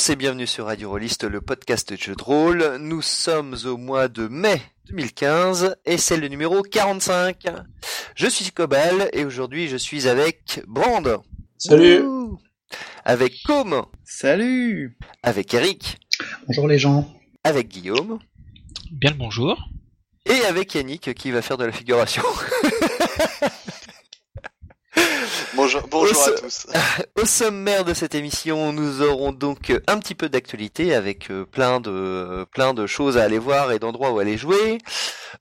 tous et bienvenue sur Radio Rolliste, le podcast de jeux de rôle. Nous sommes au mois de mai 2015 et c'est le numéro 45. Je suis Cobal et aujourd'hui je suis avec Brand. Salut. Avec Com. Salut. Avec Eric. Bonjour les gens. Avec Guillaume. Bien le bonjour. Et avec Yannick qui va faire de la figuration. Bonjour, bonjour à tous. Au sommaire de cette émission, nous aurons donc un petit peu d'actualité avec euh, plein de plein de choses à aller voir et d'endroits où aller jouer.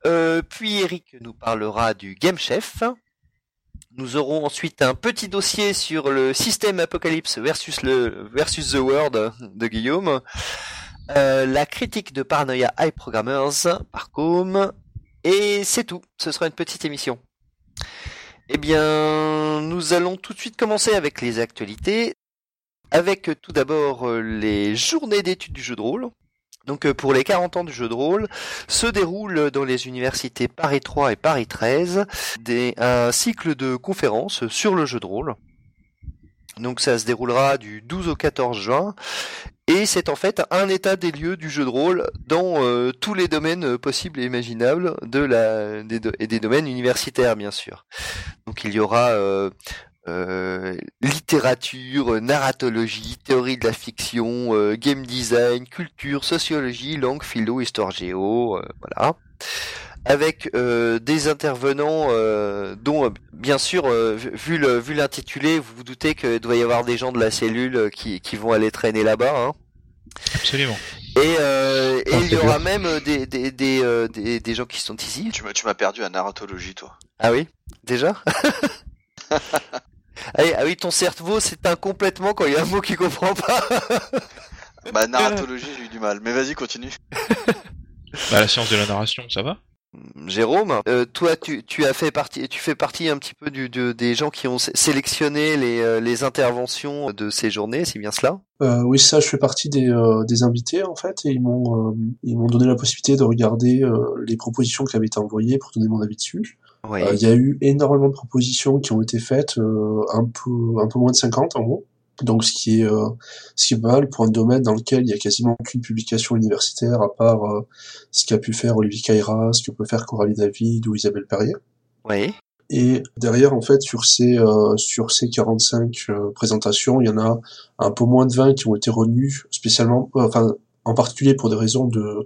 Euh, puis Eric nous parlera du Game Chef. Nous aurons ensuite un petit dossier sur le système Apocalypse versus le versus The World de Guillaume. Euh, la critique de Paranoia High Programmers par Com. Et c'est tout. Ce sera une petite émission. Eh bien, nous allons tout de suite commencer avec les actualités, avec tout d'abord euh, les journées d'études du jeu de rôle. Donc euh, pour les 40 ans du jeu de rôle, se déroule dans les universités Paris 3 et Paris 13 des, un cycle de conférences sur le jeu de rôle. Donc ça se déroulera du 12 au 14 juin et c'est en fait un état des lieux du jeu de rôle dans euh, tous les domaines possibles et imaginables et des domaines universitaires bien sûr. Donc il y aura euh, euh, littérature, narratologie, théorie de la fiction, euh, game design, culture, sociologie, langue, philo, histoire géo, euh, voilà. Avec euh, des intervenants dont, bien sûr, vu le vu l'intitulé, vous vous doutez qu'il doit y avoir des gens de la cellule qui, qui vont aller traîner là-bas. Hein. Absolument. Et, euh, et il y aura même des, des, des, euh, des, des gens qui sont ici. Tu m'as, tu m'as perdu à narratologie, toi. Ah oui? Déjà? Ah, oui, ah oui, ton cerveau s'éteint complètement quand il y a un mot qu'il comprend pas. bah, narratologie, j'ai eu du mal. Mais vas-y, continue. bah, la science de la narration, ça va Jérôme, euh, toi, tu, tu as fait partie, tu fais partie un petit peu du, de, des gens qui ont sélectionné les, euh, les interventions de ces journées, c'est bien cela? Euh, Oui, ça, je fais partie des, euh, des invités en fait, et ils m'ont, ils m'ont donné la possibilité de regarder les propositions qui avaient été envoyées pour donner mon avis dessus. Oui. Il y a eu énormément de propositions qui ont été faites, un peu, un peu moins de 50 en gros. Donc ce qui est euh, ce qui est pas mal pour un domaine dans lequel il y a quasiment aucune publication universitaire à part euh, ce qu'a pu faire Olivier Caïra, ce que peut faire Coralie David ou Isabelle Perrier. Oui. Et derrière en fait sur ces euh, sur ces 45 présentations, il y en a un peu moins de 20 qui ont été retenues spécialement enfin en particulier pour des raisons de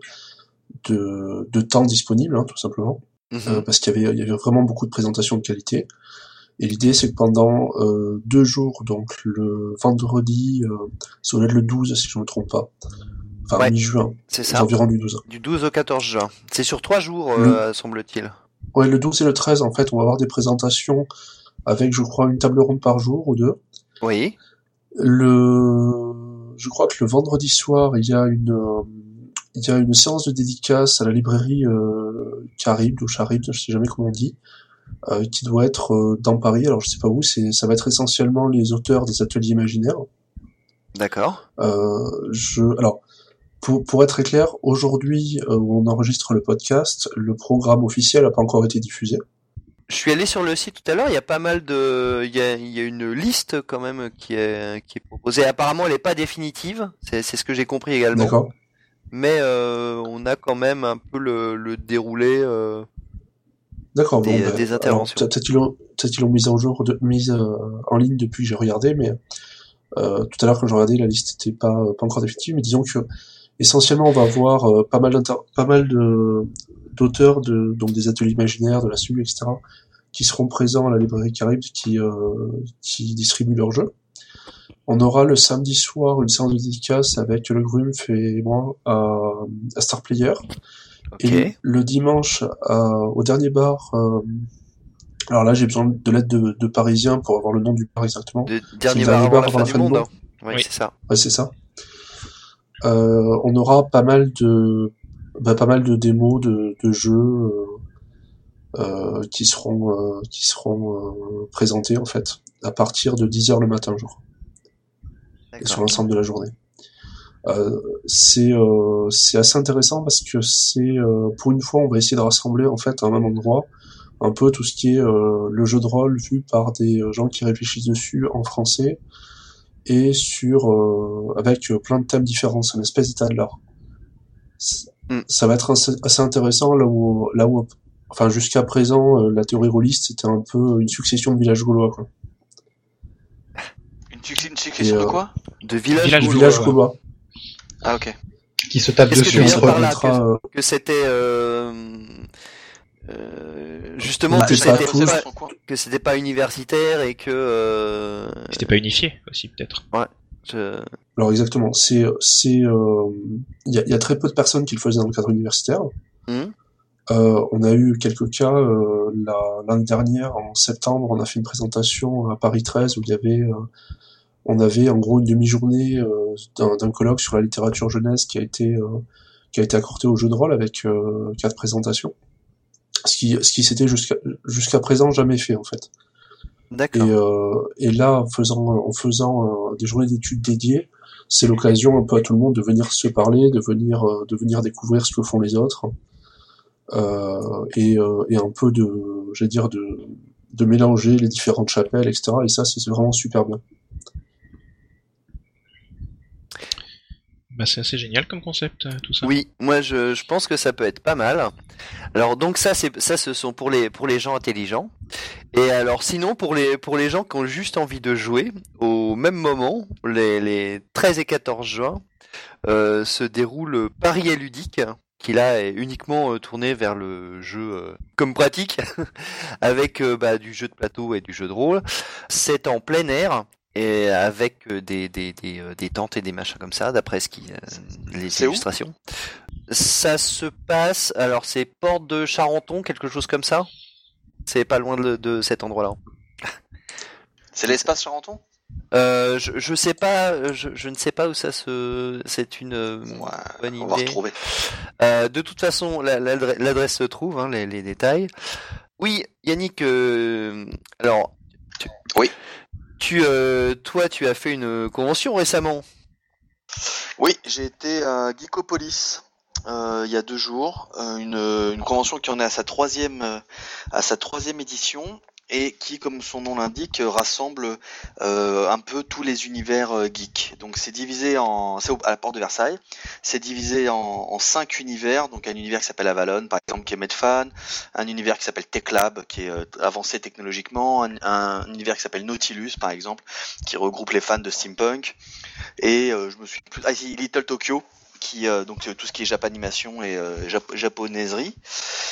de, de temps disponible hein, tout simplement Mhm. parce qu'il y avait il y avait vraiment beaucoup de présentations de qualité. Et l'idée, c'est que pendant euh, deux jours, donc le vendredi, euh, ça doit être le 12 si je ne me trompe pas, enfin Ouais, mi-juin, C'est ça. environs du 12. Du 12 au 14 juin. C'est sur trois jours, euh, semble-t-il. Ouais, le 12 et le 13, en fait, on va avoir des présentations avec, je crois, une table ronde par jour ou deux. Oui. Le, je crois que le vendredi soir, il y a une, euh, il y a une séance de dédicace à la librairie euh, Carib ou Charib, je sais jamais comment on dit, euh, qui doit être euh, dans Paris. Alors je sais pas où, c'est, ça va être essentiellement les auteurs des ateliers imaginaires. D'accord. Euh, je, alors, pour, pour être très clair, aujourd'hui euh, où on enregistre le podcast, le programme officiel n'a pas encore été diffusé. Je suis allé sur le site tout à l'heure, il y a pas mal de, il y a, il y a une liste quand même qui est, qui est proposée. Apparemment, elle n'est pas définitive. C'est, c'est ce que j'ai compris également. D'accord. Mais euh, on a quand même un peu le, le déroulé. D'accord. Des- bon, bah, des interventions. peut- Peut-être qu'ils l'ont, l'ont mise en jour, de, mise euh, en ligne depuis que j'ai regardé, mais euh, tout à l'heure quand j'ai regardé, la liste n'était pas pas encore définitive. Mais disons que essentiellement, on va avoir euh, pas mal pas mal de d'auteurs de donc des ateliers imaginaires, de la SUL, etc., qui seront présents à la librairie Caribe, qui euh, qui distribuent leurs jeux. On aura le samedi soir une séance de dédicace avec le Grumpf et moi à, à Star Player. Et le dimanche, à- au dernier bar, euh, alors là j'ai besoin de l'aide de, de Parisiens pour avoir le nom du bar exactement. De, dernier bar avant la fin du monde. hein. Oui, Oui. c'est ça. Ouais, c'est ça. Euh, on aura pas mal de, bah, pas mal de démos de, de jeux euh, euh, qui seront, euh, qui seront euh, présentés en fait à partir de 10h le matin, je crois, et sur l'ensemble de la journée. Euh, c'est euh, c'est assez intéressant parce que c'est euh, pour une fois on va essayer de rassembler en fait à un même endroit un peu tout ce qui est euh, le jeu de rôle vu par des gens qui réfléchissent dessus en français et sur euh, avec plein de thèmes différents. C'est une espèce d'état de l'art. Mm. Ça va être assez intéressant là où là où enfin jusqu'à présent la théorie rôliste c'était un peu une succession de villages gaulois quoi. Une, suc- une succession Et, de quoi? De Village gaulois. villages gaulois. Ah ok. Qui se tape que dessus veux dire entre eux. là permettra, euh, Que c'était euh, euh, justement Bah, que pas c'était pas, que c'était universitaire et que euh, C'était pas unifié aussi, peut-être. je- Alors exactement, c'est c'est euh, il y, a, il y a très peu de personnes qui le faisaient dans le cadre universitaire. Euh, on a eu quelques cas euh, la- l'année dernière en septembre, on a fait une présentation à Paris 13 où il y avait euh, on avait en gros une demi-journée euh, d'un colloque sur la littérature jeunesse qui a été euh, qui a été accordé au jeu de rôle avec euh, quatre présentations. Ce qui ce qui s'était jusqu'à jusqu'à présent jamais fait en fait. Et, euh, et là, en faisant, en faisant euh, des journées d'études dédiées, c'est l'occasion un peu à tout le monde de venir se parler, de venir, euh, de venir découvrir ce que font les autres, euh, et, euh, et un peu de, j'allais dire, de, de mélanger les différentes chapelles, etc. Et ça, c'est vraiment super bien. Bah, c'est assez génial comme concept, euh, tout ça. Oui, moi je, je pense que ça peut être pas mal. Alors donc ça c'est ça ce sont pour les pour les gens intelligents. Et alors sinon pour les pour les gens qui ont juste envie de jouer au même moment, les, les 13 et 14 juin euh, se déroule Paris est ludique qui là est uniquement euh, tourné vers le jeu comme pratique avec bah, du jeu de plateau et du jeu de rôle. C'est en plein air et avec euh, des des des, euh, des tentes et des machins comme ça d'après ce qui euh, les illustrations. Ça se passe alors c'est Porte de Charenton quelque chose comme ça? C'est pas loin de, de cet endroit-là. C'est l'espace Charenton? Euh, je, je sais pas, je, je ne sais pas où ça se. C'est une Ouais, bonne On va idée. retrouver. Euh, de toute façon, la- l'adre- l'adresse se trouve, hein, les, les détails. Oui, Yannick. euh, alors. Tu, Oui. Euh, toi, tu as fait une convention récemment. Oui, j'ai été à Geekopolis euh, il y a deux jours, euh, une, une convention qui en est à sa troisième euh, à sa troisième édition et qui, comme son nom l'indique, rassemble euh, un peu tous les univers euh, geeks. Donc c'est divisé en, c'est à la porte de Versailles, c'est divisé en, cinq univers. Donc un univers qui s'appelle Avalon, par exemple, qui est Medfan, un univers qui s'appelle TechLab, qui est euh, avancé technologiquement, un, un univers qui s'appelle Nautilus, par exemple, qui regroupe les fans de steampunk. Et je me suis plus, ah Little Tokyo, qui euh, donc euh, tout ce qui est japanimation et euh, jap- japonaiserie.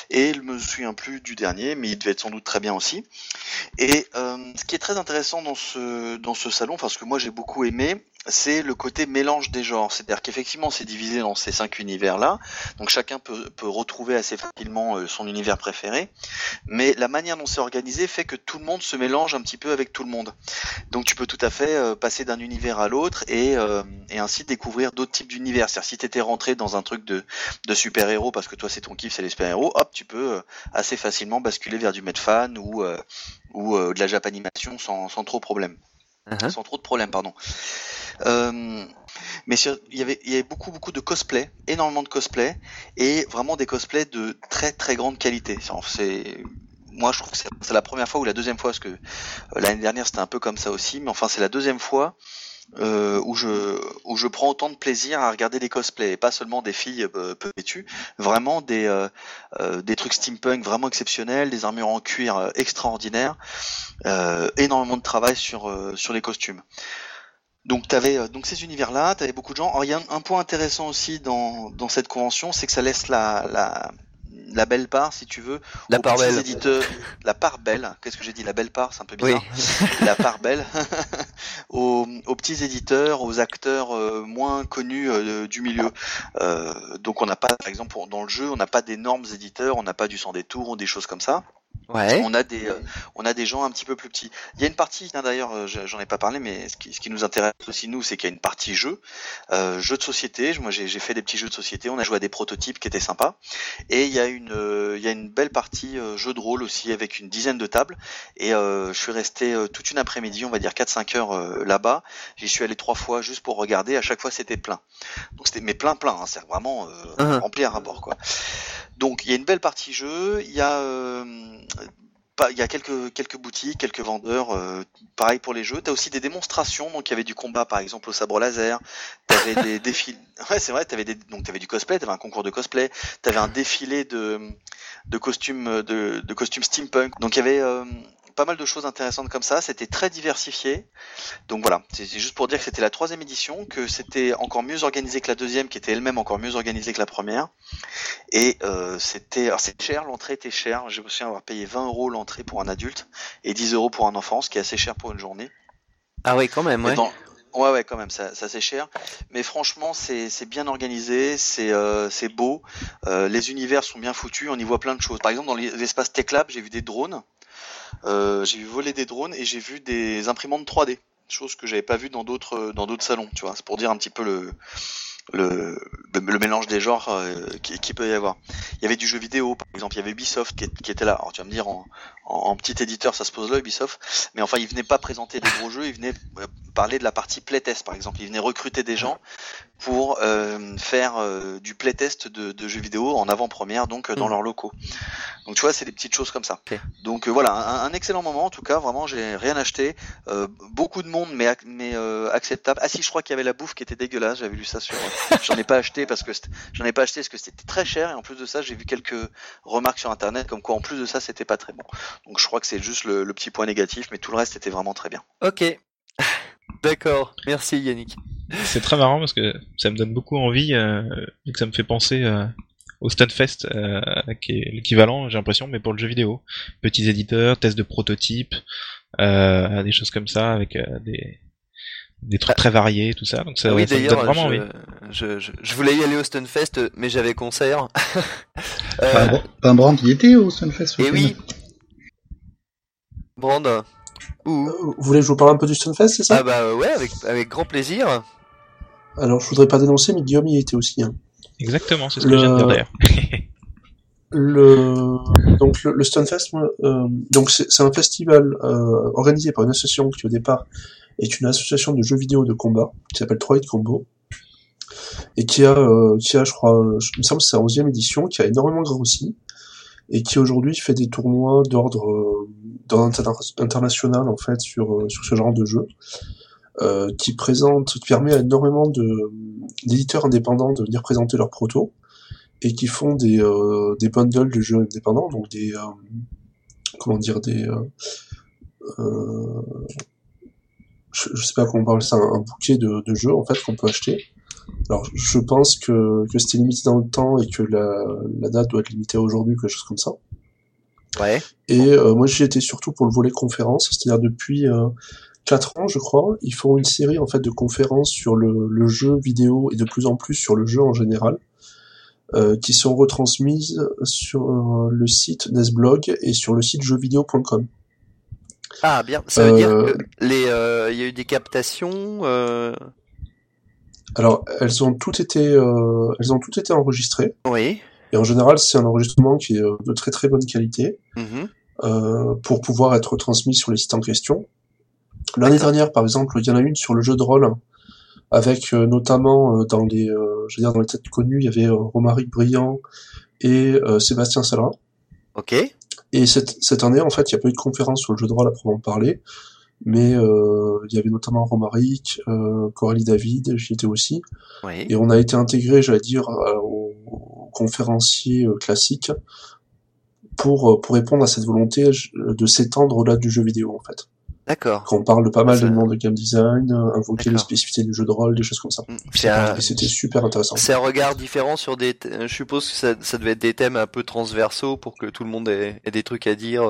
Et je me souviens plus du dernier, mais il devait être sans doute très bien aussi. Et ce qui est très intéressant dans ce dans ce salon, parce que moi j'ai beaucoup aimé, c'est le côté mélange des genres. C'est-à-dire qu'effectivement c'est divisé dans ces cinq univers là, donc chacun peut retrouver assez facilement euh, son univers préféré. Mais la manière dont c'est organisé fait que tout le monde se mélange un petit peu avec tout le monde. Donc tu peux tout à fait euh, passer d'un univers à l'autre et, euh, et ainsi découvrir d'autres types d'univers. C'est-à-dire si t'étais rentré dans un truc de, super-héros parce que toi c'est ton kiff, c'est les super-héros, hop, tu peux assez facilement basculer vers du Medfan ou, ou de la Japanimation sans, sans trop problème. Uh-huh. Sans trop de problèmes, pardon. Euh, mais il y avait beaucoup beaucoup de cosplay, énormément de cosplay et vraiment des cosplays de très très grande qualité. C'est- moi je trouve que c'est c'est la première fois ou la deuxième fois parce que euh, l'année dernière c'était un peu comme ça aussi, mais enfin c'est la deuxième fois euh, où je où je prends autant de plaisir à regarder des cosplays et pas seulement des filles euh, peu vêtues, vraiment des euh, euh, des trucs steampunk vraiment exceptionnels, des armures en cuir euh, extraordinaires, euh, énormément de travail sur sur les costumes. Donc t'avais donc ces univers-là, t'avais beaucoup de gens. Il y a un, un point intéressant aussi dans dans cette convention, c'est que ça laisse la la la belle part, si tu veux, La aux part petits belle. éditeurs, la part belle. Qu'est-ce que j'ai dit La belle part, c'est un peu Oui. bizarre. La part belle aux, aux petits éditeurs, aux acteurs euh, moins connus euh, du milieu. Euh, donc on n'a pas, par exemple, dans le jeu, on n'a pas d'énormes éditeurs, on n'a pas du sang des tours ou des choses comme ça. Ouais. On a des, euh, on a des gens un petit peu plus petits. Il y a une partie, d'ailleurs, euh, j'en ai pas parlé, mais ce qui, ce qui nous intéresse aussi nous, c'est qu'il y a une partie jeu, euh, jeu de société. Moi, j'ai fait des petits jeux de société. On a joué à des prototypes qui étaient sympas. Et il y a une, euh, il y a une belle partie euh, jeu de rôle aussi avec une dizaine de tables. Et euh, je suis resté euh, toute une après-midi, on va dire 4-5 heures euh, là-bas. J'y suis allé trois fois juste pour regarder. À chaque fois, c'était plein. Donc c'était mais plein plein. Hein, c'est vraiment euh, Mhm. rempli à rapport quoi. Donc il y a une belle partie jeu. Il y a euh, pas, il y a quelques quelques boutiques, quelques vendeurs. euh, pareil pour les jeux. T'as aussi des démonstrations. Donc il y avait du combat, par exemple au sabre laser. T'avais des défilés. Ouais, c'est vrai. T'avais des donc t'avais du cosplay. T'avais un concours de cosplay. T'avais un défilé de de costumes de, de costumes steampunk. Donc il y avait euh, pas mal de choses intéressantes comme ça. C'était très diversifié. Donc voilà, c'est juste pour dire que c'était la troisième édition, que c'était encore mieux organisé que la deuxième, qui était elle-même encore mieux organisée que la première. Et euh, c'était, alors c'est cher, l'entrée était chère. Je me souviens avoir payé 20 euros l'entrée pour un adulte et 10 euros pour un enfant, ce qui est assez cher pour une journée. Ah oui, quand même, ouais. dans- Ouais, ouais, quand même, ça, ça c'est cher. Mais franchement, c'est c'est bien organisé, c'est euh, c'est beau. Euh, les univers sont bien foutus, on y voit plein de choses. Par exemple, dans l'espace Tech Lab, j'ai vu des drones. Euh, j'ai vu voler des drones et j'ai vu des imprimantes 3D, chose que j'avais pas vu dans d'autres dans d'autres salons. Tu vois, c'est pour dire un petit peu le le, le, mélange des genres euh, qui, qui peut y avoir. Il y avait du jeu vidéo, par exemple, il y avait Ubisoft qui, qui était là. Alors tu vas me dire, en, en, en petit éditeur, ça se pose là, Ubisoft, mais enfin, il venait pas présenter des gros jeux, il venait euh, parler de la partie playtest, par exemple. Il venait recruter des gens pour euh, faire euh, du playtest de, de jeux vidéo en avant-première, donc euh, dans Mm. leurs locaux. Donc tu vois, c'est des petites choses comme ça. Donc euh, voilà, un, un excellent moment en tout cas. Vraiment, j'ai rien acheté. Euh, beaucoup de monde, mais mais euh, acceptable. Ah si, je crois qu'il y avait la bouffe qui était dégueulasse. J'avais lu ça sur. euh, j'en ai pas acheté parce que c'était- j'en ai pas acheté parce que c'était très cher et en plus de ça, j'ai vu quelques remarques sur internet comme quoi en plus de ça, c'était pas très bon. Donc je crois que c'est juste le, le petit point négatif, mais tout le reste était vraiment très bien. Ok. D'accord. Merci Yannick. C'est très marrant parce que ça me donne beaucoup envie euh, et que ça me fait penser euh, au Stunfest euh, qui est l'équivalent, j'ai l'impression, mais pour le jeu vidéo. Petits éditeurs, tests de prototypes, euh, des choses comme ça avec euh, des des trucs très variés, tout ça. Donc ça, Ah oui, ça me donne d'ailleurs, vraiment envie. je, je, je, voulais y aller au Stunfest, mais j'avais concert. Euh, Enfin, ben, Brand y était au Sunfest. et au oui. Brand. Ouh. Vous voulez que je vous parle un peu du Stunfest, c'est ça? Ah bah ouais, avec, avec grand plaisir. Alors, je voudrais pas dénoncer, mais Guillaume y était aussi. hein. Exactement, c'est ce que Le- je viens de dire d'ailleurs. Le donc le, le Stunfest, euh, donc c'est c'est un festival euh, organisé par une association qui au départ est une association de jeux vidéo de combat qui s'appelle 3 Hit Combo et qui a euh, qui a je crois je- il me semble que c'est sa 11e édition qui a énormément grossi et qui aujourd'hui fait des tournois d'ordre euh, d'ordre interna- international en fait sur euh, sur ce genre de jeu euh, qui présente qui permet à énormément d'éditeurs indépendants de venir présenter leurs protos et qui font des, euh, des bundles de jeux indépendants, donc des euh, comment dire des euh, euh, je, je sais pas comment on parle ça, un, bouquet de, de jeux en fait qu'on peut acheter. Alors je pense que, que c'était limité dans le temps et que la, la date doit être limitée aujourd'hui, quelque chose comme ça. Ouais. Et euh, moi j'y étais surtout pour le volet conférence, c'est-à-dire depuis euh, 4 ans je crois, ils font une série en fait de conférences sur le, le jeu vidéo et de plus en plus sur le jeu en général, euh, qui sont retransmises sur euh, le site Nesblog et sur le site jeuxvideo.com. Ah bien. Ça veut dire Euh, que les, euh, il y a eu des captations. Euh... Alors elles ont toutes été, euh, elles ont toutes été enregistrées Oui. Et en général c'est un enregistrement qui est euh, de très très bonne qualité. Mhm. euh, pour pouvoir être transmis sur les sites en question. L'année dernière, par exemple, il y en a une sur le jeu de rôle, avec euh, notamment euh, dans les, euh, je veux dire dans les têtes connues, il y avait euh, Romaric Briand et euh, Sébastien Salin. Ok. Et cette, cette année, en fait, il n'y a pas eu de conférence sur le jeu de rôle à proprement parler, mais euh, il y avait notamment Romaric, euh, Coralie David, j'y étais aussi, Oui. et on a été intégré, j'allais dire, euh, conférenciers euh, classiques pour, euh, pour répondre à cette volonté euh, de s'étendre au-delà du jeu vidéo, en fait. D'accord. Quand on parle de pas mal d'éléments de game design, invoquer les spécificités du jeu de rôle, des choses comme ça. Mm. Un, c'était super intéressant. c'est un regard différent sur des. th- Je suppose que ça, ça devait être des thèmes un peu transversaux pour que tout le monde ait, ait des trucs à dire.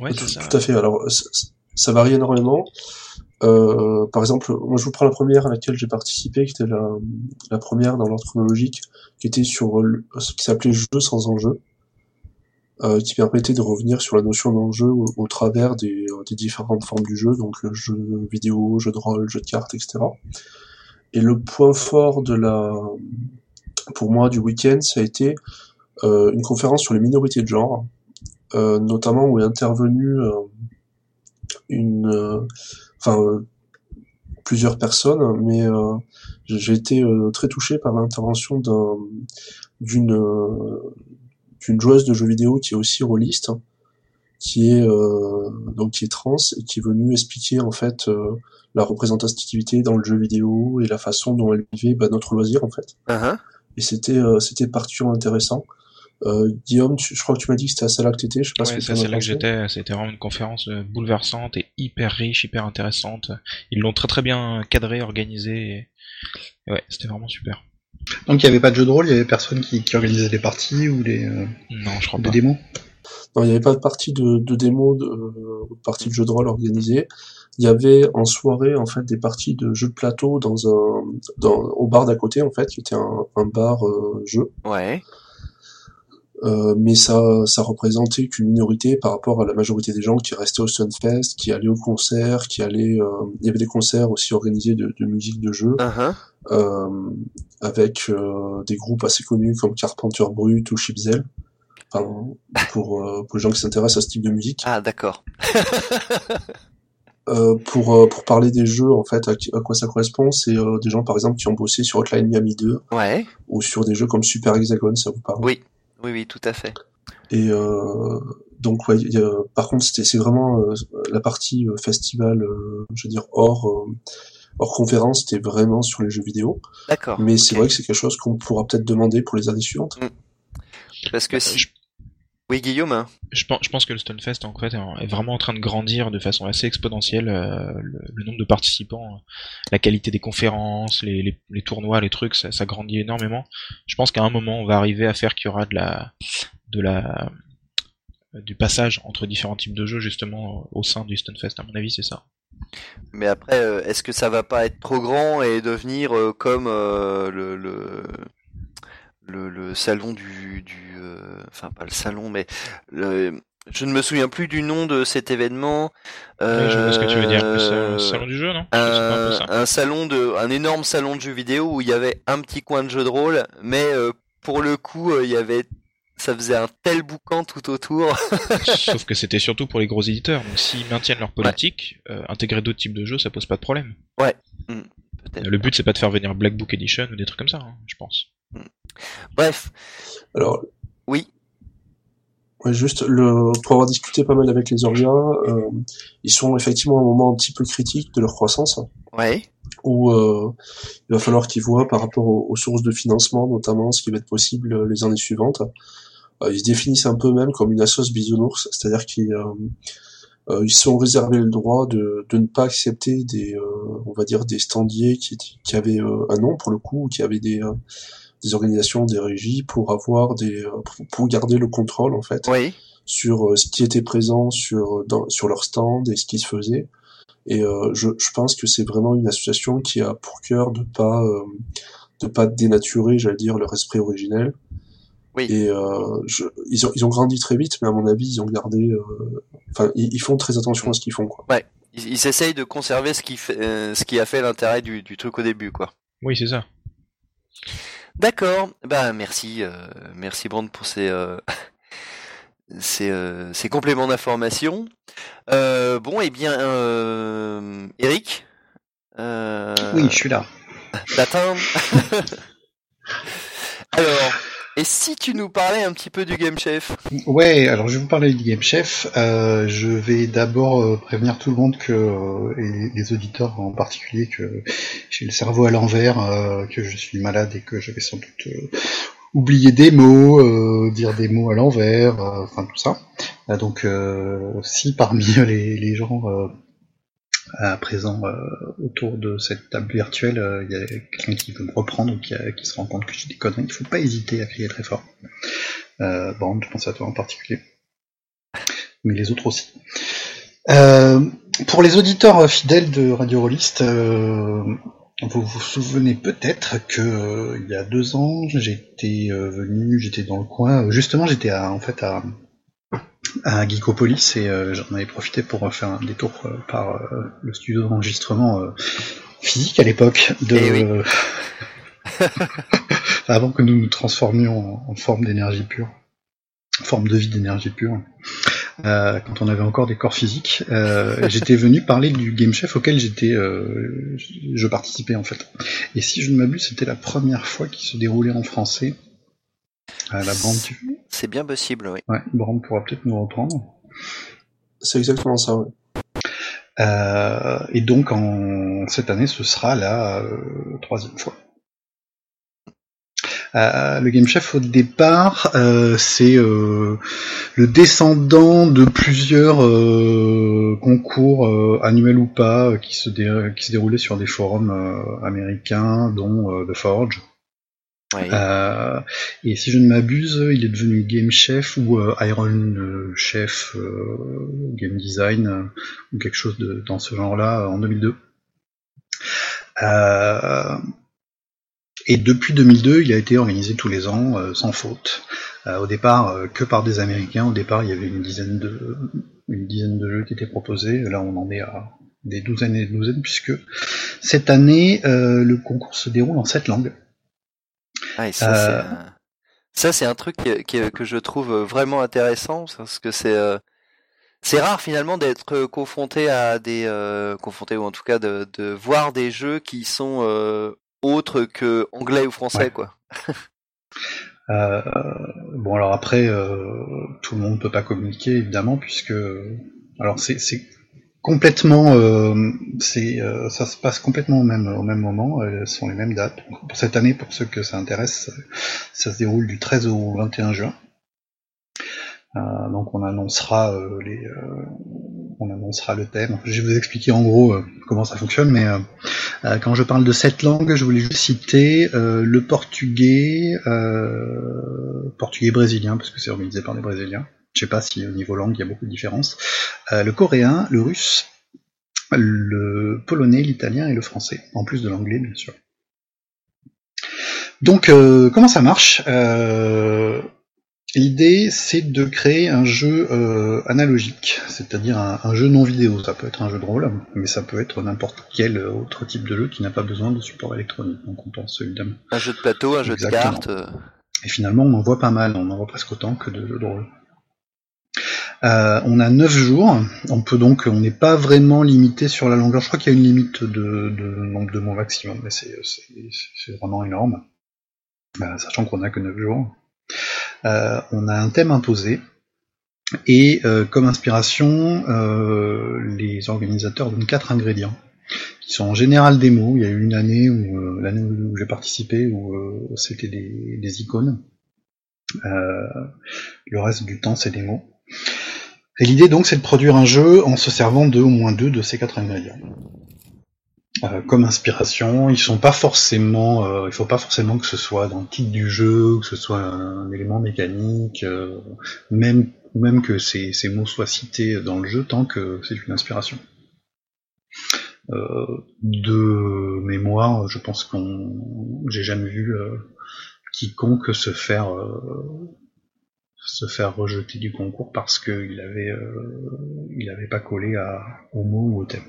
Ouais, tout, c'est ça. tout à fait. Alors, ça, varie énormément. Euh, par exemple, moi je vous prends la première à laquelle j'ai participé, qui était la, première dans l'ordre chronologique, qui était sur ce qui s'appelait jeu sans enjeu, euh, qui permettait de revenir sur la notion d'enjeu au, travers des, euh, des différentes formes du jeu, donc euh, jeu vidéo, jeu de rôle, jeu de cartes, etc. Et le point fort de la, pour moi du week-end, ça a été euh, une conférence sur les minorités de genre, notamment où est intervenu une, euh, enfin euh, plusieurs personnes, mais euh, j'ai été euh, très touché par l'intervention d'un d'une euh, d'une joueuse de jeux vidéo qui est aussi rôliste, qui est euh, donc qui est trans et qui est venue expliquer en fait euh, la représentativité dans le jeu vidéo et la façon dont elle vivait bah, notre loisir en fait. Uh-huh. Et c'était euh, c'était particulièrement intéressant. Euh, Guillaume, tu- je crois que tu m'as dit que c'était à celle-là que t'étais. Je sais pas ce que c'est là que pensé. j'étais. C'était vraiment une conférence euh, bouleversante et hyper riche, hyper intéressante. Ils l'ont très très bien cadré, organisé. Et... et Ouais, c'était vraiment super. Donc il n'y avait pas de jeu de rôle, il y avait personne qui, qui organisait les parties ou les, euh, Non, je crois des pas. démos? Non, il n'y avait pas de partie de, de démo, de, euh, ou de partie de jeu de rôle organisée. Il y avait en soirée en fait des parties de jeux de plateau dans un dans, au bar d'à côté en fait, qui était un, un bar euh, jeu. Ouais. Euh, mais ça ça représentait qu'une minorité par rapport à la majorité des gens qui restaient au Sunfest, qui allaient au concert, qui allaient. euh, il y avait des concerts aussi organisés de, de musique de jeu. Uh-huh. euh, avec euh, des groupes assez connus comme Carpenter Brut ou Chipzel. Enfin, pour, euh, pour les gens qui s'intéressent à ce type de musique. Ah, d'accord. Euh, pour, euh, pour parler des jeux, en fait, à quoi ça correspond, c'est euh, des gens, par exemple, qui ont bossé sur Hotline Miami 2 Ouais. ou sur des jeux comme Super Hexagon, ça vous parle? Oui. Oui, oui, tout à fait. Et euh, donc, ouais, y a- par contre, c'était c'est vraiment euh, la partie euh, festival, euh, je veux dire, hors, euh, hors conférence, c'était vraiment sur les jeux vidéo. D'accord. Mais c'est vrai que c'est quelque chose qu'on pourra peut-être demander pour les années suivantes. Parce que si. Je- Oui, Guillaume. Je pense, je pense que le Stunfest en fait est vraiment en train de grandir de façon assez exponentielle. euh, le, le nombre de participants, euh, la qualité des conférences, les, les, les tournois, les trucs, ça, ça grandit énormément. Je pense qu'à un moment, on va arriver à faire qu'il y aura de la, de la, du passage entre différents types de jeux justement au sein du Stunfest. À mon avis, c'est ça. Mais après, euh, est-ce que ça va pas être trop grand et devenir comme le, le le le salon du du euh, enfin pas le salon mais le je ne me souviens plus du nom de cet événement. Ouais, je vois ce que tu veux dire. Euh, salon du jeu, non? un peu un, ça. un salon de un énorme salon de jeux vidéo où il y avait un petit coin de jeux de rôle, mais euh, pour le coup euh, il y avait ça faisait un tel boucan tout autour. Sauf que c'était surtout pour les gros éditeurs. Donc s'ils maintiennent leur politique, euh, intégrer d'autres types de jeux, ça pose pas de problème. Peut-être. Le but c'est pas de faire venir Black Book Edition ou des trucs comme ça, hein, je pense. Bref, Alors, oui. Ouais, juste le pour avoir discuté pas mal avec les orgas, euh, ils sont effectivement à un moment un petit peu critique de leur croissance, Ouais. où euh, il va falloir qu'ils voient par rapport aux, aux sources de financement, notamment ce qui va être possible euh, les années suivantes. Euh, ils se définissent un peu même comme une assoce bisounours, c'est-à-dire qu'ils euh, euh, ils se sont réservés le droit de, de ne pas accepter des, euh, on va dire, des standiers qui, qui avaient euh, un nom pour le coup, ou qui avaient des, euh, des organisations, des régies, pour avoir des, euh, pour- garder le contrôle en fait Oui. sur euh, ce qui était présent sur dans, sur leur stand et ce qui se faisait. Et euh, je, je pense que c'est vraiment une association qui a pour cœur de pas euh, de pas dénaturer, j'allais dire, leur esprit originel. Oui. Et euh, je, ils, ont, ils ont grandi très vite, mais à mon avis, ils ont gardé. euh, Enfin, ils, ils font très attention à ce qu'ils font, quoi. Ils, ils essayent de conserver ce qui fait, euh, ce qui a fait l'intérêt du, du truc au début, quoi. Oui, c'est ça. D'accord. Bah merci, euh, merci Brand pour ces euh, ces, euh, ces compléments d'information. Euh, bon, et bien, euh, Eric. Euh, Oui, je suis là. T'attends. Alors, et si tu nous parlais un petit peu du Game Chef Ouais, alors je vais vous parler du Game Chef. Euh, je vais d'abord euh, prévenir tout le monde que, euh, et les auditeurs en particulier, que j'ai le cerveau à l'envers, euh, que je suis malade et que je vais sans doute oublier des mots, dire des mots à l'envers, enfin tout ça. Donc si parmi les, les gens à présent euh, autour de cette table virtuelle, euh, il y a quelqu'un qui veut me reprendre ou qui, qui se rend compte que je dis des conneries, il faut pas hésiter à crier très fort. Euh, bon, je pense à toi en particulier. Mais les autres aussi. Euh, pour les auditeurs fidèles de Radio Rollist, euh, vous vous souvenez peut-être que euh, il y a deux ans, j'étais euh, venu, j'étais dans le coin. Justement, j'étais en fait à, à Geekopolis et euh, j'en avais profité pour faire un détour euh, par euh, le studio d'enregistrement physique à l'époque de. Eh oui. avant que nous nous transformions en, en forme d'énergie pure, en forme de vie d'énergie pure. Quand on avait encore des corps physiques, j'étais venu parler du Game Chef auquel j'étais, je participais en fait. Et si je ne m'abuse, c'était la première fois qu'il se déroulait en français. La bande, tu... C'est bien possible, oui. Ouais, Brand pourra peut-être nous reprendre. C'est exactement ça, ouais. Euh, et donc en cette année, ce sera la euh, troisième fois. Euh, le Game Chef au départ, euh, c'est euh, le descendant de plusieurs concours annuels ou pas qui se, qui se déroulaient sur des forums américains, dont The Forge. Et si je ne m'abuse, il est devenu Game Chef ou Iron Chef Game Design ou quelque chose de, dans ce genre-là en 2002. Euh, et depuis 2002, il a été organisé tous les ans, euh, sans faute. Euh, au départ, euh, que par des Américains. Au départ, il y avait une dizaine de, une dizaine de jeux qui étaient proposés. Là, on en est à des douzaines et des douzaines, puisque cette année, le concours se déroule en sept langues. Ah, et ça, c'est un... truc que je trouve vraiment intéressant, parce que c'est c'est rare finalement d'être confronté à des confronté ou en tout cas de, de voir des jeux qui sont autre que anglais ou français, quoi. Euh, bon alors après, euh, tout le monde peut pas communiquer évidemment puisque alors c'est complètement euh, c'est ça se passe complètement au même au même moment, ce sont les mêmes dates. Pour cette année, pour ceux que ça intéresse, ça se déroule du 13 au 21 juin. donc on annoncera les on annoncera le thème. Je vais vous expliquer en gros comment ça fonctionne, mais euh, quand je parle de cette langue, je voulais juste citer euh, le portugais, euh, portugais brésilien, parce que c'est organisé par des Brésiliens. Je sais pas si au niveau langue il y a beaucoup de différences. le coréen, le russe, le polonais, l'italien et le français, en plus de l'anglais bien sûr. Donc comment ça marche? L'idée, c'est de créer un jeu euh, analogique, c'est-à-dire un, jeu non vidéo. Ça peut être un jeu de rôle, mais ça peut être n'importe quel autre type de jeu qui n'a pas besoin de support électronique. Donc on pense évidemment. Un jeu de plateau, un jeu de cartes. Euh. Et finalement, on en voit pas mal. On en voit presque autant que de jeux de rôle. Euh, on a 9 jours. On peut donc, on n'est pas vraiment limité sur la longueur. Je crois qu'il y a une limite de, nombre de mots maximum, mais c'est vraiment énorme. sachant qu'on n'a que 9 jours. Euh, on a un thème imposé, et euh, comme inspiration, euh, les organisateurs donnent quatre ingrédients, qui sont en général des mots. Il y a eu une année où l'année où j'ai participé où c'était des, icônes. le reste du temps, c'est des mots. Et l'idée donc, c'est de produire un jeu en se servant de au moins deux de ces quatre ingrédients. Euh, comme inspiration. Ils sont pas forcément, euh, il faut pas forcément que ce soit dans le titre du jeu, que ce soit un, élément mécanique, euh, même même que ces, ces, mots soient cités dans le jeu, tant que c'est une inspiration. de mémoire, je pense qu'on, j'ai jamais vu quiconque se faire se faire rejeter du concours parce qu'il avait il avait pas collé à, au mot ou au thème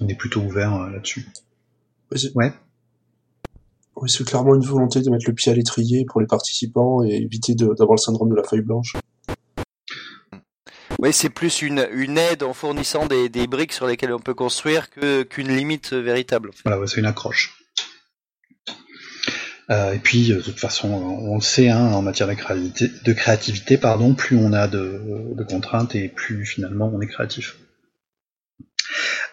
on est plutôt ouvert euh, là-dessus. Ouais. Oui, c'est clairement une volonté de mettre le pied à l'étrier pour les participants et éviter d'avoir le syndrome de la feuille blanche. Oui, c'est plus une, une aide en fournissant des, des briques sur lesquelles on peut construire que qu'une limite véritable. Voilà, c'est une accroche. Euh, et puis, de toute façon, on le sait, hein, en matière de créativité, pardon, plus on a de, de contraintes et plus finalement on est créatif.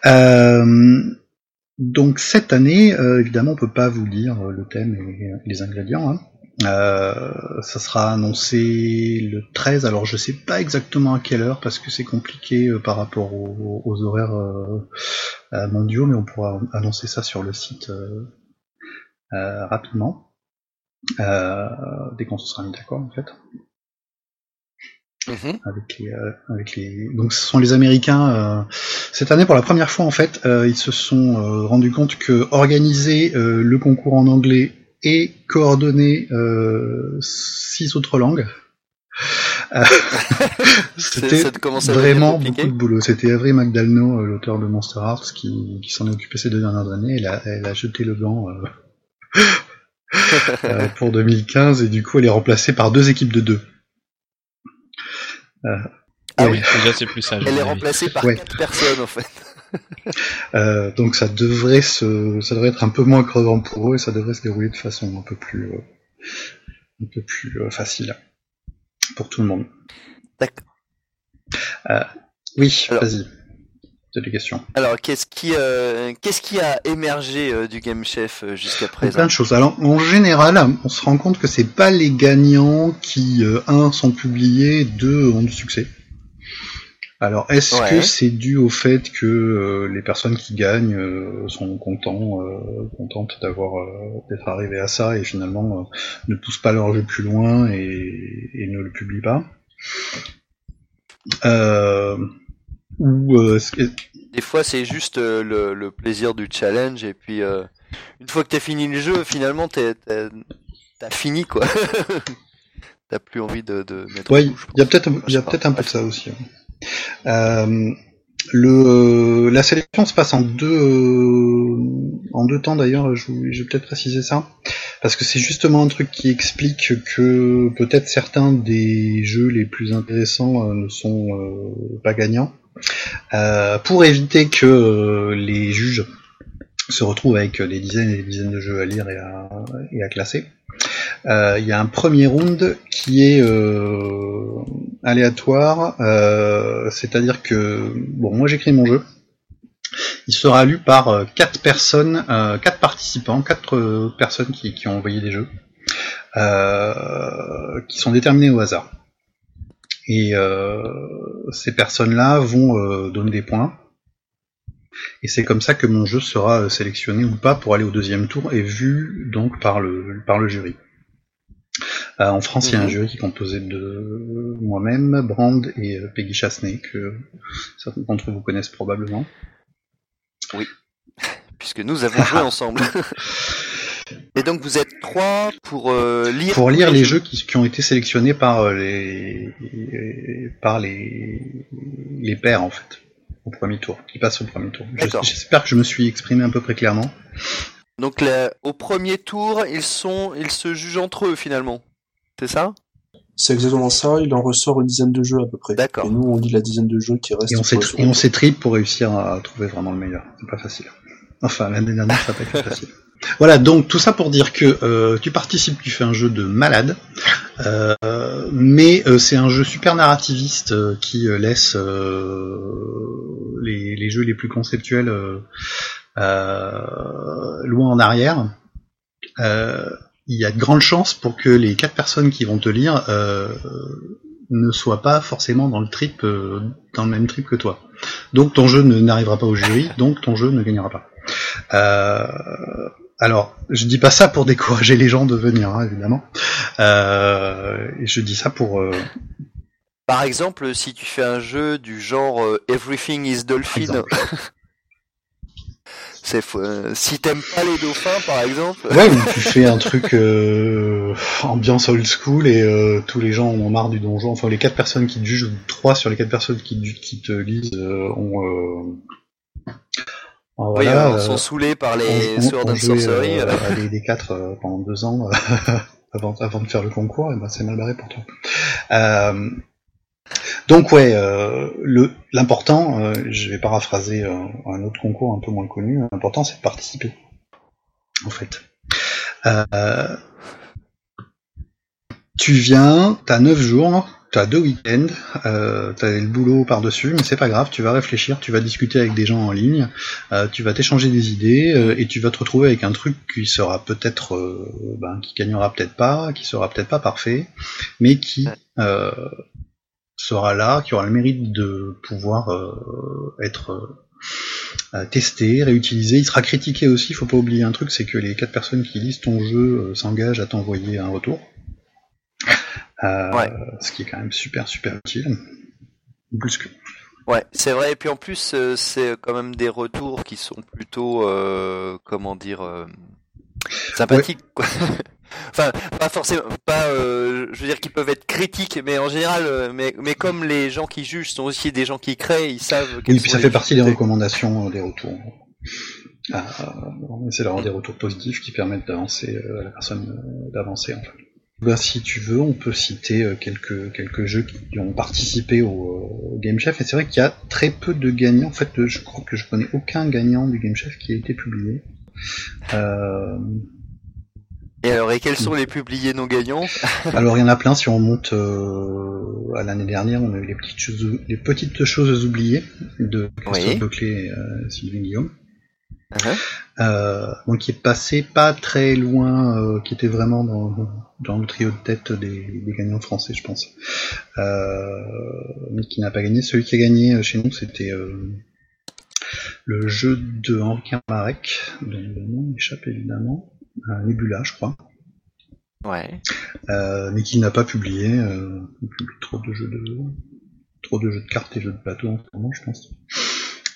Euh, donc cette année, euh, évidemment, on peut pas vous dire le thème et les ingrédients. Hein. Euh, ça sera annoncé le 13, alors je sais pas exactement à quelle heure parce que c'est compliqué par rapport aux, horaires mondiaux, mais on pourra annoncer ça sur le site rapidement, dès qu'on se sera mis d'accord en fait. Mhm. Avec les, euh, avec les... Donc ce sont les Américains. Euh, cette année, pour la première fois, en fait, euh, ils se sont rendus compte que organiser le concours en anglais et coordonner six autres langues, c'était vraiment beaucoup de boulot. C'était Avery McDalno, l'auteur de Monster Hearts, qui, qui s'en est occupé ces deux dernières années. Elle a, elle a jeté le gant pour 2015 et du coup, elle est remplacée par deux équipes de deux. Euh, ah oui, déjà c'est plus sage. Elle est remplacée par quatre personnes en fait. Euh, donc ça devrait se, ça devrait être un peu moins crevant pour eux et ça devrait se dérouler de façon un peu plus, euh, un peu plus euh, facile pour tout le monde. D'accord. oui, vas-y. Alors, qu'est-ce qui, euh, qu'est-ce qui a émergé euh, du Game Chef euh, jusqu'à Plein présent? de choses. Alors, en général, on se rend compte que c'est pas les gagnants qui, euh, un, sont publiés, deux, ont du succès. Alors, est-ce Ouais. que c'est dû au fait que les personnes qui gagnent sont contents, contentes d'avoir d'être arrivées à ça et finalement ne poussent pas leur jeu plus loin et, et ne le publient pas? Euh, Ou euh, Des fois, c'est juste euh, le, le plaisir du challenge, et puis euh, une fois que t'as fini le jeu, finalement, t'es- t'as fini quoi. t'as plus envie de, de mettre. Ouais, il y a peut-être il y a peut-être un peu de ça aussi. ouais. Euh, le la sélection se passe en deux euh, en deux temps d'ailleurs. Je, je vais peut-être préciser ça parce que c'est justement un truc qui explique que peut-être certains des jeux les plus intéressants ne sont euh, pas gagnants. Euh, pour éviter que euh, les juges se retrouvent avec des dizaines et des dizaines de jeux à lire et à, classer. Euh, Il y a un premier round qui est euh, aléatoire, euh, c'est-à-dire que bon, moi j'écris mon jeu. Il sera lu par euh, quatre personnes, euh, quatre participants, quatre euh, personnes qui, qui ont envoyé des jeux, euh, qui sont déterminés au hasard. Et euh, ces personnes-là vont euh, donner des points. Et c'est comme ça que mon jeu sera euh, sélectionné ou pas pour aller au deuxième tour et vu donc par le par le jury. Euh, en France, il y a un Mhm. jury qui est composé de moi-même, Brand et Peggy Chasney, que certains d'entre vous connaissent probablement. Puisque nous avons joué ensemble. et donc, vous êtes trois pour euh, lire. Pour tous lire les jeux qui, qui ont été sélectionnés par euh, les par les les pairs en fait au premier tour, qui passent au premier tour. Je-. J'espère que je me suis exprimé à peu près clairement. Donc, là, au premier tour, ils sont, ils se jugent entre eux finalement. C'est ça? C'est exactement ça, il en ressort une dizaine de jeux à peu près. D'accord. Et nous, on lit la dizaine de jeux qui restent. Et on trip pour réussir à trouver vraiment le meilleur. C'est pas facile. Enfin, l'année dernière, ça n'a pas été facile. Voilà, donc tout ça pour dire que euh, tu participes, tu fais un jeu de malade, euh, mais euh, c'est un jeu super narrativiste qui laisse les, jeux les plus conceptuels loin en arrière. Il y a de grandes chances pour que les quatre personnes qui vont te lire ne soient pas forcément dans le trip, dans le même trip que toi. Donc ton jeu n'arrivera pas au jury, donc ton jeu ne gagnera pas. Alors, je dis pas ça pour décourager les gens de venir, hein, évidemment. Euh, je dis ça pour. euh, Par exemple, si tu fais un jeu du genre euh, Everything is Dolphin, c'est fou- euh, si t'aimes pas les dauphins, par exemple. Ouais, ou tu fais un truc euh, ambiance old school et euh, tous les gens ont marre du donjon. Enfin, les quatre personnes qui te jugent, ou trois sur les quatre personnes qui, te- qui te lisent, euh, ont. Euh, en Oui, voilà, euh, euh, sont saoulés par les on- Sword on and jouait, Sorcery. euh, à des, des 4 pendant deux ans euh, avant, avant de faire le concours, et ben c'est mal barré pour toi. Euh, donc ouais, euh, le l'important, euh, je vais paraphraser euh, un autre concours un peu moins connu, l'important c'est de participer, en fait. Euh, tu viens, t'as 9 jours, t'as deux week-ends, euh, t'as le boulot par-dessus, mais c'est pas grave, tu vas réfléchir, tu vas discuter avec des gens en ligne, euh, tu vas t'échanger des idées euh, et tu vas te retrouver avec un truc qui sera peut-être, euh, ben, qui gagnera peut-être pas, qui sera peut-être pas parfait, mais qui sera là, qui aura le mérite de pouvoir être testé, réutilisé. Il sera critiqué aussi. Il faut pas oublier un truc, c'est que les quatre personnes qui lisent ton jeu s'engagent à t'envoyer un retour. Euh, Ouais. Ce qui est quand même super super utile. Plus que. Ouais, c'est vrai. Et puis en plus, euh, c'est quand même des retours qui sont plutôt, euh, comment dire, euh, sympathiques. Quoi. enfin, pas forcément, pas. euh, je veux dire qu'ils peuvent être critiques, mais en général, mais mais comme les gens qui jugent sont aussi des gens qui créent, ils savent. Oui, quelles puis ça fait partie des recommandations, des retours. On essaie d'avoir des retours positifs qui permettent d'avancer à la personne d'avancer en fait. Ben, si tu veux, on peut citer euh, quelques quelques jeux qui ont participé au, euh, au Game Chef et c'est vrai qu'il y a très peu de gagnants. En fait, euh, je crois que je connais aucun gagnant du Game Chef qui a été publié. Euh, Et alors, et quels sont les publiés non gagnants? Alors il y en a plein. Si on monte euh, à l'année dernière, on a eu les petites choses, les petites choses oubliées de Christophe Oui. Leclerc et euh, Sylvain Guillaume. Uh-huh. Euh, donc qui est passé pas très loin, euh, qui était vraiment dans, dans le trio de tête des, des gagnants français, je pense. Euh, mais qui n'a pas gagné. Celui qui a gagné euh, chez nous, c'était euh, le jeu de Henri Marek, dont le nom m'échappe évidemment, euh, Nebula, je crois, Ouais. euh, mais qui n'a pas publié. Euh, il publie trop de jeux de trop de jeux de cartes et jeux de plateau en ce moment, je pense.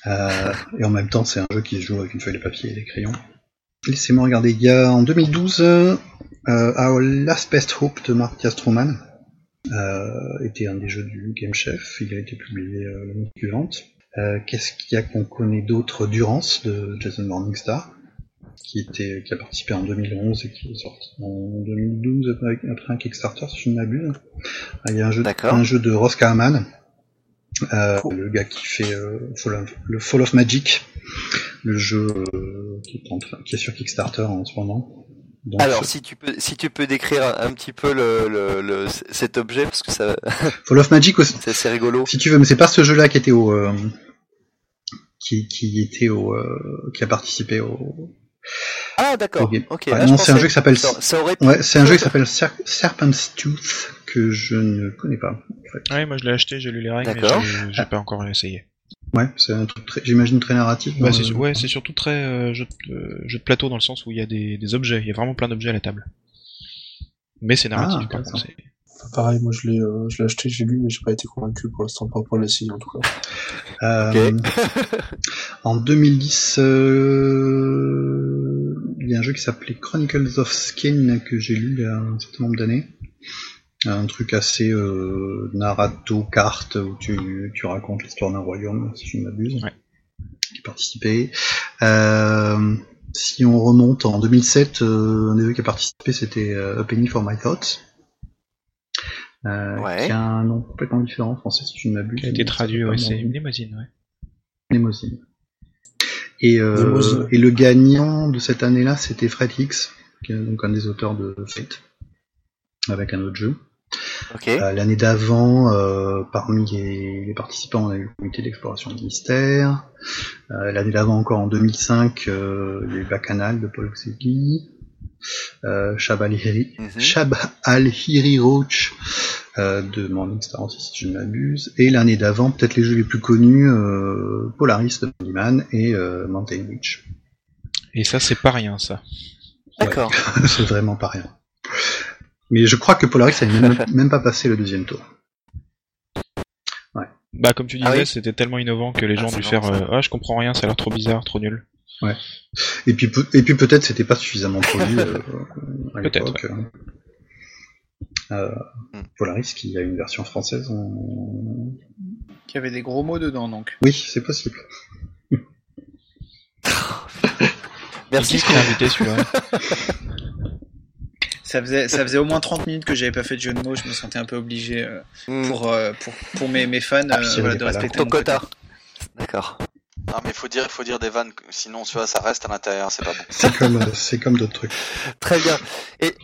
Euh, et en même temps, c'est un jeu qui se joue avec une feuille de papier et des crayons. Laissez-moi regarder. Il y a en 2012, euh, Our Last Best Hope de Matthias Truman euh, était un des jeux du Game Chef. Il a été publié euh, l'année suivante. Qu'est-ce qu'il y a qu'on connaît d'autre Durance de Jason Morningstar, qui était qui a participé en 2011 et qui est sorti en 2012 après, après un Kickstarter, si je ne m'abuse. Ah, Il y a un jeu, D'accord. un jeu de Ross Kahraman, euh, le gars qui fait euh, Fall of- le Fall of Magic, le jeu euh, qui, est en train- qui est sur Kickstarter en ce moment. Donc, Alors, si tu peux, si tu peux décrire un, un petit peu le, le, le- cet objet, parce que ça, Fall of Magic aussi, c'est assez rigolo. si tu veux, mais c'est pas ce jeu-là qui était au qui, qui était au qui a participé au Ah, d'accord. Ok. Là, non, c'est un jeu qui s'appelle- Ça, ça aurait pu- ouais c'est un jeu qui s'appelle Ser- Serpent's Tooth que je ne connais pas en fait. Ouais, moi je l'ai acheté, j'ai lu les règles, mais j'ai- pas encore essayé. Ouais, c'est un truc très, j'imagine très narratif. Bah, c'est ouais, c'est surtout très euh, jeu, de, euh, jeu de plateau dans le sens où il y a des, des objets, il y a vraiment plein d'objets à la table. Mais c'est narratif, Ah, par contre. c'est- Enfin, pareil, moi je l'ai, euh, je l'ai acheté, j'ai lu, mais j'ai pas été convaincu pour l'instant, pas pour l'essayer en tout cas. Euh, en 2010, euh, il y a un jeu qui s'appelait Chronicles of Skin que j'ai lu il y a un certain nombre d'années. Un truc assez euh, narrato carte où tu, tu racontes l'histoire d'un royaume, si je ne m'abuse. Ouais. Qui participait. Euh, si on remonte en 2007, euh, un des jeux qui a participé c'était euh, A Penny for My Thoughts. Euh, Ouais. Qui a un nom complètement différent en français si je ne m'abuse. Qui a été traduit, ouais, c'est une limousine, ouais. Nemosin. Et, euh, et le gagnant de cette année-là, c'était Fred Hicks, qui est donc un des auteurs de Fate, avec un autre jeu. Euh, L'année d'avant, euh, parmi les, les participants, on a eu le comité d'exploration de mystère. Euh, L'année d'avant, encore en 2005, euh, il y a eu Bacchanal de Paul Xegui. Euh, Shab al-Hiri Mhm. Al-Hiri Roach euh, de Morningstar aussi, si je ne m'abuse. Et l'année d'avant, peut-être les jeux les plus connus, euh, Polaris de Mandyman et euh, Mountain Witch. Et ça, c'est pas rien, ça. D'accord. C'est vraiment pas rien. Mais je crois que Polaris n'a même, même pas passé le deuxième tour. Bah, comme tu disais, Ah oui. c'était tellement innovant que les Ah, gens ont dû faire euh, Ah, je comprends rien, ça a l'air trop bizarre, trop nul. Et puis, et puis peut-être c'était pas suffisamment produit euh, à Peut-être, l'époque. Euh, Hmm. Polaris qui a une version française. En... Qui avait des gros mots dedans, donc. Oui, c'est possible. Merci. Qui serait invité celui-là? Ça faisait, ça faisait au moins 30 minutes que j'avais pas fait de jeu de mots, je me sentais un peu obligé euh, Hmm. pour, euh, pour, pour mes, mes fans Ah, euh, voilà, de respecter Ton mon quota. D'accord. Non, mais faut dire, faut dire des vannes, sinon, tu vois, ça reste à l'intérieur, c'est pas bon. C'est comme, euh, c'est comme d'autres trucs. Très bien. Et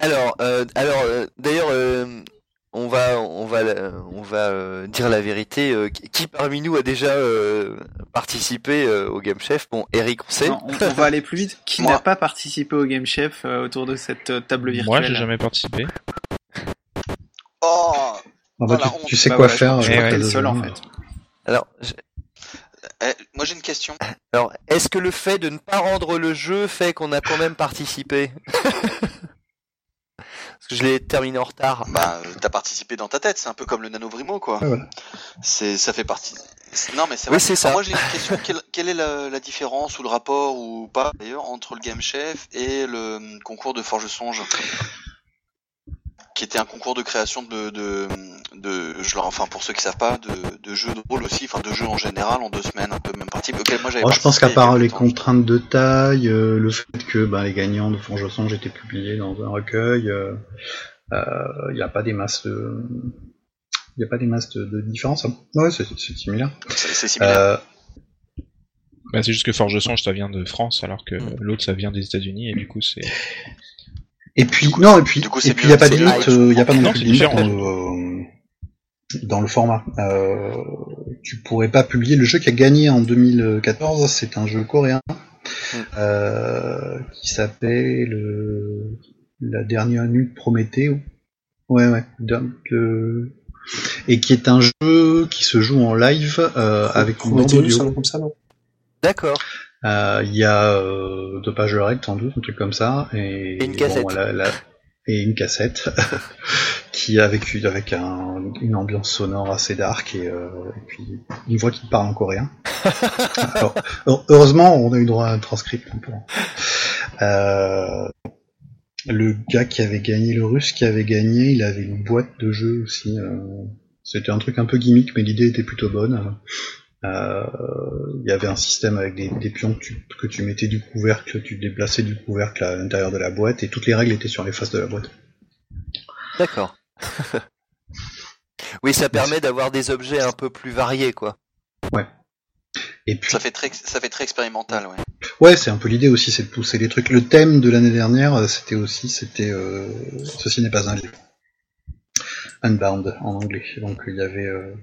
alors, euh, alors, euh, d'ailleurs, euh, on va, on va, on va euh, dire la vérité. euh, qui parmi nous a déjà euh, participé euh, au Game Chef? Bon, Eric, on sait. Non, on, on va aller plus vite. Qui n'a pas participé au Game Chef euh, autour de cette euh, table virtuelle? Moi, j'ai jamais participé. Oh Voilà, tu, on- tu sais Bah quoi voilà, faire. Je crois ouais. seul en fait. Alors, je- Moi, j'ai une question. alors, est-ce que le fait de ne pas rendre le jeu fait qu'on a quand même participé? Parce que je l'ai terminé en retard. Bah, euh, t'as participé dans ta tête, c'est un peu comme le Nanovrimo, quoi. Voilà. C'est, ça fait partie. Non, mais c'est Oui, vrai. c'est ça. Moi, j'ai une question. quelle, quelle est la, la différence ou le rapport ou pas d'ailleurs entre le Game Chef et le hum, concours de Forge Songe, qui était un concours de création de, de, de je leur, enfin pour ceux qui savent pas, de, de jeux de rôle aussi, enfin de jeux en général en deux semaines, un peu même principe. auquel moi j'avais Oh, je pense qu'à part les temps. contraintes de taille, euh, le fait que ben, les gagnants de Forge Songe étaient publiés dans un recueil, euh, euh, il n'y a pas des masses de... Il n'y a pas des masses de, de différence. hein. Ouais, c'est c'est similaire. C'est, similaire. Euh, Bah, c'est juste que Forge Songe, ça vient de France, alors que Mm. l'autre, ça vient des États-Unis, et du coup, c'est. Et puis non, et puis du coup, et c'est puis il y a pas de limite, euh, il y a pas non Non, plus de limite dans le, dans le format. Euh, tu pourrais pas publier le jeu qui a gagné en 2014, c'est un jeu coréen Mm. euh, qui s'appelle euh, La dernière nuit de Prométhée. ou- Ouais ouais. Et qui est un jeu qui se joue en live euh, avec une bande Prometheus, audio. un Euh, Il y a euh, deux pages de règles, sans doute, un truc comme ça, et, Et une cassette. la- la- et une cassette qui avec une- avec un- une ambiance sonore assez dark et, euh, et puis une voix qui parle en coréen. Alors, heu- heureusement, on a eu droit à un transcript. hein, pour- Euh, le gars qui avait gagné, le russe qui avait gagné, il avait une boîte de jeu aussi. euh, C'était un truc un peu gimmick, mais l'idée était plutôt bonne. Euh, Il y avait un système avec des, des pions que tu, que tu mettais du couvercle, tu déplaçais du couvercle à l'intérieur de la boîte, et toutes les règles étaient sur les faces de la boîte. D'accord. oui, ça permet d'avoir des objets un peu plus variés, quoi. Et puis, Ça fait très, ça fait très expérimental, ouais. ouais, c'est un peu l'idée aussi, c'est de pousser les trucs. Le thème de l'année dernière, euh, c'était aussi, c'était euh, ceci n'est pas un livre. Unbound en anglais. Donc il y avait, euh,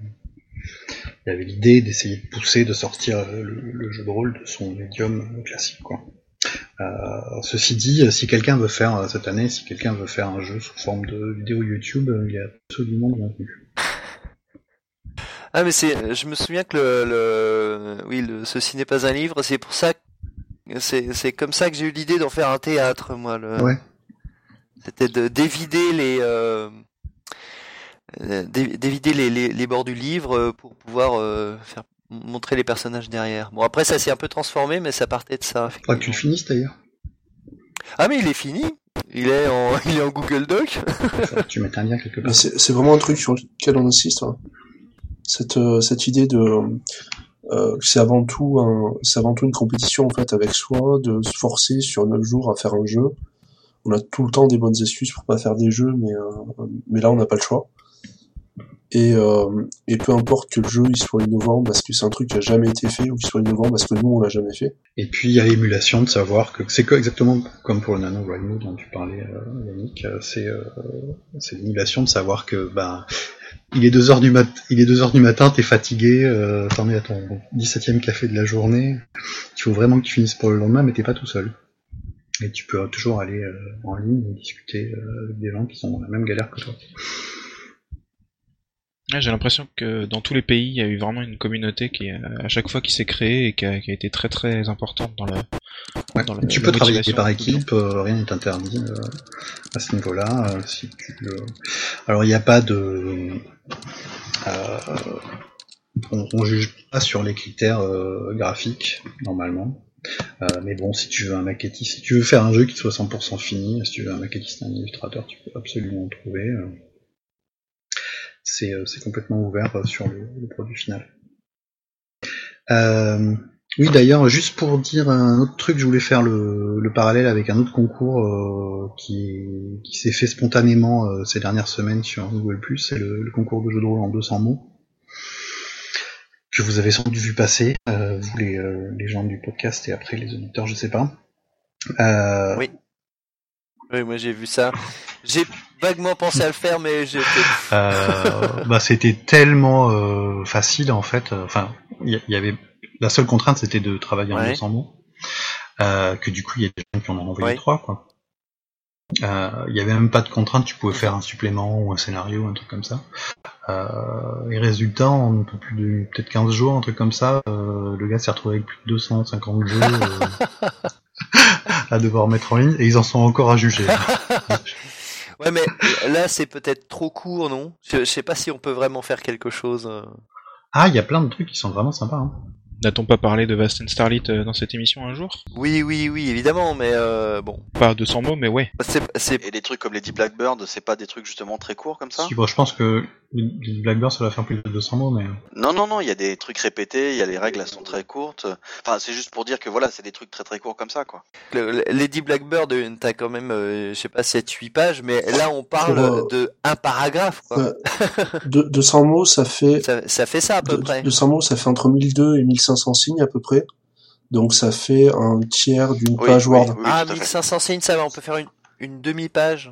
il y avait l'idée d'essayer de pousser, de sortir le, le jeu de rôle de son médium classique, quoi. Euh, ceci dit, si quelqu'un veut faire euh, cette année, si quelqu'un veut faire un jeu sous forme de vidéo YouTube, euh, il y a absolument bienvenu. Ah, mais c'est, je me souviens que le, le, oui, le, ceci n'est pas un livre, c'est pour ça, que- c'est, c'est comme ça que j'ai eu l'idée d'en faire un théâtre, moi. Le... Ouais. C'était de d'évider les, euh, euh, d'é- d'évider les, les, les bords du livre euh, pour pouvoir euh, faire montrer les personnages derrière. Bon, après ça s'est un peu transformé, mais ça partait de ça. Faudra que tu le finisses d'ailleurs. Ah, mais il est fini. Il est en, il est en Google Doc. Tu mettes un lien quelque part. c'est c'est vraiment un truc sur lequel on insiste. hein. Cette, euh, cette idée de euh, que c'est avant tout un, c'est avant tout une compétition en fait avec soi, de se forcer sur 9 jours à faire un jeu. On a tout le temps des bonnes excuses pour pas faire des jeux, mais euh, mais là on n'a pas le choix. Et, euh, et peu importe que le jeu il soit innovant parce que c'est un truc qui a jamais été fait ou qu'il soit innovant parce que nous on l'a jamais fait. Et puis il y a l'émulation de savoir que c'est exactement comme pour le Nano Rhino dont tu parlais, euh, Yannick, euh, c'est euh, l'émulation de savoir que ben il est 2 heures du mat, il est deux heures du matin, t'es fatigué, t'en es à ton 17e café de la journée, il faut vraiment que tu finisses pour le lendemain, mais t'es pas tout seul. Et tu peux toujours aller en ligne et discuter avec des gens qui sont dans la même galère que toi. Ouais, J'ai l'impression que dans tous les pays, il y a eu vraiment une communauté qui, euh, à chaque fois, qui s'est créée et qui a, qui a été très très importante dans le. Ouais. dans le- tu la peux travailler par le équipe, euh, rien n'est interdit euh, à ce niveau-là. euh, si tu, euh, Alors il n'y a pas de, euh, on, on juge pas sur les critères euh, graphiques normalement. Euh, mais bon, si tu veux un maquettiste, si tu veux faire un jeu qui soit 100% fini, si tu veux un maquettiste, un illustrateur, tu peux absolument en trouver. euh. C'est euh, c'est complètement ouvert euh, sur le, le produit final. Euh, oui, d'ailleurs, juste pour dire un autre truc, je voulais faire le, le parallèle avec un autre concours euh, qui, qui s'est fait spontanément euh, ces dernières semaines sur Google+, c'est le, le concours de jeu de rôle en 200 mots, que vous avez sans doute vu passer, euh, vous les, les gens du podcast et après les auditeurs, je sais pas. Oui. Oui, moi j'ai vu ça. J'ai vaguement pensé à le faire, mais j'ai fait. Euh, bah, c'était tellement euh, facile en fait. Enfin, il y, y avait la seule contrainte, c'était de travailler en Ouais. 200 mots. Euh, que du coup, il y a des gens qui en ont envoyé Ouais. trois, quoi. Euh, Il y avait même pas de contrainte. Tu pouvais faire un supplément ou un scénario, un truc comme ça. Euh, et résultat, en un peu plus de peut-être 15 jours, un truc comme ça, euh, le gars s'est retrouvé avec plus de 250 jeux euh, à devoir mettre en ligne, et ils en sont encore à juger. Ouais, mais là c'est peut-être trop court, non? Je, je sais pas si on peut vraiment faire quelque chose. euh. Ah, il y a plein de trucs qui sont vraiment sympas. Hein. N'a-t-on pas parlé de Vast and Starlit euh, dans cette émission un jour? Oui, oui, oui, évidemment, mais euh, bon, Pas 200 mots, mais ouais. c'est, c'est Et des trucs comme les Deep Blackbird, c'est pas des trucs justement très courts comme ça? Si, bon, je pense que les Blackbird, ça va faire plus de 200 mots, mais... Non, non, non, il y a des trucs répétés, il y a les règles, elles sont très courtes. Enfin, c'est juste pour dire que voilà, c'est des trucs très très courts comme ça, quoi. le- le- Lady Blackbird, euh, t'as quand même, euh, je sais pas, 7-8 pages, mais là on parle euh, de un paragraphe, quoi. De, 200 mots, ça fait Ça, ça fait ça à peu de- près. 200 mots, ça fait entre 1002 et 1500 signes à peu près. Donc ça fait un tiers d'une Oui, page oui, Word. oui, ah, tout à fait. 1500 signes, ça va, on peut faire une, Une demi-page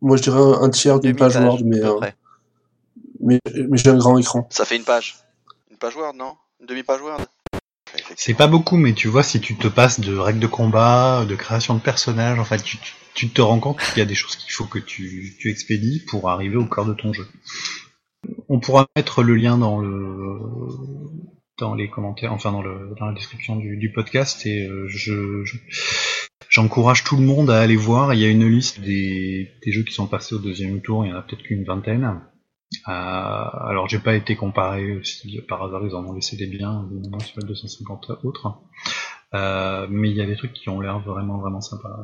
Moi, je dirais un, un tiers d'une page Demi-page, Word, mais, euh, mais, mais j'ai un grand écran. Ça fait une page. Une page Word, non? Une demi-page Word? C'est pas beaucoup, mais tu vois, si tu te passes de règles de combat, de création de personnages, en fait, tu, tu- tu te rends compte qu'il y a des choses qu'il faut que tu, tu expédies pour arriver au cœur de ton jeu. On pourra mettre le lien dans le dans les commentaires, enfin dans, le, dans la description du, du podcast, et euh, je, je- j'encourage tout le monde à aller voir. Il y a une liste des, des jeux qui sont passés au deuxième tour, il y en a peut-être qu'une vingtaine. Euh, alors j'ai pas été comparé si par hasard ils en ont laissé des biens évidemment sur les 250 autres. Euh, mais il y a des trucs qui ont l'air vraiment vraiment sympas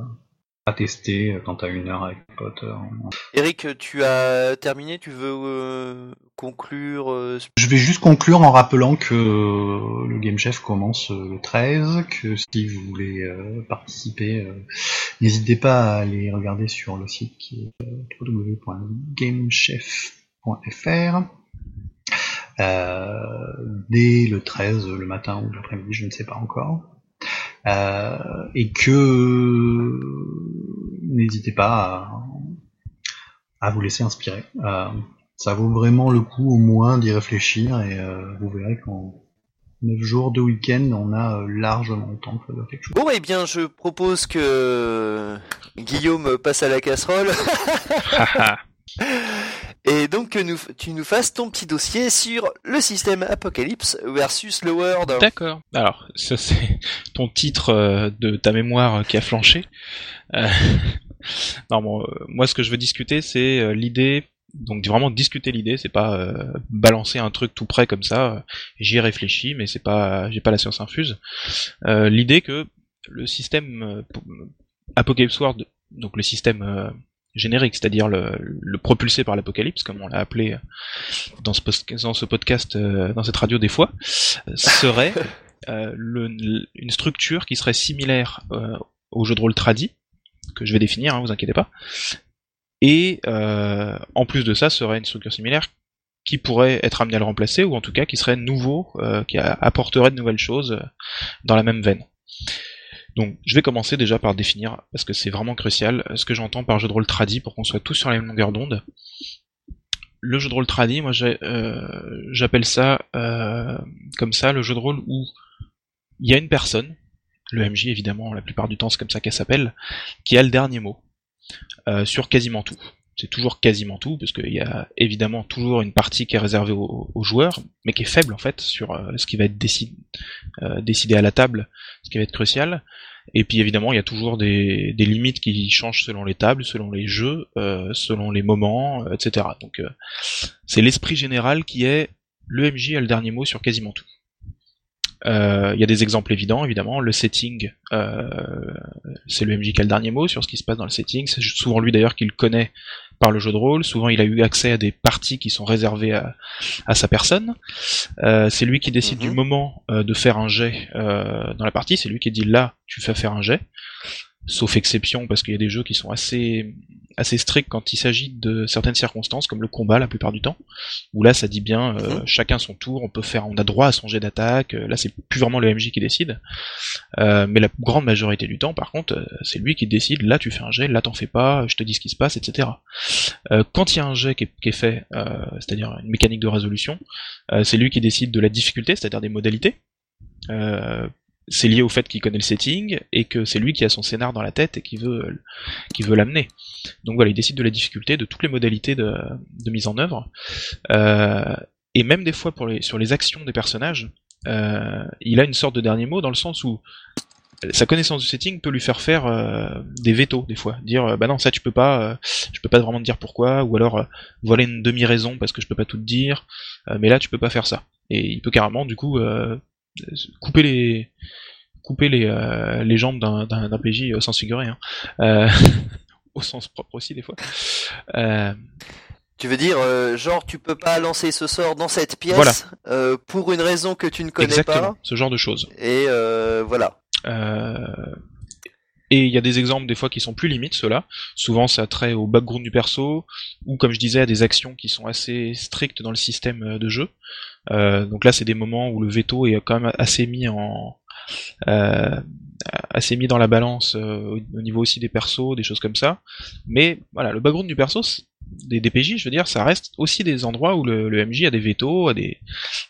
à tester euh, quand t'as une heure avec tes potes. euh, Eric, tu as terminé Tu veux euh, conclure euh, Je vais juste conclure en rappelant que euh, le Game Chef commence le 13, que si vous voulez participer, n'hésitez pas à aller regarder sur le site qui est www.gamechef.fr. Dès le 13, le matin ou l'après-midi, je ne sais pas encore. Euh, et que n'hésitez pas à, à vous laisser inspirer. Euh, ça vaut vraiment le coup au moins d'y réfléchir et euh, vous verrez qu'en 9 jours de week-end, on a euh, largement le temps de faire quelque chose. Bon, eh bien, je propose que Guillaume passe à la casserole. Et donc que tu nous fasses ton petit dossier sur le système Apocalypse versus le World. D'accord. Alors, ça c'est ton titre euh, de ta mémoire qui a flanché. Euh, non, bon, euh, moi ce que je veux discuter, c'est euh, l'idée. Donc vraiment discuter l'idée, c'est pas balancer un truc tout près comme ça. J'y ai réfléchi, mais c'est pas, j'ai pas la science infuse. Euh, l'idée que le système Apocalypse World, donc le système générique, c'est-à-dire le, le propulsé par l'apocalypse, comme on l'a appelé dans ce, post- dans ce podcast, euh, dans cette radio des fois, euh, serait euh, le- une structure qui serait similaire euh, au jeu de rôle tradi, que je vais définir, hein, vous inquiétez pas. Et euh, en plus de ça, serait une structure similaire qui pourrait être amenée à le remplacer, ou en tout cas qui serait nouveau, euh, qui apporterait de nouvelles choses dans la même veine. Donc, je vais commencer déjà par définir, parce que c'est vraiment crucial, ce que j'entends par jeu de rôle tradi pour qu'on soit tous sur la même longueur d'onde. Le jeu de rôle tradi, moi euh, j'appelle ça euh, comme ça, le jeu de rôle où il y a une personne, le MJ évidemment, la plupart du temps c'est comme ça qu'elle s'appelle, qui a le dernier mot euh, sur quasiment tout. C'est toujours quasiment tout, parce qu'il y a évidemment toujours une partie qui est réservée aux, joueurs, mais qui est faible en fait sur euh, ce qui va être décidé, euh, décidé à la table, ce qui va être crucial. Et puis évidemment, il y a toujours des, limites qui changent selon les tables, selon les jeux, euh, selon les moments, etc. Donc c'est l'esprit général qui est le MJ a le dernier mot sur quasiment tout. Euh, Il y a des exemples évidents, évidemment. Le setting, euh, c'est le MJ qui a le dernier mot sur ce qui se passe dans le setting. C'est souvent lui d'ailleurs qui le connaît par le jeu de rôle. Souvent, il a eu accès à des parties qui sont réservées à, à sa personne. Euh, c'est lui qui décide Mhm. du moment euh, de faire un jet euh, dans la partie. C'est lui qui dit là, tu fais faire un jet. Sauf exception, parce qu'il y a des jeux qui sont assez assez stricts quand il s'agit de certaines circonstances, comme le combat la plupart du temps, où là ça dit bien euh, Mhm. chacun son tour, on peut faire, on a droit à son jet d'attaque. euh, Là c'est plus vraiment le MJ qui décide, Euh, mais la grande majorité du temps, par contre, euh, c'est lui qui décide. Là tu fais un jet, là t'en fais pas, je te dis ce qui se passe, etc. Euh, quand il y a un jet qui est, qui est fait, euh, c'est-à-dire une mécanique de résolution, euh, c'est lui qui décide de la difficulté, c'est-à-dire des modalités. Euh, c'est lié au fait qu'il connaît le setting et que c'est lui qui a son scénar dans la tête et qui veut qui veut l'amener. Donc voilà, il décide de la difficulté, de toutes les modalités de, de mise en œuvre, Euh, et même des fois pour les, sur les actions des personnages, euh, il a une sorte de dernier mot dans le sens où sa connaissance du setting peut lui faire faire euh, des vétos des fois, dire euh, bah non ça tu peux pas, euh, je peux pas vraiment te dire pourquoi, ou alors euh, voilà une demi raison parce que je peux pas tout te dire, euh, mais là tu peux pas faire ça. Et il peut carrément du coup couper les couper les, euh, les jambes d'un, PJ au sens figuré, hein. Euh, au sens propre aussi des fois. Euh, Tu veux dire, genre, tu peux pas lancer ce sort dans cette pièce Voilà. pour une raison que tu ne connais exactement, pas. ce genre de choses. Et voilà. Euh, et il y a des exemples des fois qui sont plus limites, ceux-là. Souvent, ça trait au background du perso, ou comme je disais, à des actions qui sont assez strictes dans le système euh, de jeu. Euh, donc là, c'est des moments où le veto est quand même assez mis en, euh, assez mis dans la balance au, niveau aussi des persos, des choses comme ça. Mais voilà, le background du perso, des DPJ, je veux dire, ça reste aussi des endroits où le, MJ a des vétos, a des,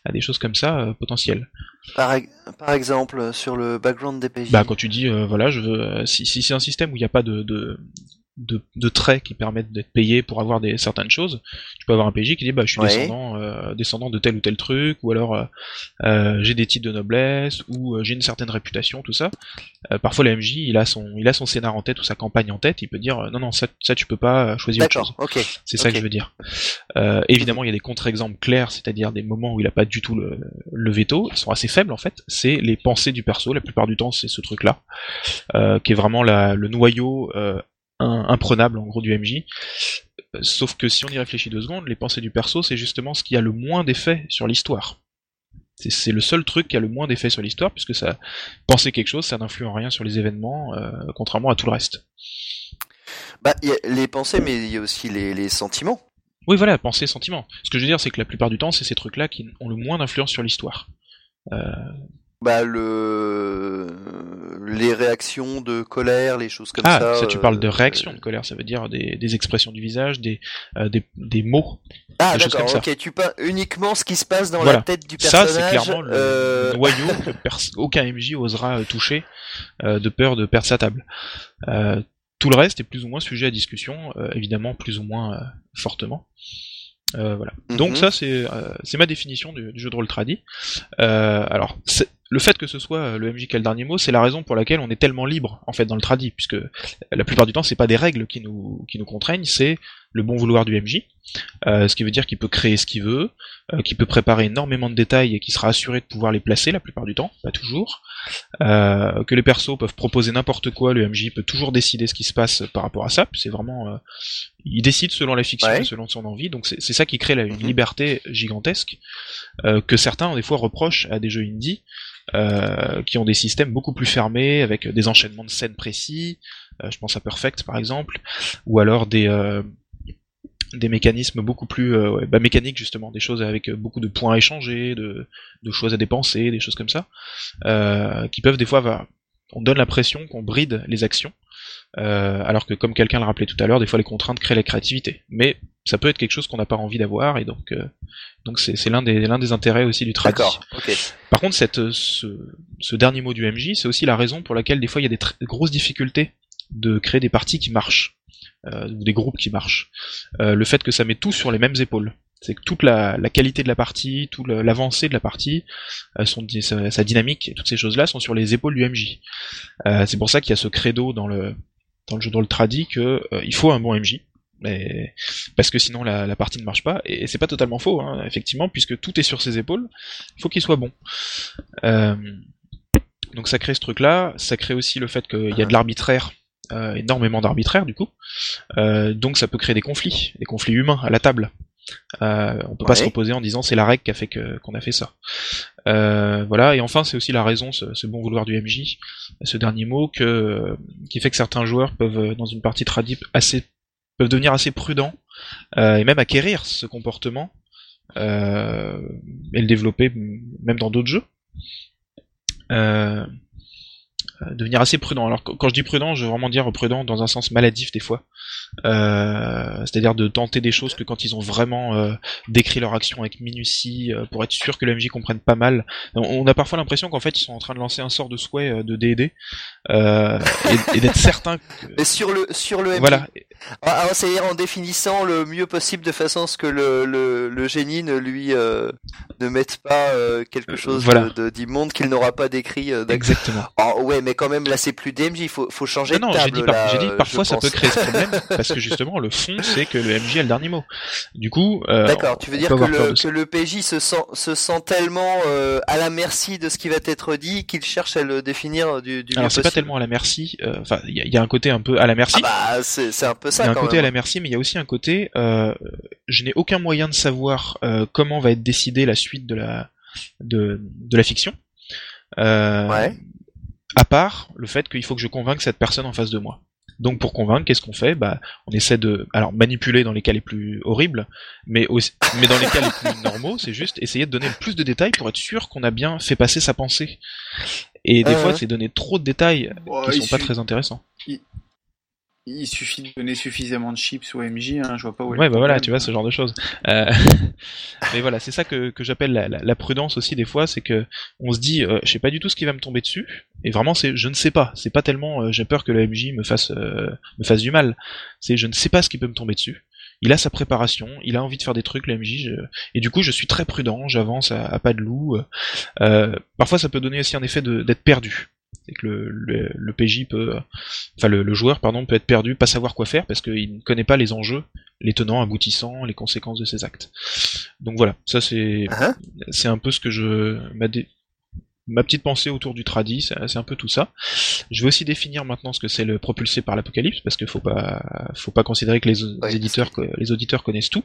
a des choses comme ça potentielles. Par, par, exemple, sur le background DPJ. Bah quand tu dis, voilà, je veux, si, si c'est un système où il n'y a pas de, de de, de, traits qui permettent d'être payé pour avoir des certaines choses. Tu peux avoir un PJ qui dit bah je suis descendant euh, descendant de tel ou tel truc ou alors euh, euh j'ai des titres de noblesse ou euh, j'ai une certaine réputation tout ça. parfois le MJ il a son il a son scénar en tête ou sa campagne en tête, il peut dire non non ça ça tu peux pas choisir autre chose. ok C'est ça que je veux dire. évidemment il y a des contre-exemples clairs, c'est-à-dire des moments où il a pas du tout le, le veto, ils sont assez faibles en fait. C'est les pensées du perso, la plupart du temps c'est ce truc là, qui est vraiment la, le noyau imprenable en gros du MJ. Sauf que si on y réfléchit deux secondes, les pensées du perso, c'est justement ce qui a le moins d'effet sur l'histoire. C'est le seul truc qui a le moins d'effet sur l'histoire, puisque ça penser quelque chose, ça n'influe en rien sur les événements, euh, contrairement à tout le reste. Bah, y a les pensées, mais il y a aussi les, sentiments. Oui, voilà, pensées, sentiments. Ce que je veux dire, c'est que la plupart du temps, c'est ces trucs-là qui ont le moins d'influence sur l'histoire. Euh, bah le les réactions de colère, les choses comme ah, ça. ça tu parles de euh, réactions de colère, ça veut dire des, des expressions du visage, des, euh, des, des, mots. Ah d'accord, ok, tu parles uniquement ce qui se passe dans la tête du personnage. Ça c'est clairement le euh, noyau que aucun MJ osera toucher de peur de perdre sa table. tout le reste est plus ou moins sujet à discussion, évidemment plus ou moins fortement. voilà. Donc mhm. ça c'est c'est ma définition du, du, jeu de rôle tradi. alors le fait que ce soit euh, le MJ qui a le dernier mot, c'est la raison pour laquelle on est tellement libre en fait dans le tradi, puisque la plupart du temps c'est pas des règles qui nous qui nous contraignent, c'est le bon vouloir du MJ, euh, ce qui veut dire qu'il peut créer ce qu'il veut, euh, qu'il peut préparer énormément de détails et qu'il sera assuré de pouvoir les placer la plupart du temps, pas toujours, euh, que les persos peuvent proposer n'importe quoi, le MJ peut toujours décider ce qui se passe par rapport à ça, c'est vraiment, euh, il décide selon la fiction, selon son envie, donc c'est ça qui crée une mhm. liberté gigantesque que certains des fois reprochent à des jeux indie. Qui ont des systèmes beaucoup plus fermés avec des enchaînements de scènes précis, je pense à Perfect par exemple, ou alors des, des mécanismes beaucoup plus euh, bah, mécaniques justement, des choses avec beaucoup de points à échanger, de, de choses à dépenser, des choses comme ça, euh, qui peuvent des fois, on donne l'impression qu'on bride les actions, euh, alors que comme quelqu'un le rappelait tout à l'heure, des fois les contraintes créent la créativité. Mais ça peut être quelque chose qu'on n'a pas envie d'avoir et donc donc c'est l'un des l'un des intérêts aussi du travail. D'accord. Par contre, cette ce, ce dernier mot du MJ, c'est aussi la raison pour laquelle des fois il y a des grosses difficultés de créer des parties qui marchent euh, ou des groupes qui marchent. Euh, le fait que ça met tout sur les mêmes épaules. C'est que toute la, la, qualité de la partie, toute l'avancée de la partie, euh, son, sa, sa, dynamique, toutes ces choses-là sont sur les épaules du MJ. Euh, c'est pour ça qu'il y a ce credo dans le dans le jeu dans le tradi que euh, il faut un bon MJ. Mais parce que sinon la, partie ne marche pas et c'est pas totalement faux hein, effectivement puisque tout est sur ses épaules il faut qu'il soit bon euh, donc ça crée ce truc là ça crée aussi le fait qu'il y a de l'arbitraire euh, énormément d'arbitraire du coup. Donc ça peut créer des conflits, des conflits humains à la table. Euh, on peut pas se reposer en disant c'est la règle qui a fait que qu'on a fait ça. Euh, voilà et enfin c'est aussi la raison, ce, bon vouloir du MJ, ce dernier mot que qui fait que certains joueurs peuvent dans une partie tradip assez peuvent devenir assez prudents et même acquérir ce comportement et le développer même dans d'autres jeux. Euh, euh, devenir assez prudent. Alors quand je dis prudent, je veux vraiment dire prudent dans un sens maladif des fois. Euh, c'est-à-dire de tenter des choses que quand ils ont vraiment euh, décrit leur action avec minutie euh, pour être sûr que le MJ comprenne pas mal. On a parfois l'impression qu'en fait ils sont en train de lancer un sort de souhait de D&D et, et d'être certain. Que... Mais sur le sur le MJ. Voilà. Ah, ah, c'est-à-dire en définissant le mieux possible de façon à ce que le, le, le génie ne lui ne mette pas quelque chose d'immonde qu'il n'aura pas décrit. Exactement. Ah, ouais, mais quand même là c'est plus DMJ, il faut, faut changer non, de table. Non, j'ai dit, parfois ça peut créer ce problème parce que justement le fond c'est que le MJ a le dernier mot. Du coup, euh, d'accord. Tu veux dire que le, que le, PJ se sent se sent tellement euh, à la merci de ce qui va être dit qu'il cherche à le définir du. du Alors c'est pas tellement à la merci. Euh, enfin, il y, a un côté un peu à la merci. Ah bah c'est un peu ça. Il y a un côté à la merci, mais il y a aussi un côté. Euh, je n'ai aucun moyen de savoir comment va être décidée la suite de la de de la fiction. ouais. À part le fait qu'il faut que je convainque cette personne en face de moi. Donc pour convaincre, qu'est-ce qu'on fait? Bah, on essaie de, alors manipuler dans les cas les plus horribles, mais aussi, mais dans les cas les plus normaux, c'est juste essayer de donner le plus de détails pour être sûr qu'on a bien fait passer sa pensée. Et des Ah fois, c'est donner trop de détails qui sont pas suffit- très intéressants. Il suffit de donner suffisamment de chips au MJ, hein, je vois pas où est Ouais, bah voilà, tu vois ce genre de choses. Euh, mais voilà, c'est ça que, que j'appelle la, la, la prudence aussi des fois, c'est que on se dit, euh, je sais pas du tout ce qui va me tomber dessus, et vraiment c'est, je ne sais pas. C'est pas tellement, euh, j'ai peur que le MJ me fasse euh, me fasse du mal. C'est, je ne sais pas ce qui peut me tomber dessus. Il a sa préparation, il a envie de faire des trucs, le MJ, je- et du coup je suis très prudent, j'avance à, à pas de loup. Euh, parfois ça peut donner aussi un effet d'être perdu. C'est que le, le, le PJ peut, enfin le, le joueur pardon peut être perdu, pas savoir quoi faire parce qu'il ne connaît pas les enjeux, les tenants, aboutissants, les conséquences de ses actes. Donc voilà, ça c'est Hein c'est un peu ce que je ma, dé- ma petite pensée autour du tradi, c'est un peu tout ça. Je vais aussi définir maintenant ce que c'est le propulsé par l'apocalypse parce qu'il faut pas faut pas considérer que les, o- Ouais, éditeurs que les auditeurs connaissent tout.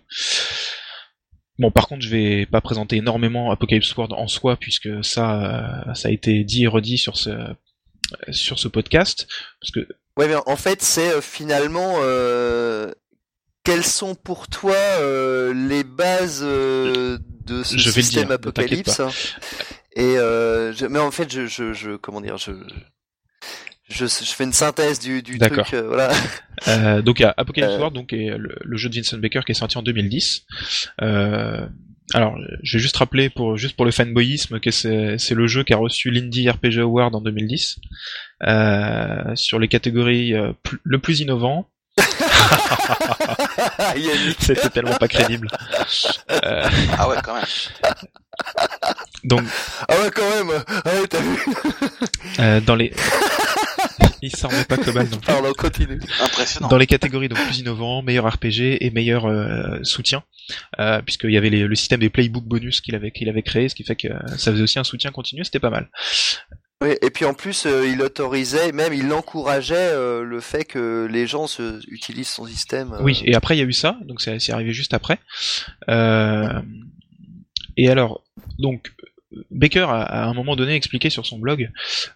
Bon, par contre, je vais pas présenter énormément Apocalypse World en soi, puisque ça, euh, ça a été dit et redit sur ce, sur ce podcast, parce que Ouais, mais en fait, c'est euh, finalement euh, quelles sont pour toi euh, les bases euh, de ce Je système dire, apocalypse Et euh, je, mais en fait, je, je, je comment dire, je, je, je fais une synthèse du, du D'accord. truc, euh, voilà. Euh, donc il y a Apocalypse Euh. World, donc est le, le jeu de Vincent Baker qui est sorti en 2010. Euh, alors, je vais juste rappeler pour juste pour le fanboyisme que c'est c'est le jeu qui a reçu l'Indie RPG Award en 2010 euh, sur les catégories euh, le plus innovant. C'était tellement pas crédible. Euh, Ah ouais, quand même. donc Ah ouais, quand même. Ah ouais, t'as vu euh, dans les il s'en remet pas que mal non plus. Pardon, continue. Impressionnant. Dans les catégories donc plus innovant, meilleur RPG et meilleur euh, soutien, euh, puisqu'il y avait les- le système des playbook bonus qu'il avait qu'il avait créé, ce qui fait que euh, ça faisait aussi un soutien continu, c'était pas mal. Oui, et puis en plus, euh, il autorisait, même il encourageait euh, le fait que les gens se, utilisent son système. euh, Oui, et après il y a eu ça, donc c'est c'est arrivé juste après. Euh, et alors, donc Baker a à un moment donné expliqué sur son blog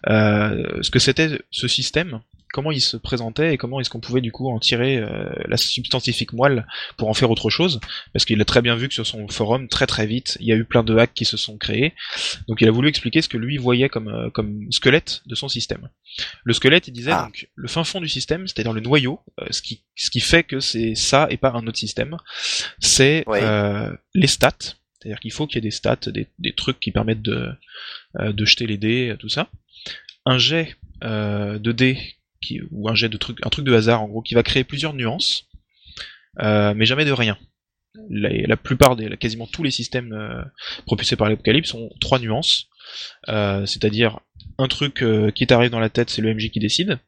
euh, ce que c'était ce système, comment il se présentait et comment est-ce qu'on pouvait du coup en tirer euh, la substantifique moelle pour en faire autre chose, parce qu'il a très bien vu que sur son forum très très vite il y a eu plein de hacks qui se sont créés, donc il a voulu expliquer ce que lui voyait comme euh, comme squelette de son système. Le squelette, il disait Ah. donc le fin fond du système, c'est-à-dire le noyau, euh, ce qui ce qui fait que c'est ça et pas un autre système, c'est euh, les stats. C'est-à-dire qu'il faut qu'il y ait des stats, des, trucs qui permettent de, euh, de jeter les dés, tout ça. Un jet euh, de dés, ou un jet de truc, un truc de hasard en gros, qui va créer plusieurs nuances, euh, mais jamais de rien. La, plupart des, quasiment tous les systèmes euh, propulsés par l'apocalypse ont trois nuances, Euh, c'est-à-dire un truc euh, qui t'arrive dans la tête, c'est le MJ qui décide.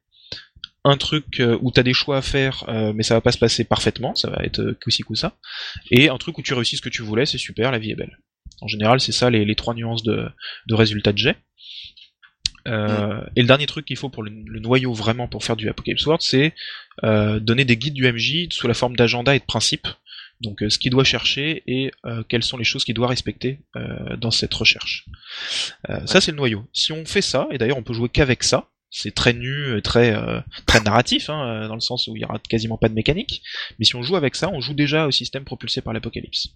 Un truc euh, où t'as des choix à faire, euh, mais ça va pas se passer parfaitement, ça va être euh, coup-ci coup-ça. Et un truc où tu réussis ce que tu voulais, c'est super, la vie est belle. En général, c'est ça les, les trois nuances de, de résultats de jet. Euh, Et le dernier truc qu'il faut pour le, le noyau vraiment pour faire du Apocalypse World, c'est euh, donner des guides du MJ sous la forme d'agenda et de principes. Donc euh, ce qu'il doit chercher et euh, quelles sont les choses qu'il doit respecter euh, dans cette recherche. Euh, Ça c'est le noyau. Si on fait ça, et d'ailleurs on peut jouer qu'avec ça, c'est très nu, très euh, très narratif, hein, euh, dans le sens où il y aura quasiment pas de mécanique. Mais si on joue avec ça, on joue déjà au système propulsé par l'apocalypse.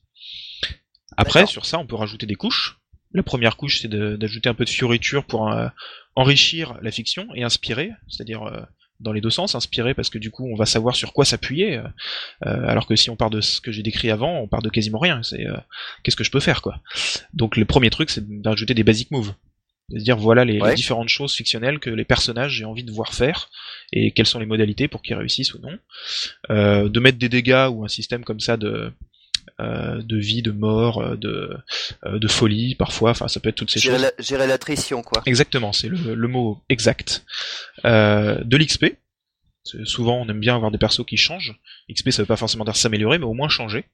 Après, sur ça, on peut rajouter des couches. La première couche, c'est d'ajouter un peu de fioriture pour euh, enrichir la fiction et inspirer, c'est-à-dire euh, dans les deux sens, inspirer parce que du coup, on va savoir sur quoi s'appuyer. alors que si on part de ce que j'ai décrit avant, on part de quasiment rien. C'est euh, qu'est-ce que je peux faire, quoi? Donc le premier truc, c'est d'ajouter des basic moves. De dire voilà les, différentes choses fictionnelles que les personnages j'ai envie de voir faire et quelles sont les modalités pour qu'ils réussissent ou non. Euh, de mettre des dégâts ou un système comme ça de euh, de vie, de mort, euh, de euh, de folie parfois. Enfin, ça peut être toutes ces Gérer choses. la- gérer l'attrition, quoi. Exactement, c'est le, le mot exact. Euh, de l'XP. Souvent, on aime bien avoir des persos qui changent. XP, ça veut pas forcément dire s'améliorer, mais au moins changer.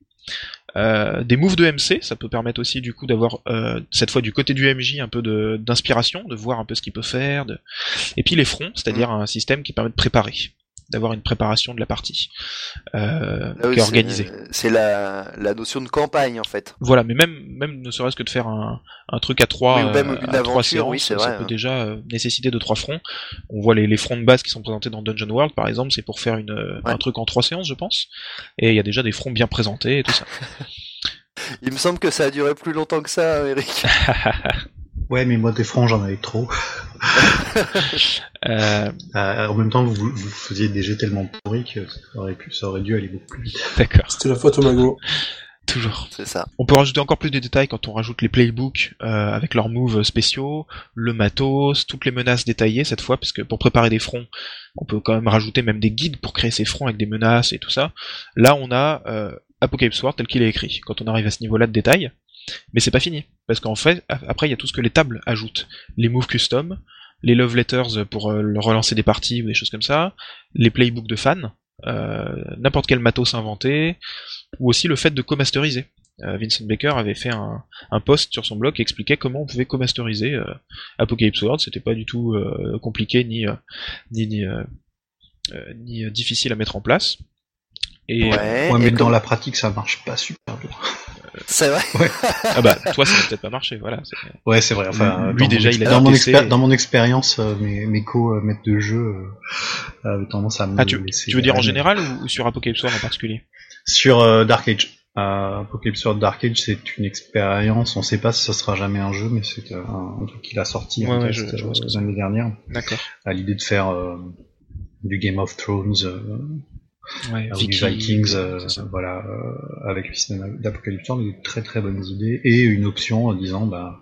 Euh, des moves de MC, ça peut permettre aussi du coup d'avoir euh, cette fois du côté du MJ un peu d'inspiration, de, voir un peu ce qu'il peut faire. De... Et puis les fronts, c'est-à-dire un système qui permet de préparer. D'avoir une préparation de la partie euh, Ah oui, qui est organisée. C'est la, la notion de campagne en fait. Voilà, mais même même ne serait-ce que de faire un, un truc à trois, Oui, ou même euh, une à trois séances, oui, ça vrai, peut hein. déjà euh, nécessiter de trois fronts. On voit les, les fronts de base qui sont présentés dans Dungeon World, par exemple, c'est pour faire une, Ouais. un truc en trois séances, je pense. Et il y a déjà des fronts bien présentés et tout ça. Il me semble que ça a duré plus longtemps que ça, Eric. Ouais, mais moi, des francs, j'en avais trop. Euh, Euh, en même temps, vous, vous faisiez des jets tellement pourris que ça aurait, pu, ça aurait dû aller beaucoup plus vite. D'accord, C'était la faute au mago. toujours. C'est ça. On peut rajouter encore plus de détails quand on rajoute les playbooks euh, avec leurs moves spéciaux, le matos, toutes les menaces détaillées cette fois, parce que pour préparer des fronts, on peut quand même rajouter même des guides pour créer ces fronts avec des menaces et tout ça. Là, on a euh, Apocalypse World tel qu'il est écrit, quand on arrive à ce niveau-là de détail. Mais c'est pas fini, parce qu'en fait, après, il y a tout ce que les tables ajoutent. Les moves custom, les love letters pour euh, relancer des parties ou des choses comme ça, les playbooks de fans, euh, n'importe quel matos inventé, ou aussi le fait de co-masteriser. Euh, Vincent Baker avait fait un, un post sur son blog qui expliquait comment on pouvait co-masteriser euh, Apocalypse World. C'était pas du tout euh, compliqué ni euh, ni ni, euh, euh, ni, euh, difficile à mettre en place. Et Ouais. Ouais, et mais dans comme- la pratique, ça marche pas super bien. C'est vrai. ah bah toi ça n'a peut-être pas marché. Voilà. Ouais, c'est vrai. Enfin, Lui, dans déjà, mon il a dans mon, expé- dans mon expérience, euh, mes, mes co-maîtres de jeu euh, avaient tendance à me Ah tu, laisser. tu veux dire en général ou, sur Apocalypse World en particulier Sur euh, Dark Age. Euh, Apocalypse World Dark Age, c'est une expérience. On sait pas si ça sera jamais un jeu, mais c'est euh, un, un truc qu'il a sorti Ouais, en ouais, test, l'année dernière, D'accord. à l'idée de faire euh, du Game of Thrones euh, Ouais, ou Vikings, euh, voilà, euh, avec le système d'Apocalypse World, des très très bonnes idées et une option en disant, bah,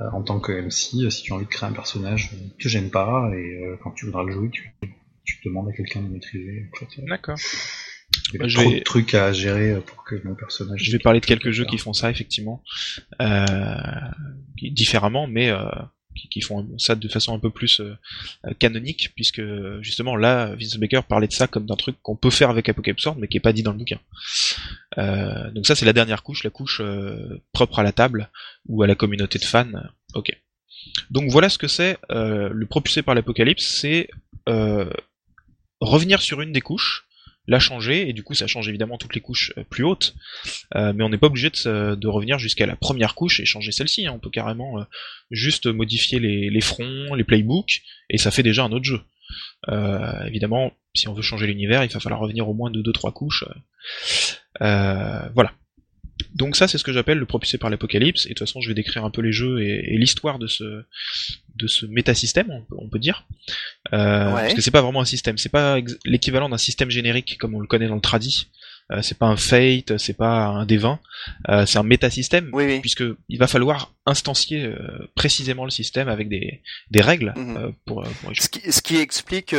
euh, en tant que MC, euh, si tu as envie de créer un personnage que j'aime pas et euh, quand tu voudras le jouer, tu, tu demandes à quelqu'un de le maîtriser. En fait, D'accord. il y a trop vais- de trucs à gérer euh, pour que mon personnage. Je vais parler de quelques jeux qui font ça effectivement, euh, différemment, mais euh, qui, font ça de façon un peu plus euh, canonique, puisque justement là, Vince Baker parlait de ça comme d'un truc qu'on peut faire avec Apocalypse World, mais qui est pas dit dans le bouquin. Euh, donc ça, c'est la dernière couche, la couche euh, propre à la table ou à la communauté de fans. Ok. Donc voilà ce que c'est le propulsé par l'apocalypse, c'est revenir sur une des couches, la changer, et du coup ça change évidemment toutes les couches euh, plus hautes, euh, mais on n'est pas obligé de, de revenir jusqu'à la première couche et changer celle-ci, hein. on peut carrément euh, juste modifier les, fronts, les playbooks, et ça fait déjà un autre jeu. Évidemment, si on veut changer l'univers, il va falloir revenir au moins de 2-3 couches. Voilà. Donc ça, c'est ce que j'appelle le propulsé par l'apocalypse, et de toute façon, je vais décrire un peu les jeux et, et l'histoire de ce, de ce métasystème, on peut, on peut dire. Euh, Ouais. Parce que c'est pas vraiment un système, c'est pas l'équivalent d'un système générique comme on le connaît dans le tradi. Euh, c'est pas un Fate, c'est pas un D20, euh, c'est un métasystème, Oui, oui. puisque il va falloir instancier euh, précisément le système avec des, des règles Mhm. euh, pour, pour. Ce qui, ce qui explique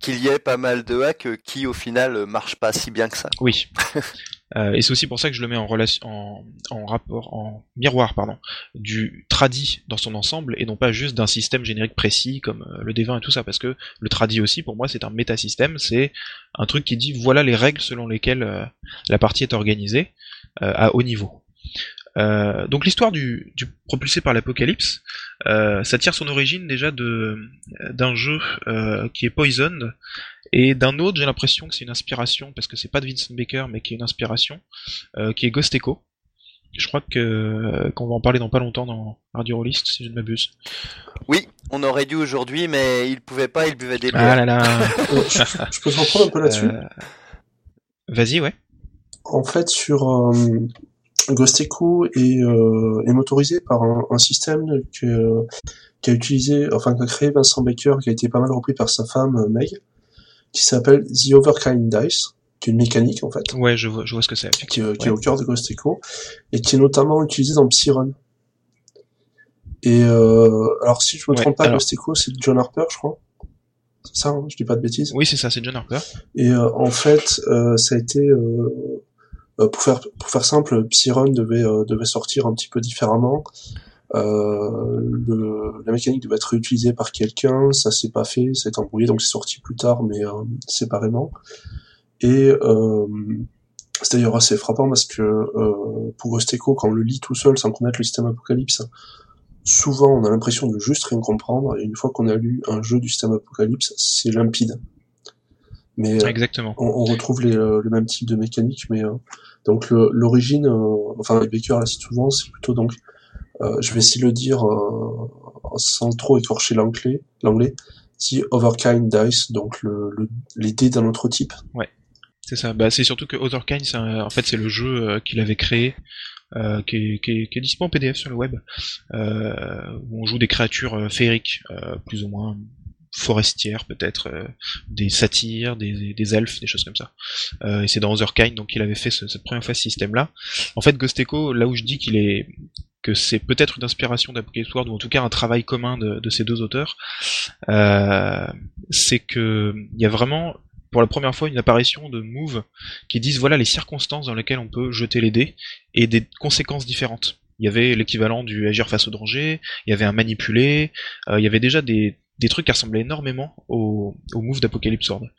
qu'il y ait pas mal de hacks qui au final marchent pas si bien que ça. Oui. Euh, et c'est aussi pour ça que je le mets en relation, en, rapport, en miroir, pardon, du tradi dans son ensemble et non pas juste d'un système générique précis comme euh, le D20 et tout ça, parce que le tradi aussi, pour moi, c'est un métasystème, c'est un truc qui dit voilà les règles selon lesquelles euh, la partie est organisée à haut niveau. Donc l'histoire du, propulsé par l'apocalypse, ça tire son origine déjà d'un jeu qui est Poisoned et d'un autre j'ai l'impression que c'est une inspiration parce que c'est pas de Vincent Baker mais qui est une inspiration euh, qui est Ghost Echo. Je crois que euh, qu'on va en parler dans pas longtemps dans Radio Rollist si je ne m'abuse. Oui, on aurait dû aujourd'hui, mais il pouvait pas, il buvait des bières. Ah là là. Je, je peux reprendre un peu là-dessus? Euh, Vas-y ouais. En fait, sur euh, Ghost Echo est, euh, est motorisé par un, un système que, qu'a utilisé, enfin qu'a créé Vincent Baker, qui a été pas mal repris par sa femme euh, Meg, qui s'appelle The Overkind Dice, qui est une mécanique en fait, Ouais je vois je vois ce que c'est. qui, euh, qui Ouais. est au cœur de Ghost Echo, et qui est notamment utilisé dans Psyrun. Et euh, alors si je me Ouais, trompe pas, alors- Ghost Echo c'est John Harper, je crois. C'est ça, hein, je dis pas de bêtises. Oui c'est ça c'est John Harper. Et euh, en fait, euh, ça a été euh, euh, pour faire pour faire simple, Psyrun devait devait sortir un petit peu différemment. Euh, le, la mécanique devait être réutilisée par quelqu'un, ça s'est pas fait, ça a été embrouillé, donc c'est sorti plus tard, mais euh, séparément. Et euh, c'est d'ailleurs assez frappant parce que euh, pour Ghost Echo, quand on le lit tout seul sans connaître le système Apocalypse, souvent on a l'impression de juste rien comprendre, et une fois qu'on a lu un jeu du système Apocalypse, c'est limpide. Mais Exactement. on, on retrouve les, euh, le même type de mécanique, mais euh, donc l'origine, euh, enfin Baker la cite souvent, c'est plutôt donc, je vais essayer de le dire euh, sans trop écorcher l'anglais, l'anglais, The Overkind Dice, donc le, le, les d'un autre type. C'est ça. Bah, c'est surtout que Otherkind, c'est un- en fait, c'est le jeu euh, qu'il avait créé, euh, qui, est, qui, est, qui est disponible en PDF sur le web, euh, où on joue des créatures euh, féeriques, euh, plus ou moins forestières peut-être, euh, des satyres, des, des elfes, des choses comme ça. Euh, et c'est dans Otherkind, donc il avait fait ce- cette première fois ce système-là. En fait, Ghost là où je dis qu'il est c'est peut-être une inspiration d'Apocalypse World, ou en tout cas un travail commun de, ces deux auteurs, euh, c'est que il y a vraiment pour la première fois une apparition de moves qui disent voilà les circonstances dans lesquelles on peut jeter les dés et des conséquences différentes. Il y avait l'équivalent du agir face au danger, il y avait un manipuler, euh, il y avait déjà des, des trucs qui ressemblaient énormément au, au d'Apocalypse World.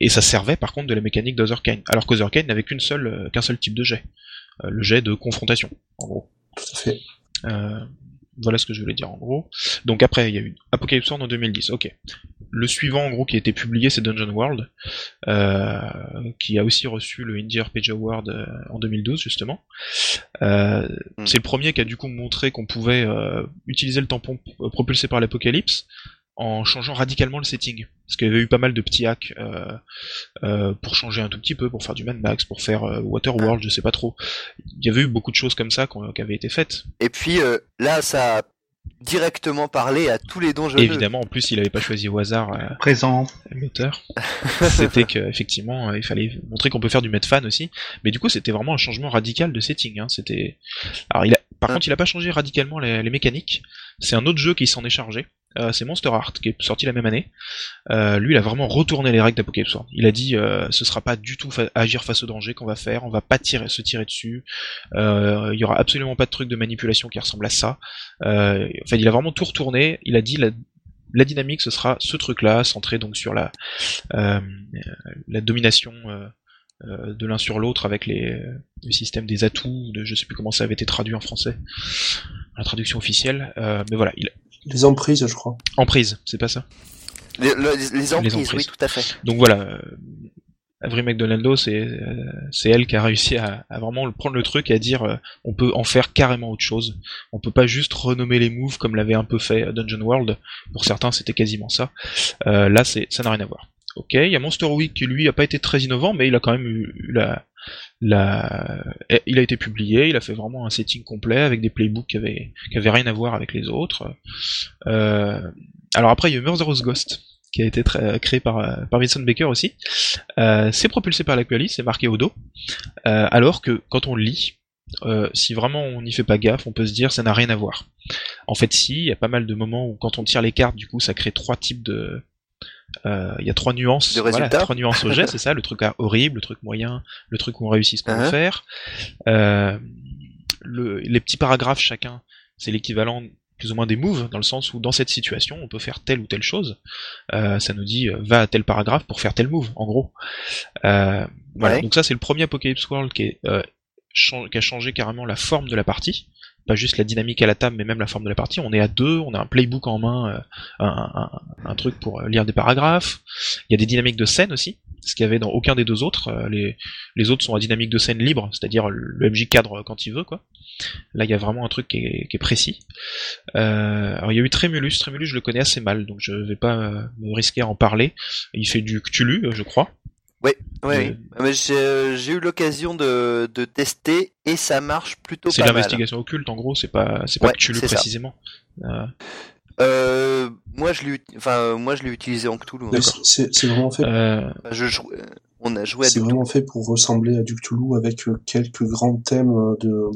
Et ça servait par contre de la mécanique d'Otherkine, alors qu'Otherkine n'avait euh, qu'un seul type de jet, le jet de confrontation, en gros. Tout à fait. Euh, voilà ce que je voulais dire en gros. Donc après, il y a eu Apocalypse World en 2010. Ok. Le suivant en gros qui a été publié, c'est Dungeon World, euh, qui a aussi reçu le Indie RPG Award euh, en 2012 justement. Euh, Hmm. C'est le premier qui a du coup montré qu'on pouvait euh, utiliser le tampon propulsé par l'apocalypse en changeant radicalement le setting. Parce qu'il y avait eu pas mal de petits hacks euh, euh, pour changer un tout petit peu, pour faire du Mad Max, pour faire euh, Waterworld, je sais pas trop. Il y avait eu beaucoup de choses comme ça qui avaient été faites. Et puis euh, là, ça a directement parlé à tous les donjons. Évidemment, en plus, il avait pas choisi au hasard euh, Présent. l'auteur. c'était que effectivement, euh, il fallait montrer qu'on peut faire du Medfan aussi. Mais du coup, c'était vraiment un changement radical de setting. Hein. C'était. Alors, il a... par Ah. contre, il a pas changé radicalement les, les mécaniques. C'est un autre jeu qui s'en est chargé. Euh, c'est Monster Heart qui est sorti la même année. Euh, lui, il a vraiment retourné les règles d'Apocalypse. Il a dit, euh, ce sera pas du tout agir face au danger qu'on va faire. On va pas se tirer dessus. Euh, il y aura absolument pas de truc de manipulation qui ressemble à ça. Euh, enfin, il a vraiment tout retourné. Il a dit la, dynamique, ce sera ce truc-là, centré donc sur la la domination de l'un sur l'autre avec les le système des atouts. De, je sais plus comment ça avait été traduit en français, la traduction officielle. Mais voilà, il Les emprises, je crois. emprise, c'est pas ça. Les, le- les emprises, emprises. oui, tout à fait. Donc voilà, euh, Avery McDonaldo, c'est euh, c'est elle qui a réussi à, à vraiment le- prendre le truc et à dire euh, on peut en faire carrément autre chose. On peut pas juste renommer les moves comme l'avait un peu fait Dungeon World. Pour certains, c'était quasiment ça. Euh, là, c'est ça n'a rien à voir. Ok, il y a Monster Week qui lui a pas été très innovant, mais il a quand même eu, eu la eh, il a été publié, il a fait vraiment un setting complet avec des playbooks qui avaient rien à voir avec les autres. Euh, alors après, il y a Murderous Ghost qui a été très- créé par euh, par Vincent Baker aussi. Euh, c'est propulsé par l'Aqualis, c'est marqué au dos. Euh, alors que quand on lit, euh, si vraiment on n'y fait pas gaffe, on peut se dire ça n'a rien à voir. En fait, si, il y a pas mal de moments où quand on tire les cartes, du coup, ça crée trois types de. Euh, Il y a trois nuances. De voilà, résultats trois nuances au jet, c'est ça. Le truc horrible, le truc moyen, le truc où on réussit ce qu'on veut Uh-huh. faire. Euh, le, les petits paragraphes chacun, c'est l'équivalent plus ou moins des moves, dans le sens où dans cette situation, on peut faire telle ou telle chose. Euh, ça nous dit euh, va à tel paragraphe pour faire tel move, en gros. Euh, voilà. Ouais. Donc ça, c'est le premier Apocalypse World qui, est, chan- qui a changé carrément la forme de la partie. Pas juste la dynamique à la table, mais même la forme de la partie. On est à deux, on a un playbook en main, euh, un, truc pour euh, lire des paragraphes. Il y a des dynamiques de scène aussi, ce qu'il y avait dans aucun des deux autres. Euh, les, autres sont à dynamique de scène libre, c'est-à-dire le MJ cadre quand il veut, quoi. Là, il y a vraiment un truc qui est, précis. Euh, alors, il y a eu Tremulus. Tremulus, je le connais assez mal, donc je vais pas me risquer à en parler. Il fait du Cthulhu, je crois. Oui, Euh, oui. Mais j'ai j'ai eu l'occasion de, de tester et ça marche plutôt C'est pas mal. l'investigation occulte, en gros. C'est pas, c'est pas Ouais, Cthulhu c'est précisément. Euh, Euh, moi je l'ai, enfin euh, moi je l'ai utilisé en Cthulhu. Hein. c'est- C'est c'est vraiment fait. euh, Je euh, on a joué à C'est du vraiment fait pour ressembler à du Cthulhu avec euh, quelques grands thèmes euh, de,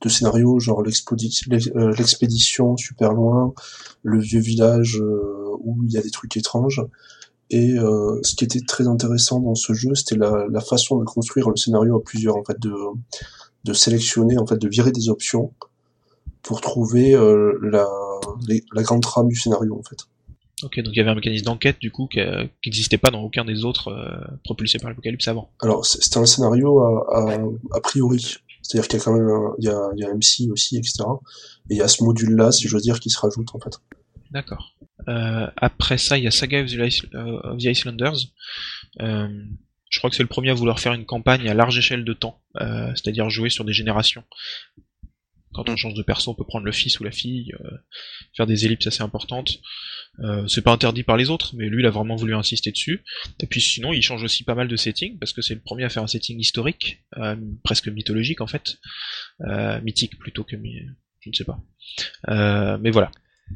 de scénario, genre l'expédi- l'ex- euh, l'expédition super loin, le vieux village euh, où il y a des trucs étranges. Et euh, ce qui était très intéressant dans ce jeu, c'était la, la façon de construire le scénario à plusieurs, en fait, de, de sélectionner, en fait, de virer des options pour trouver euh, la, les- la grande trame du scénario, en fait. ok, donc il y avait un mécanisme d'enquête du coup qui euh, n'existait pas dans aucun des autres euh, propulsés par l'Apocalypse avant. Alors, c'est un scénario à, à, a priori. C'est-à-dire qu'il y a quand même un, il y a, il y a MC aussi, etc. Et il y a ce module-là, si je veux dire, qui se rajoute, en fait. D'accord. Euh, après ça, il y a Saga of the, euh, Icelanders. je crois que c'est le premier à vouloir faire une campagne à large échelle de temps, c'est-à-dire jouer sur des générations. Quand on change de perso, on peut prendre le fils ou la fille, faire des ellipses assez importantes. Euh, c'est pas interdit par les autres, mais lui il a vraiment voulu insister dessus. Et puis sinon, il change aussi pas mal de setting, parce que c'est le premier à faire un setting historique, euh, presque mythologique en fait, euh, mythique plutôt que je ne sais pas. mais voilà.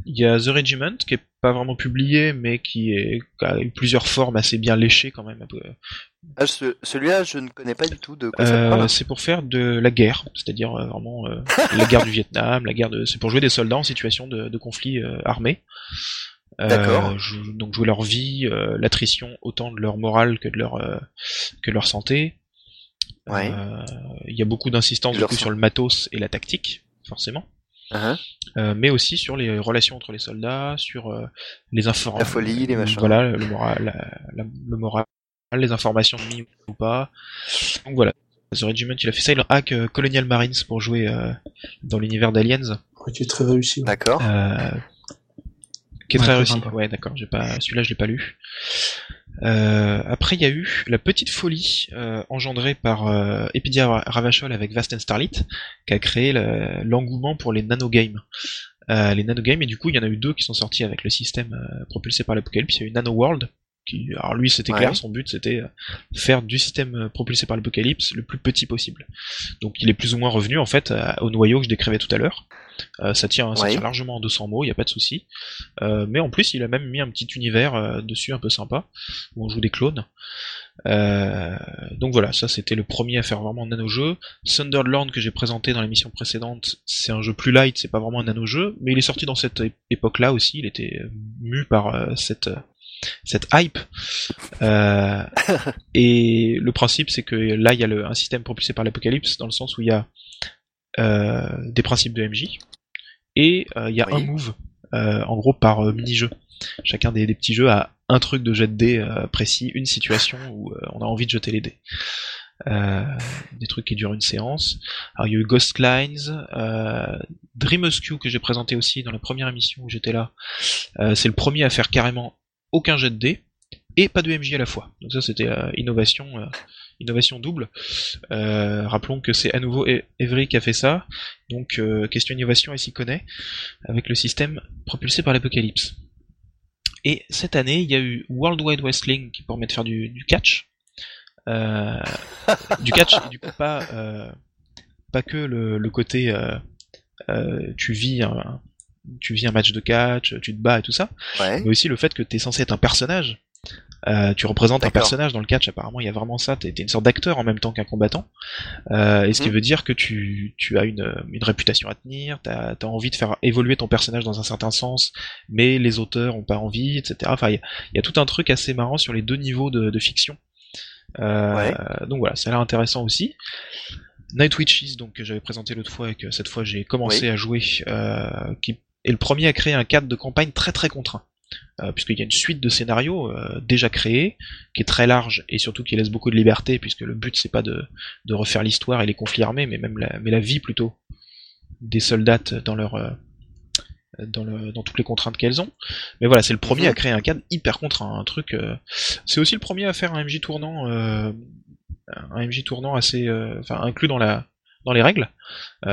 Il y a The Regiment qui est pas vraiment publié, mais qui, est, a eu plusieurs formes assez bien léchées quand même. Ah, celui-là, je ne connais pas du tout de quoi ça C'est pour faire de la guerre, c'est-à-dire vraiment la guerre du Vietnam, la guerre de. C'est pour jouer des soldats en situation de, de conflit armé. D'accord. Euh, donc jouer leur vie, euh, l'attrition autant de leur morale que de leur euh, que de leur santé. Ouais. Il y a beaucoup d'insistance sur le matos et la tactique, forcément. Uh-huh. mais aussi sur les relations entre les soldats, sur les informations. La folie, les machins. Voilà, le moral, le moral, les informations de ou pas. Donc voilà. The Regiment, il a fait ça, il a hack Colonial Marines pour jouer dans l'univers d'Aliens. qui est très réussi. D'accord. Qui est très réussi. Ouais, d'accord. J'ai pas, celui-là, je l'ai pas lu. Euh, après, il y a eu la petite folie euh, engendrée par euh, Epidia Ravachol avec Vast and Starlit, qui a créé l'engouement pour les nanogames. Euh, les nanogames, et du coup, il y en a eu deux qui sont sortis avec le système propulsé par l'Apocalypse. Il y a eu Nano World, qui, alors lui, c'était clair, son but, c'était faire du système propulsé par l'Apocalypse le plus petit possible. Donc, il est plus ou moins revenu en fait au noyau que je décrivais tout à l'heure. Euh, ça, tient, ça tient largement en 200 mots, il n'y a pas de souci. Euh, mais en plus, il a même mis un petit univers euh, dessus un peu sympa, où on joue des clones. donc voilà, ça c'était le premier à faire vraiment un nano-jeu. Thunderland que j'ai présenté dans l'émission précédente, c'est un jeu plus light, c'est pas vraiment un nano-jeu, mais il est sorti dans cette époque-là aussi, il était mu par cette cette hype. et le principe, c'est que là, il y a le, un système propulsé par l'apocalypse, dans le sens où il y a des principes de MJ, et euh, il y a un move, euh, en gros, par mini-jeu. Chacun des, petits jeux a un truc de jet de dés précis, une situation où on a envie de jeter les dés. des trucs qui durent une séance. Alors il y a eu Ghost Lines, euh, que j'ai présenté aussi dans la première émission où j'étais là. c'est le premier à faire carrément aucun jet de dés et pas de MJ à la fois. Donc ça c'était innovation innovation double. Euh, rappelons que c'est à nouveau Evry qui a fait ça, donc euh, question innovation elle s'y connaît, avec le système propulsé par l'Apocalypse. Et cette année, il y a eu World Wide Wrestling qui permet de faire du, catch. Euh, du catch, et du coup pas, pas que le, côté tu vis un, tu vis un match de catch, tu te bats et tout ça, mais aussi le fait que tu es censé être un personnage euh, tu représentes un personnage dans le catch, apparemment il y a vraiment ça, t'es es une sorte d'acteur en même temps qu'un combattant, euh, et ce qui mhm. veut dire que tu, tu as une, une, réputation à tenir, t'as as envie de faire évoluer ton personnage dans un certain sens, mais les auteurs ont pas envie, etc. Enfin, il y, a tout un truc assez marrant sur les deux niveaux de, de fiction. Euh, donc voilà, ça a l'air intéressant aussi. Night Witches, donc que j'avais présenté l'autre fois et que cette fois j'ai commencé à jouer, euh, qui est le premier à créer un cadre de campagne très très contraint. Euh, puisqu'il y a une suite de scénarios euh, déjà créés, qui est très large et surtout qui laisse beaucoup de liberté, puisque le but c'est pas de, refaire l'histoire et les conflits armés, mais même la, vie plutôt des soldats dans leur euh, dans, toutes les contraintes qu'elles ont. Mais voilà, c'est le premier à créer un cadre hyper contraint, un truc. c'est aussi le premier à faire un MJ tournant, un MJ tournant assez, inclus dans la dans les règles,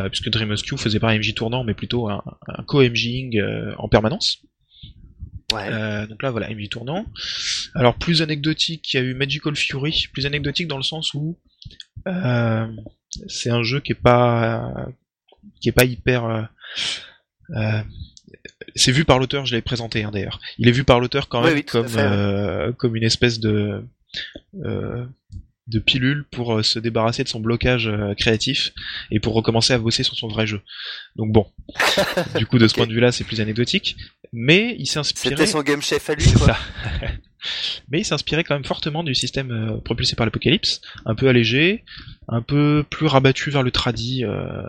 puisque Dreamers faisait pas un MJ tournant, mais plutôt un, un co-MJing en permanence. Euh, donc là, voilà, MJ tournant. Alors, plus anecdotique, il y a eu Magical Fury. Plus anecdotique dans le sens où euh, c'est un jeu qui est pas qui est pas hyper. Euh, c'est vu par l'auteur, je l'ai présenté hein, d'ailleurs. Il est vu par l'auteur quand même comme comme une espèce de de pilule pour se débarrasser de son blocage créatif et pour recommencer à bosser sur son vrai jeu. Donc bon, du coup de ce point de vue-là, c'est plus anecdotique mais il s'est inspiré. C'était son game chef à lui. Ça. mais il s'est inspiré quand même fortement du système euh, propulsé par l'Apocalypse, un peu allégé, un peu plus rabattu vers le tradi euh,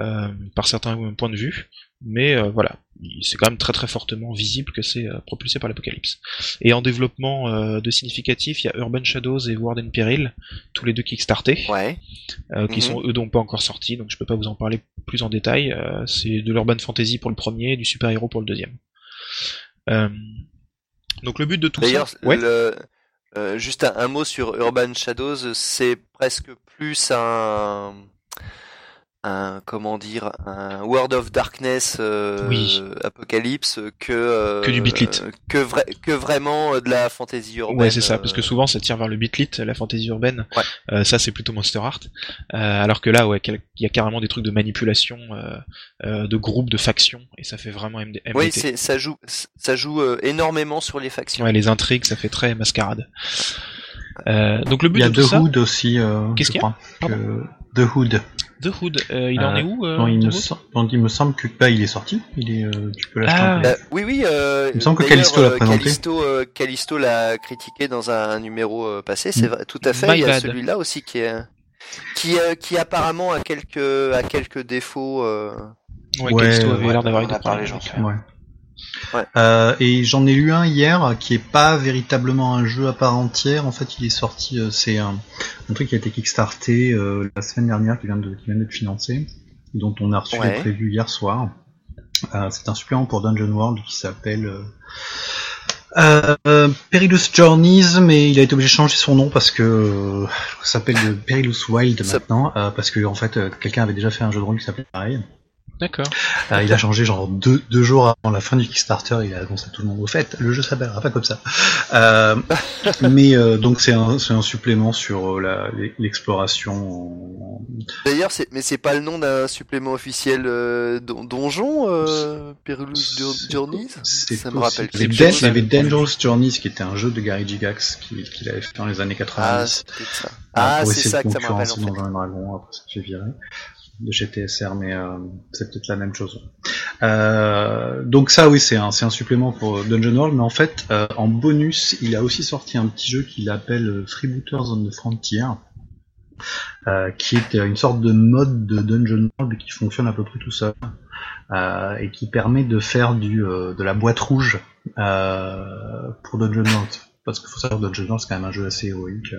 euh, par certains points de vue, mais voilà, c'est quand même très très fortement visible que c'est propulsé par l'Apocalypse. Et en développement de significatif, il y a Urban Shadows et World in Peril, tous les deux kickstartés, ouais. qui mhm. sont eux donc pas encore sortis, donc je peux pas vous en parler plus en détail. c'est de l'urban fantasy pour le premier, et du super héros pour le deuxième. Donc le but de tout ça. Ouais. euh, juste un, un mot sur Urban Shadows, c'est presque plus un un comment dire un World of Darkness euh, Oui. Apocalypse que euh, Que du bitlit. que vrai que vraiment euh, de la fantasy urbaine. Ouais, c'est ça, parce que souvent ça tire vers le bitlit, la fantasy urbaine. Ouais. Euh, ça, c'est plutôt Monster Art. Euh, alors que là, ouais, il y a carrément des trucs de manipulation, euh, euh, de groupes, de factions, et ça fait vraiment MD, MDT. Oui, c'est ça joue ça joue euh, énormément sur les factions. Ouais, les intrigues, ça fait très mascarade. Euh, donc le but Il y a de tout The ça, Hood aussi, euh, Qu'est-ce qu'il y a The Hood. The Hood, euh, il en Euh, est où euh, non, il me, sem- non, il me semble que bah, il est sorti. Il est, euh, tu peux l'acheter. Ah. en Bah, oui, oui. Euh, Il me semble que d'ailleurs, Callisto l'a euh, présenté. Callisto, euh, Callisto l'a critiqué dans un numéro euh, passé. C'est Mm. vrai, tout à fait. My il y a bad. celui-là aussi qui est qui euh, qui apparemment a quelques a quelques défauts. euh, Ouais, Ouais, Callisto avait ouais, l'air d'avoir on eu a des parlé, problèmes. j'en sais. Ouais. Ouais. Euh, et j'en ai lu un hier qui est pas véritablement un jeu à part entière. En fait, il est sorti. euh, c'est un, un truc qui a été kickstarté euh, la semaine dernière, qui vient de qui vient d'être financé, dont on a reçu Ouais. les prévus hier soir. Euh, c'est un supplément pour Dungeon World qui s'appelle Perilous Journeys, mais il a été obligé de changer son nom parce que ça s'appelle le Perilous Wild maintenant, parce que en fait quelqu'un avait déjà fait un jeu de rôle qui s'appelait pareil. D'accord. Euh, il a changé genre deux, deux jours avant la fin du Kickstarter, il a annoncé à tout le monde au fait, le jeu s'appellera pas comme ça. Euh, mais euh, donc c'est un, c'est un supplément sur euh, l'exploration. en- D'ailleurs, c'est mais c'est pas le nom d'un supplément officiel euh, don- donjon, euh, Perilous Jour- Journeys? C'est Ça me rappelle quelque Il y avait, chose. Dan- il y avait Dangerous Journeys qui était un jeu de Gary Gygax qui, qu'il avait fait dans les années Ah, 90. c'est peut-être ça. Ah, pour c'est ça que ça me rappelle en fait. Et après ça j'ai viré de chez TSR, mais euh, c'est peut-être la même chose. Euh, donc ça, oui, c'est un, un supplément pour Dungeon World, mais en fait, euh, en bonus, il a aussi sorti un petit jeu qu'il appelle euh, Freebooters on the Frontier, euh, qui est une sorte de mode de Dungeon World qui fonctionne à peu près tout seul, euh, et qui permet de faire du, euh, de la boîte rouge euh, pour Dungeon World. Parce qu'il faut savoir que Dungeon World, c'est quand même un jeu assez héroïque.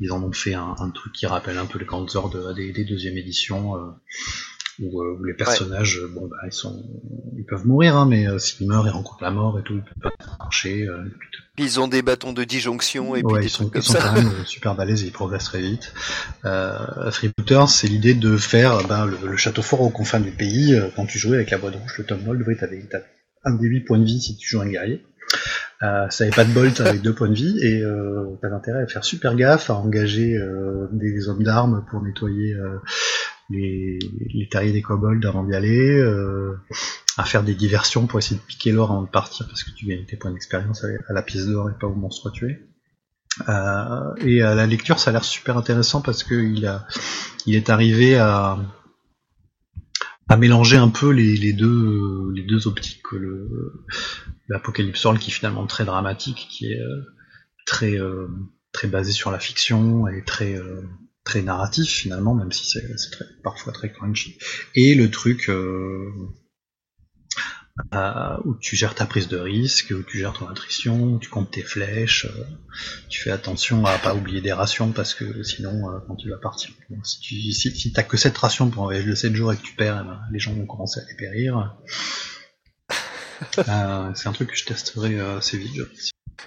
Ils en ont fait un, un truc qui rappelle un peu les grandes heures de des, des deuxième édition, euh, où, euh, où les personnages, euh, bon bah ils sont, ils peuvent mourir, hein, mais euh, s'ils meurent, ils rencontrent la mort et tout, ils peuvent pas marcher. euh, Ils ont des bâtons de disjonction et puis des ils sont, trucs ils comme sont ça. quand même euh, super balèzes et ils progressent très vite. Euh, Freebooters, c'est l'idée de faire ben, le, le château fort aux confins du pays. euh, quand tu jouais avec la boîte rouge, le Tom oui, t'avais t'as un des 8 points de vie si tu joues un guerrier. Euh, ça avait pas de bol, t'avais deux points de vie et euh, t'avais intérêt à faire super gaffe, à engager euh, des hommes d'armes pour nettoyer euh, les, les terriers des kobolds avant d'y aller, euh, à faire des diversions pour essayer de piquer l'or avant de partir parce que tu gagnes tes points d'expérience à, la pièce d'or et pas au monstre tué. Et à la lecture, ça a l'air super intéressant parce que il a, il est arrivé à, à mélanger un peu les, deux, les deux optiques, que le, l'apocalypse World qui est finalement très dramatique, qui est euh, très, euh, très basé sur la fiction et très, euh, très narratif finalement, même si c'est, c'est très- parfois très crunchy. Et le truc euh, euh, où tu gères ta prise de risque, où tu gères ton attrition, où tu comptes tes flèches, euh, tu fais attention à pas oublier des rations parce que sinon euh, quand tu vas partir, bon, si tu si, si t'as que cette ration pour un voyage de 7 jours et que tu perds, eh ben, les gens vont commencer à dépérir. C'est un truc que je testerai assez vite.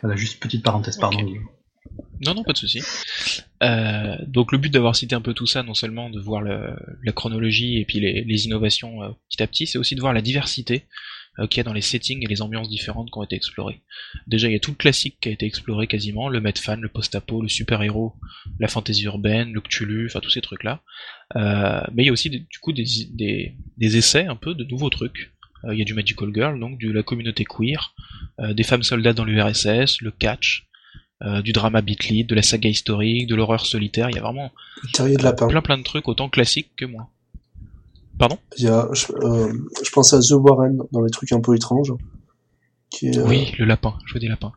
Voilà, juste petite parenthèse, pardon. Non, non, pas de souci. Euh, donc le but d'avoir cité un peu tout ça, non seulement de voir le- la chronologie et puis les, les innovations euh, petit à petit, c'est aussi de voir la diversité euh, qu'il y a dans les settings et les ambiances différentes qui ont été explorées. Déjà, il y a tout le classique qui a été exploré quasiment, le Medfan, le post-apo, le super-héros, la fantasy urbaine, le Cthulhu, enfin tous ces trucs-là. Euh, mais il y a aussi du coup des, des, des essais un peu de nouveaux trucs. Euh, il y a du Magical Girl, donc de la communauté queer, euh, des femmes soldats dans l'URSS, le catch, euh, du drama beat lead, de la saga historique, de l'horreur solitaire. Il y a vraiment euh, plein plein de trucs autant classiques que moins. Pardon Il y a, je, euh, je pense à The Warren dans les trucs un peu étranges. Qui est, euh, Oui, le lapin, je veux des lapins.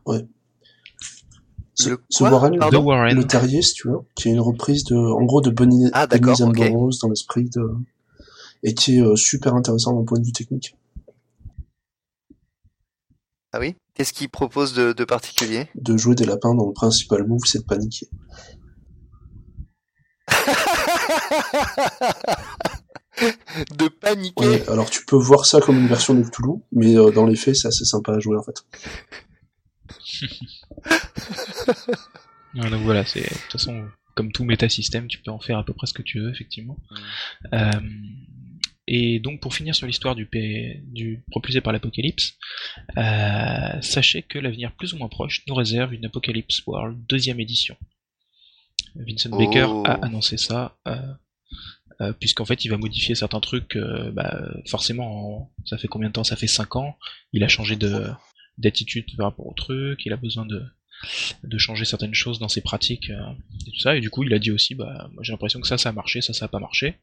The, Le The Warren, The Warren. le terrier, si tu veux, qui est une reprise de, en gros, de Bunny, Ah, and ok. Burrows dans l'esprit de, et qui est euh, super intéressant d'un point de vue technique. Ah oui? Qu'est-ce qu'il propose de, de particulier? De jouer des lapins dont le principal move, c'est de paniquer. De paniquer Ouais, alors tu peux voir ça comme une version de Cthulhu, mais euh, dans les faits, c'est assez sympa à jouer en fait. Donc voilà, c'est de toute façon comme tout métasystème, tu peux en faire à peu près ce que tu veux, effectivement. Euh, et donc pour finir sur l'histoire du, P- du propulsé par l'apocalypse, euh, sachez que l'avenir plus ou moins proche nous réserve une Apocalypse World deuxième édition. Vincent Baker Oh. a annoncé ça, euh, euh, puisqu'en fait il va modifier certains trucs, euh, bah, forcément, en- ça fait combien de temps? Ça fait 5 ans, il a changé de d'attitude par rapport au truc, il a besoin de, de changer certaines choses dans ses pratiques euh, et tout ça, et du coup il a dit aussi, bah, moi j'ai l'impression que ça ça a marché, ça ça a pas marché.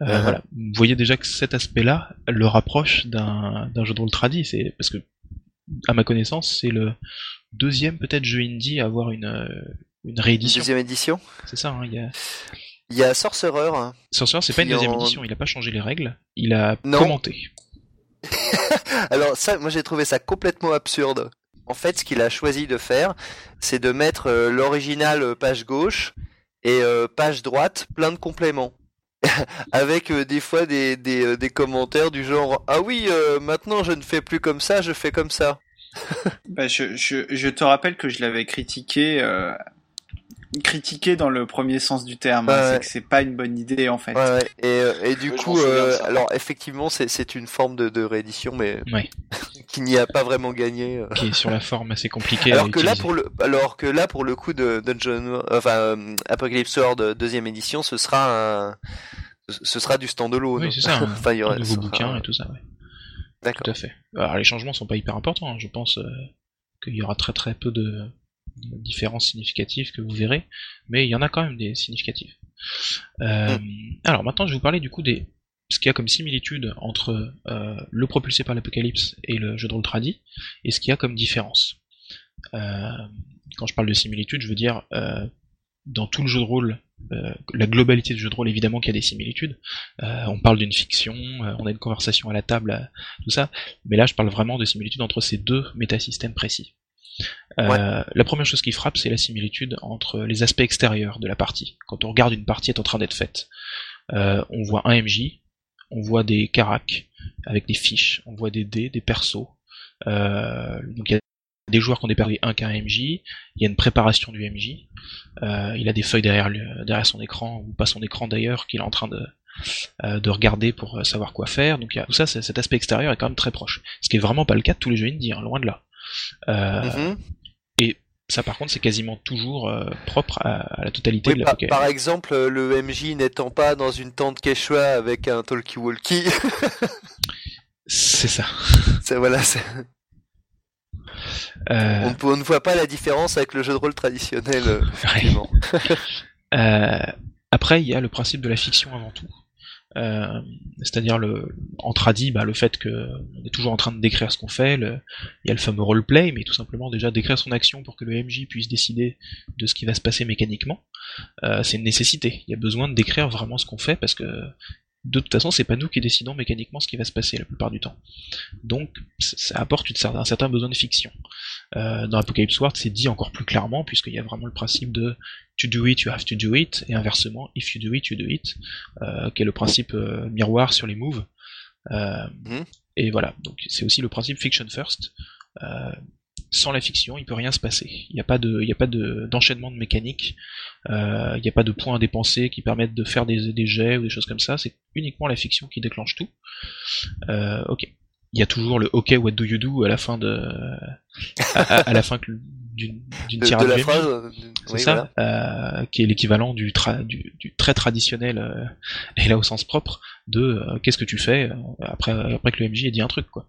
Uh-huh. Voilà, vous voyez déjà que cet aspect-là le rapproche d'un jeu de rôle tradi, c'est parce que à ma connaissance c'est le deuxième peut-être jeu indie à avoir une une réédition. Deuxième édition? C'est ça, hein, y a... Il y a Sorcerer. Sorcerer, c'est pas une deuxième en- édition, il a pas changé les règles, il a Non. commenté. Alors ça, moi j'ai trouvé ça complètement absurde. En fait, ce qu'il a choisi de faire, c'est de mettre euh, l'original euh, page gauche et euh, page droite plein de compléments. Avec euh, des fois des, des, euh, des commentaires du genre Ah oui, euh, maintenant je ne fais plus comme ça, je fais comme ça. Bah, je, je, je te rappelle que je l'avais critiqué, euh, critiqué dans le premier sens du terme. hein. Ouais, ouais. C'est que c'est pas une bonne idée en fait. Ouais, ouais. Et, euh, et du Oui, coup, euh, alors effectivement, c'est une forme de, de réédition, mais Ouais. qui n'y a pas vraiment gagné. euh. qui est sur la forme assez compliquée à Alors que là pour le alors que là pour le coup de Dungeon enfin euh, Apocalypse World deuxième édition ce sera un ce sera du standalone. Oui, c'est ça, un- enfin il y un aura nouveau ce sera- bouquin et tout ça, ouais. D'accord. Tout à fait. Alors les changements sont pas hyper importants, hein. je pense euh, qu'il y aura très très peu de différences significatives que vous verrez, mais il y en a quand même des significatives. Euh, Alors maintenant je vais vous parler du coup des ce qu'il y a comme similitude entre euh, le propulsé par l'apocalypse et le jeu de rôle tradi, et ce qu'il y a comme différence. Euh, quand je parle de similitude, je veux dire euh, dans tout le jeu de rôle, euh, la globalité du jeu de rôle, évidemment qu'il y a des similitudes. Euh, on parle d'une fiction, euh, on a une conversation à la table, euh, tout ça. Mais là, je parle vraiment de similitude entre ces deux métasystèmes précis. Euh, La première chose qui frappe, c'est la similitude entre les aspects extérieurs de la partie. Quand on regarde une partie est en train d'être faite, euh, on voit un MJ, on voit des caracs avec des fiches, on voit des dés, des persos. Euh, donc il y a des joueurs qui ont dépassé un qu'un MJ, il y a une préparation du MJ, il a des feuilles derrière, son écran, ou pas son écran d'ailleurs, qu'il est en train de, de regarder pour savoir quoi faire. Donc tout ça, cet aspect extérieur est quand même très proche. Ce qui est vraiment pas le cas de tous les jeux indie, hein, loin de là. Euh, Mhm. Ça par contre c'est quasiment toujours euh, propre à, à la totalité Oui, de la par, par exemple, euh, le MJ n'étant pas dans une tente Quechua avec un talkie-walkie, C'est ça. c'est voilà, c'est- Euh, on, ne peut- on ne voit pas la différence avec le jeu de rôle traditionnel. Euh, après, il y a le principe de la fiction avant tout. Euh, c'est-à-dire le en bah, le fait que on est toujours en train de décrire ce qu'on fait, le- il y a le fameux roleplay, mais tout simplement déjà décrire son action pour que le MJ puisse décider de ce qui va se passer mécaniquement, euh, c'est une nécessité. Il y a besoin de décrire vraiment ce qu'on fait parce que de toute façon, c'est pas nous qui décidons mécaniquement ce qui va se passer la plupart du temps. Donc, ça apporte une un certain besoin de fiction. Euh, dans Apocalypse World, c'est dit encore plus clairement puisqu'il y a vraiment le principe de to do it, you have to do it, et inversement, if you do it, you do it, euh, qui est le principe euh, miroir sur les moves. Euh, Mhm. Et voilà, donc c'est aussi le principe fiction first. Sans la fiction, il peut rien se passer. Il n'y a pas de, il y a pas de d'enchaînement de mécanique. Euh, il n'y a pas de points à dépenser qui permettent de faire des, des jets ou des choses comme ça. C'est uniquement la fiction qui déclenche tout. Euh, ok. Il y a toujours le OK, what do you do à la fin de, à, à- à la fin d'une d'une De, tirade de la phrase, C'est oui, ça, voilà. euh, qui est l'équivalent du, tra- du, du très traditionnel, et là au sens propre, de qu'est-ce que tu fais après, après que le MJ ait dit un truc, quoi.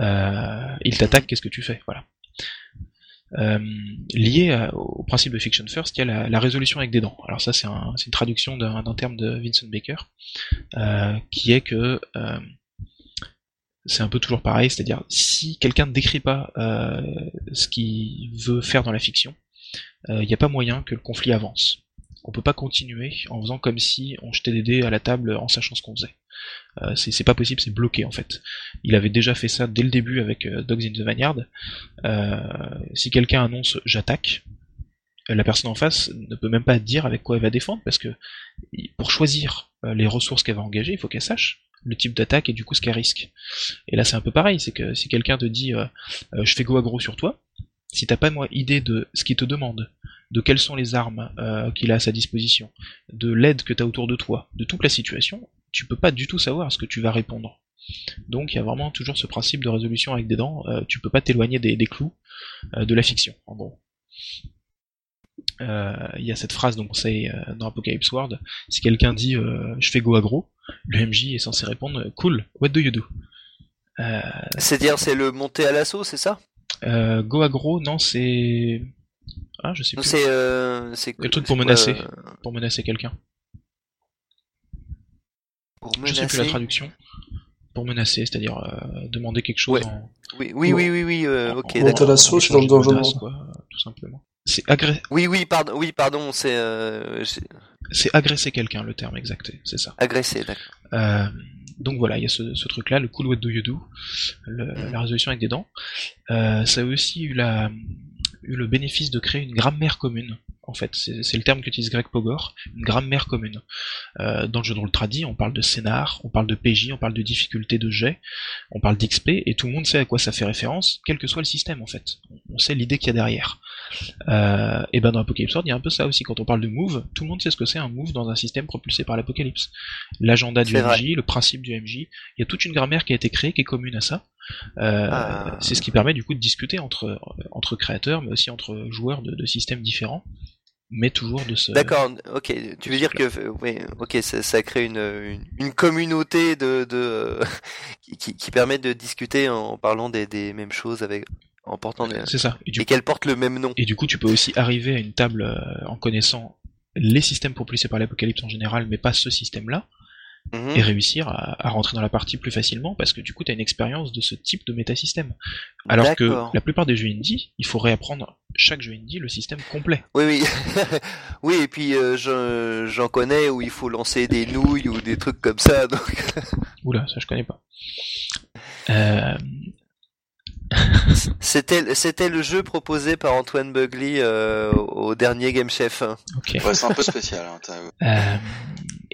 Euh, il t'attaque, qu'est-ce que tu fais, voilà. Euh, lié au principe de Fiction First, il y a la, résolution avec des dents. Alors ça, c'est un, une traduction d'un d'un terme de Vincent Baker, euh, qui est que c'est un peu toujours pareil, c'est-à-dire si quelqu'un ne décrit pas ce qu'il veut faire dans la fiction, il n'y a pas moyen que le conflit avance. On peut pas continuer en faisant comme si on jetait des dés à la table en sachant ce qu'on faisait. Euh, c'est pas possible, c'est bloqué en fait. Il avait déjà fait ça dès le début avec euh, Dogs in the Vineyard. Euh, si quelqu'un annonce j'attaque, euh, la personne en face ne peut même pas dire avec quoi elle va défendre parce que pour choisir les ressources qu'elle va engager, il faut qu'elle sache le type d'attaque et du coup ce qu'elle risque. Et là c'est un peu pareil, c'est que si quelqu'un te dit je fais go aggro sur toi, si t'as pas moi idée de ce qu'il te demande, de quelles sont les armes qu'il a à sa disposition, de l'aide que tu as autour de toi, de toute la situation, tu peux pas du tout savoir ce que tu vas répondre. Donc il y a vraiment toujours ce principe de résolution avec des dents, euh, tu peux pas t'éloigner des, clous euh, de la fiction, en gros. Il y a cette phrase donc c'est dans Apocalypse World, si quelqu'un dit je fais go agro, le MJ est censé répondre cool, what do you do? C'est-à-dire c'est le monter à l'assaut, c'est ça? Go agro, non c'est ah, je sais plus. C'est euh, le truc pour menacer, euh, pour menacer quelqu'un. Je sais plus la traduction. Pour menacer, c'est-à-dire euh, demander quelque chose en... Oui, oui, oui, oui, oui, euh, ok. Mettre la sauce dans le tout simplement. C'est agresser. Oui, oui, pardon, oui, pardon, c'est. c'est agresser quelqu'un, le terme exact, c'est ça. Agresser, d'accord. donc voilà, il y a ce, ce truc-là, le cool what do you do, le, mm. la résolution avec des dents. ça a aussi eu la, eu le bénéfice de créer une grammaire commune. En fait, c'est le terme qu'utilise Greg Pogor, une grammaire commune. Euh, dans le jeu de rôle tradit, on parle de scénar, on parle de PJ, on parle de difficulté de jet, on parle d'XP, et tout le monde sait à quoi ça fait référence, quel que soit le système en fait. On sait l'idée qu'il y a derrière. Euh, et ben dans Apocalypse World, il y a un peu ça aussi. Quand on parle de move, tout le monde sait ce que c'est un move dans un système propulsé par l'Apocalypse. L'agenda du MJ, le principe du MJ, il y a toute une grammaire qui a été créée qui est commune à ça. Euh, ah. C'est ce qui permet du coup de discuter entre, entre créateurs, mais aussi entre joueurs de, de systèmes différents mais toujours de ce. D'accord, ok. Tu veux dire que, oui, ok, ça, ça crée une, une, communauté de, de qui, qui, permet de discuter en parlant des, des mêmes choses avec, en portant des. C'est ça. Et, qu'elles portent le même nom. Et du coup, tu peux aussi arriver à une table euh, en connaissant les systèmes propulsés par l'apocalypse en général, mais pas ce système-là. Mhm. et réussir à, rentrer dans la partie plus facilement parce que du coup tu as une expérience de ce type de métasystème. Alors que la plupart des jeux indie, il faut réapprendre chaque jeu indie le système complet. Oui oui. oui et puis euh, j'en connais où il faut lancer des nouilles ou des trucs comme ça donc Oula, ça je connais pas. Euh... C'était c'était le jeu proposé par Antoine Bugley euh, au dernier Game Chef. Okay. Ouais, c'est un peu spécial. Hein, euh,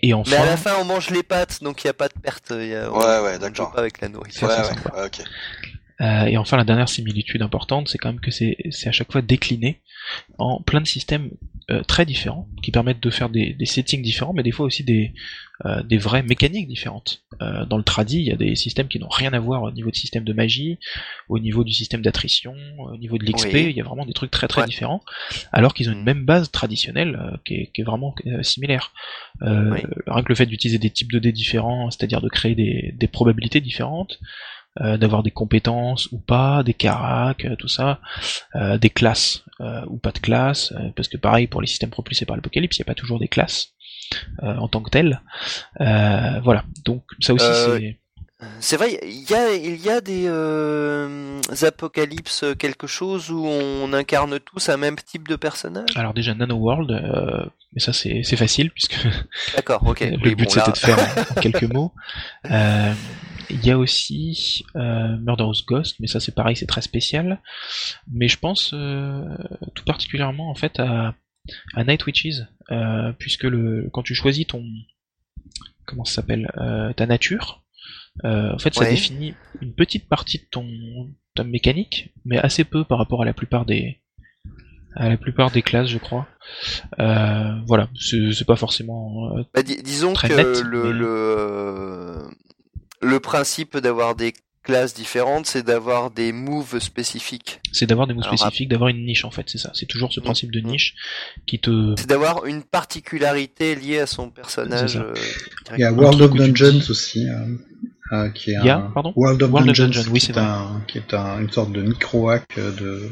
et enfin... Mais à la fin, on mange les pâtes, donc il n'y a pas de perte. Y a... Ouais, ouais, d'accord. Pas avec la nourriture. Ouais, ouais, ok. Euh, et enfin, la dernière similitude importante, c'est quand même que c'est à chaque fois décliné en plein de systèmes euh, très différents, qui permettent de faire des, des, settings différents, mais des fois aussi des, euh, des vraies mécaniques différentes. Euh, dans le tradi, il y a des systèmes qui n'ont rien à voir au niveau de système de magie, au niveau du système d'attrition, au niveau de l'XP, il y a vraiment des trucs très très différents, alors qu'ils ont une mm. même base traditionnelle qui est, qui, est, vraiment similaire. Rien que le fait d'utiliser des types de dés différents, c'est-à-dire de créer des, des probabilités différentes, euh, d'avoir des compétences ou pas, des caracs, euh, tout ça, euh, des classes ou pas de classes, parce que pareil pour les systèmes propulsés par l'Apocalypse, il n'y a pas toujours des classes en tant que telles. voilà, donc ça aussi c'est... C'est vrai, il y a, il y a des apocalypses, quelque chose où on incarne tous un même type de personnage? Alors déjà Nano World, mais ça c'est facile puisque. D'accord, ok. le but c'était de faire en quelques mots. Il y a aussi euh, Murderous Ghost, mais ça c'est pareil, c'est très spécial. Mais je pense euh, tout particulièrement en fait à, à Night Witches, euh, puisque le, quand tu choisis ton comment ça s'appelle ta nature, en fait ça définit une petite partie de ton ta mécanique, mais assez peu par rapport à la plupart des à la plupart des classes, je crois. voilà, c'est pas forcément. Bah, disons que le, le, le principe d'avoir des classes différentes, c'est d'avoir des moves spécifiques. C'est d'avoir des moves spécifiques, d'avoir une niche en fait, c'est ça. C'est toujours ce mm. principe de mm. niche qui te. C'est d'avoir une particularité liée à son personnage. Euh, Il y a World of Dungeons aussi. Euh, euh, qui est un pardon World of Dungeons, oui, c'est un, qui est un, une sorte de micro-hack de,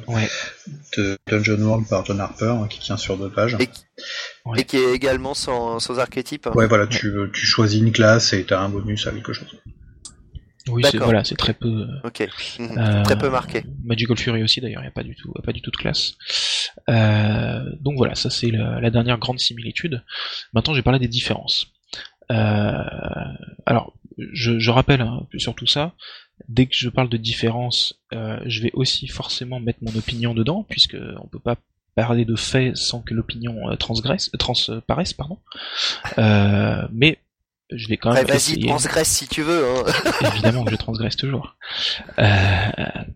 de Dungeon World par John Harper hein, qui tient sur deux pages. Et, qui est également sans, sans archétype. Ouais, voilà, tu, tu choisis une classe et tu as un bonus à quelque chose. Oui, c'est voilà, c'est très peu. Ok. Euh, très peu marqué. Magical Fury aussi d'ailleurs, il n'y a pas du tout, pas du tout de classe. Euh, donc voilà, ça c'est la, dernière grande similitude. Maintenant, je vais parler des différences. Euh, alors, je, je rappelle hein, sur tout ça, dès que je parle de différence, euh, je vais aussi forcément mettre mon opinion dedans, puisque on peut pas parler de faits sans que l'opinion euh, transgresse, transparaisse, pardon. mais je vais quand même Vas-y, essayer. transgresse si tu veux. Hein. Évidemment que je transgresse toujours. Euh,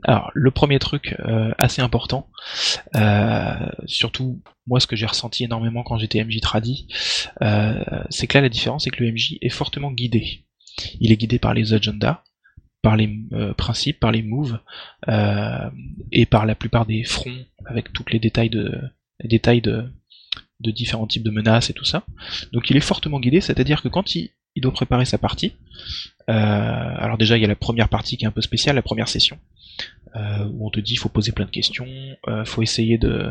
alors, le premier truc euh, assez important, euh, surtout moi ce que j'ai ressenti énormément quand j'étais MJ Tradi, euh, c'est que là la différence c'est que le MJ est fortement guidé. Il est guidé par les agendas, par les euh, principes, par les moves, euh, et par la plupart des fronts avec tous les détails de les détails de de différents types de menaces et tout ça. Donc il est fortement guidé, c'est-à-dire que quand il, il doit préparer sa partie, euh, alors déjà il y a la première partie qui est un peu spéciale, la première session, euh, où on te dit il faut poser plein de questions, euh, faut essayer de,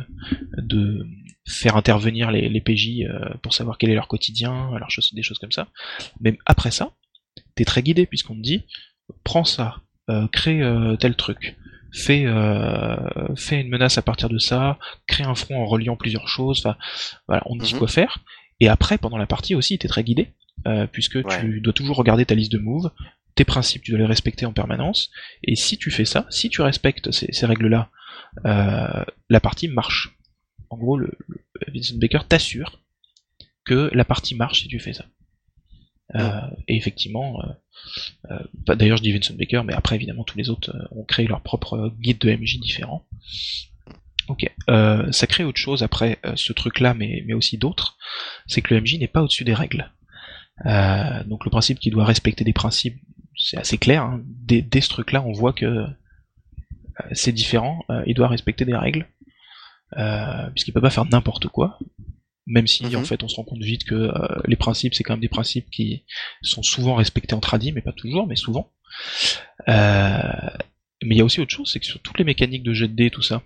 de faire intervenir les, les PJ euh, pour savoir quel est leur quotidien, alors des choses comme ça. Mais après ça, t'es très guidé puisqu'on te dit prends ça, euh, crée euh, tel truc, fais, euh, fais une menace à partir de ça, crée un front en reliant plusieurs choses, enfin voilà, on te dit Mhm. quoi faire. Et après, pendant la partie aussi, t'es très guidé, euh, puisque Ouais. tu dois toujours regarder ta liste de moves, tes principes, tu dois les respecter en permanence. Et si tu fais ça, si tu respectes ces, ces règles-là, euh, la partie marche. En gros, le, le Vincent Baker t'assure que la partie marche si tu fais ça. Euh, et effectivement, bah, d'ailleurs je dis Vincent Baker, mais après évidemment tous les autres ont créé leur propre guide de MJ différent. Ok, euh, ça crée autre chose après ce truc-là, mais, mais aussi d'autres, c'est que le MJ n'est pas au-dessus des règles. Euh, donc le principe qu'il doit respecter des principes, c'est assez clair. hein. Dès, dès ce truc-là, on voit que euh, c'est différent. euh, il doit respecter des règles, euh, puisqu'il peut pas faire n'importe quoi. Même si Mhm. en fait on se rend compte vite que euh, les principes c'est quand même des principes qui sont souvent respectés en tradi, mais pas toujours, mais souvent. Euh, mais il y a aussi autre chose, c'est que sur toutes les mécaniques de jet de dés, tout ça,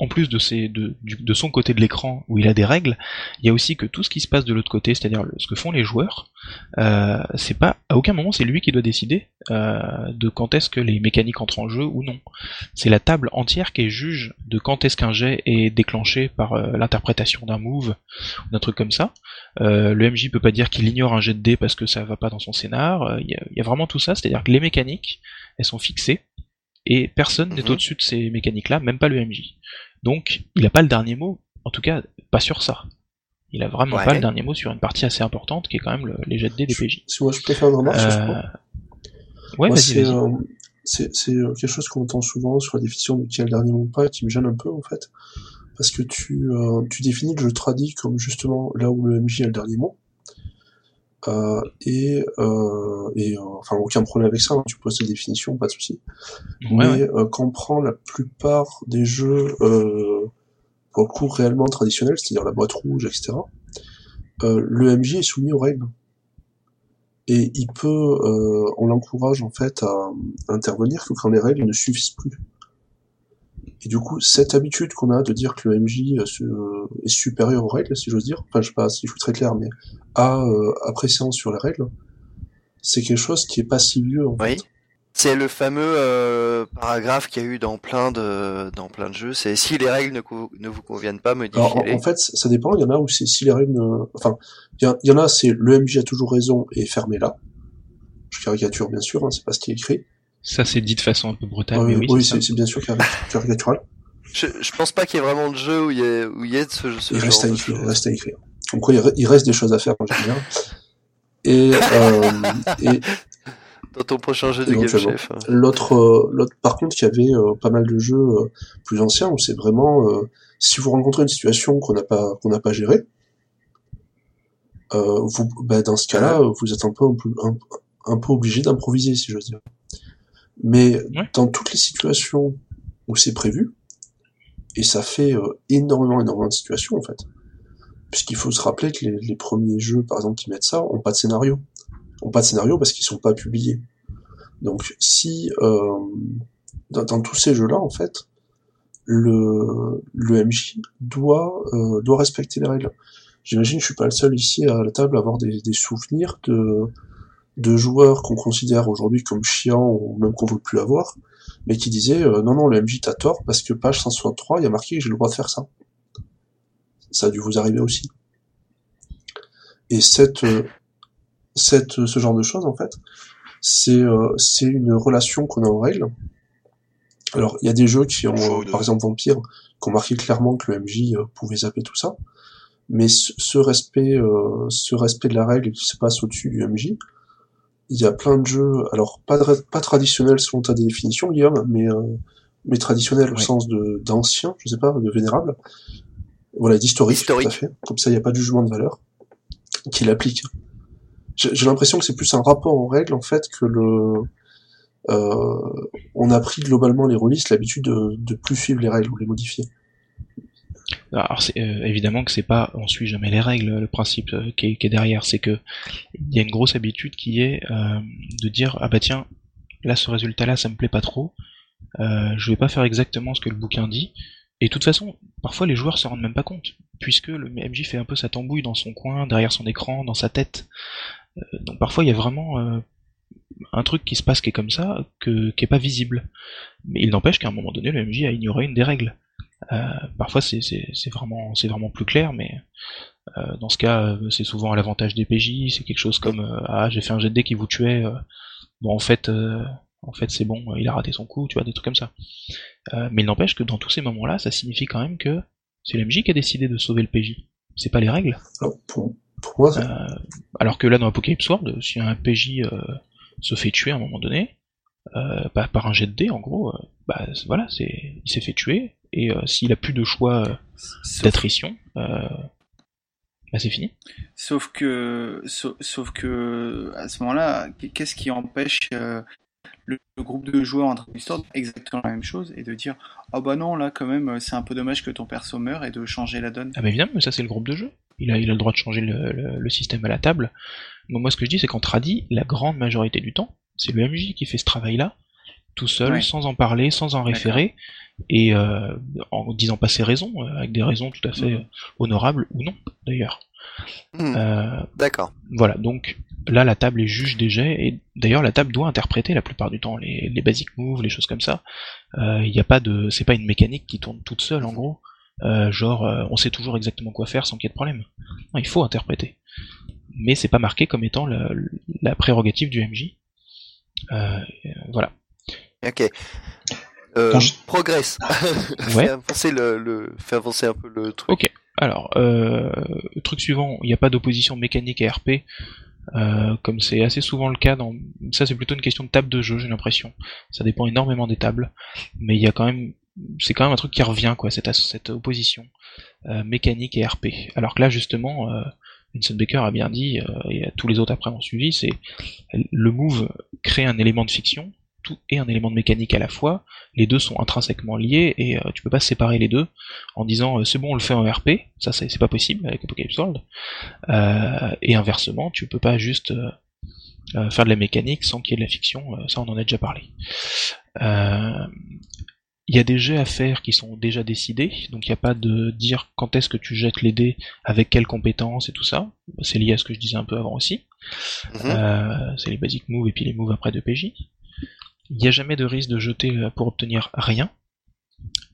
en plus de, ses, de, du- de son côté de l'écran où il a des règles, il y a aussi que tout ce qui se passe de l'autre côté, c'est-à-dire ce que font les joueurs, euh, c'est pas à aucun moment c'est lui qui doit décider euh, de quand est-ce que les mécaniques entrent en jeu ou non. C'est la table entière qui est juge de quand est-ce qu'un jet est déclenché par euh, l'interprétation d'un move ou d'un truc comme ça. Euh, le MJ peut pas dire qu'il ignore un jet de dés parce que ça va pas dans son scénar. Euh, Il y, a- il y a vraiment tout ça, c'est-à-dire que les mécaniques elles sont fixées et personne n'est Mhm. au-dessus de ces mécaniques-là, même pas le MJ. Donc, il a pas le dernier mot, en tout cas, pas sur ça. Il a vraiment Ouais. pas le dernier mot sur une partie assez importante qui est quand même le- les jets de dés des PJ. Si moi je peux faire une remarque sur ce point. Ouais, Moi, vas-y, c'est euh, quelque chose qu'on entend souvent sur la définition de qui a le dernier mot ou pas, et qui me gêne un peu en fait, parce que tu euh, tu définis le jeu tradit comme justement là où le MJ a le dernier mot, euh, et euh, et euh, enfin aucun problème avec ça, hein, tu poses ta définition, pas de souci. Ouais, mais ouais. euh, quand on prend la plupart des jeux euh, pour le coup réellement traditionnels, c'est-à-dire la boîte rouge, etc., euh, le MJ est soumis aux règles. Et il peut, euh, on l'encourage en fait à, à intervenir que quand les règles ne suffisent plus. Et du coup, cette habitude qu'on a de dire que le MJ euh, est supérieur aux règles, si j'ose dire, enfin je sais pas si je suis très clair, mais a euh, appréciation sur les règles, c'est quelque chose qui est pas si vieux en Oui. fait. C'est le fameux euh, paragraphe qu'il y a eu dans plein de dans plein de jeux. C'est si les règles ne, vous conviennent pas, Alors, en, modifiez-les. en fait, ça dépend. Il y en a où c'est si les règles, ne- enfin, il y, y en a, c'est le MJ a toujours raison et fermez-la. Je caricature bien sûr, hein, c'est pas ce qui est écrit. Ça, c'est dit de façon un peu brutale, Euh, mais oui, oui, c'est bien sûr cari- caricatural. Je, je pense pas qu'il y ait vraiment de jeu où il y ait où il y ait de ce, ce Il genre reste à de écrire, il reste à écrire. Donc quoi, il, re- il reste des choses à faire, j'aime bien. Et, euh, et Dans ton prochain jeu de Game Éventuellement. Chef. l'autre, euh, l'autre, par contre, il y avait euh, pas mal de jeux euh, plus anciens où c'est vraiment, euh, si vous rencontrez une situation qu'on n'a pas, qu'on n'a pas gérée, euh, vous, bah, dans ce cas-là, vous êtes un peu, un peu, un, un peu obligé d'improviser, si j'ose dire. Mais Ouais. dans toutes les situations où c'est prévu, et ça fait euh, énormément, énormément de situations en fait, puisqu'il faut se rappeler que les, les premiers jeux, par exemple, qui mettent ça, ont pas de scénario, ont pas de scénario parce qu'ils sont pas publiés. Donc, si euh, dans, dans tous ces jeux-là, en fait, le, le MJ doit euh, doit respecter les règles. J'imagine, je suis pas le seul ici à la table à avoir des, des souvenirs de de joueurs qu'on considère aujourd'hui comme chiants ou même qu'on veut plus avoir, mais qui disaient euh, non non le MJ t'as tort parce que page 163 il y a marqué que j'ai le droit de faire ça. Ça a dû vous arriver aussi. Et cette euh, cette ce genre de choses en fait, c'est euh, c'est une relation qu'on a aux règles. Alors il y a des jeux qui ont euh, par exemple Vampire qui ont marqué clairement que le MJ euh, pouvait zapper tout ça, mais ce, ce respect ce respect de la règle qui se passe au-dessus du MJ, il y a plein de jeux, alors pas, pas traditionnels selon ta définition, Guillaume, mais, euh, mais traditionnels au Ouais. sens de d'ancien, je sais pas, de vénérable. Voilà, d'historique, tout à fait. Comme ça, il n'y a pas de jugement de valeur qui l'applique. J'ai j'ai l'impression que c'est plus un rapport aux règles, en fait, que le... Euh, on a pris globalement les releases l'habitude de, de plus suivre les règles ou les modifier. Alors c'est euh, évidemment que c'est pas on suit jamais les règles le principe euh, qui, est, derrière. C'est que il y a une grosse habitude qui est euh, de dire ah bah tiens là ce résultat là ça me plaît pas trop. Je vais pas faire exactement ce que le bouquin dit. Et de toute façon parfois les joueurs se rendent même pas compte puisque le MJ fait un peu sa tambouille dans son coin derrière son écran dans sa tête. Donc parfois il y a vraiment un truc qui se passe qui est comme ça qui est pas visible. Mais il n'empêche qu'à un moment donné le MJ a ignoré une des règles parfois c'est vraiment c'est vraiment plus clair, mais euh, dans ce cas euh, c'est souvent à l'avantage des PJ. C'est quelque chose comme euh, ah j'ai fait un jet de dés qui vous tuait. euh, bon en fait euh, en fait c'est bon, il a raté son coup, tu vois des trucs comme ça. Euh, mais il n'empêche que dans tous ces moments-là, ça signifie quand même que c'est le MJ qui a décidé de sauver le PJ. C'est pas les règles. Alors, pour, pour moi, c'est- Euh, alors que là dans Apocalypse World, si un PJ euh, se fait tuer à un moment donné, euh, par, par un jet de dés en gros, euh, bah voilà, c'est il s'est fait tuer et euh, s'il a plus de choix euh, d'attrition, euh, bah c'est fini. sauf que, sauf, sauf que, à ce moment-là, qu'est-ce qui empêche euh, le, le groupe de joueurs en train d'histoire de faire exactement la même chose et de dire, ah bah non, là quand même, c'est un peu dommage que ton perso meure et de changer la donne. Ah bah évidemment, mais ça c'est le groupe de jeu. Il a, il a le droit de changer le, le- le système à la table. Donc moi ce que je dis c'est qu'en tradi, la grande majorité du temps, c'est le MJ qui fait ce travail-là, tout seul, Ouais. sans en parler, sans en référer, et euh, en disant pas ses raisons, euh, avec des raisons tout à fait Mhm. euh, honorables ou non d'ailleurs. Euh, D'accord. Voilà, donc là la table est juge des jets, et d'ailleurs la table doit interpréter la plupart du temps les, les basic moves, les choses comme ça. Euh, Il a pas de, c'est pas une mécanique qui tourne toute seule en gros. Euh, genre on sait toujours exactement quoi faire sans qu'il y ait de problème. Non, il faut interpréter, mais c'est pas marqué comme étant la, la prérogative du MJ. Voilà. Ok. Euh, je- Progresse. Ouais. fais avancer le, le, fais avancer un peu le truc. Ok. Alors, euh, truc suivant, il n'y a pas d'opposition mécanique à RP, euh, comme c'est assez souvent le cas dans. Ça, c'est plutôt une question de table de jeu, j'ai l'impression. Ça dépend énormément des tables, mais il y a quand même, c'est quand même un truc qui revient, quoi, cette, cette opposition euh, mécanique et RP. Alors que là, justement, euh, Vincent Baker a bien dit, euh, et tous les autres après ont suivi, c'est le move crée un élément de fiction tout et un élément de mécanique à la fois. Les deux sont intrinsèquement liés et euh, tu peux pas séparer les deux en disant euh, c'est bon on le fait en RP, ça c'est pas possible avec Apocalypse World. Euh, et inversement, tu peux pas juste euh, faire de la mécanique sans qu'il y ait de la fiction, ça on en a déjà parlé. Il y a des jets à faire qui sont déjà décidés, donc il n'y a pas de dire quand est-ce que tu jettes les dés, avec quelles compétences et tout ça. C'est lié à ce que je disais un peu avant aussi. Mhm. Euh, c'est les basic moves et puis les moves après de PJ. Il n'y a jamais de risque de jeter euh, pour obtenir rien.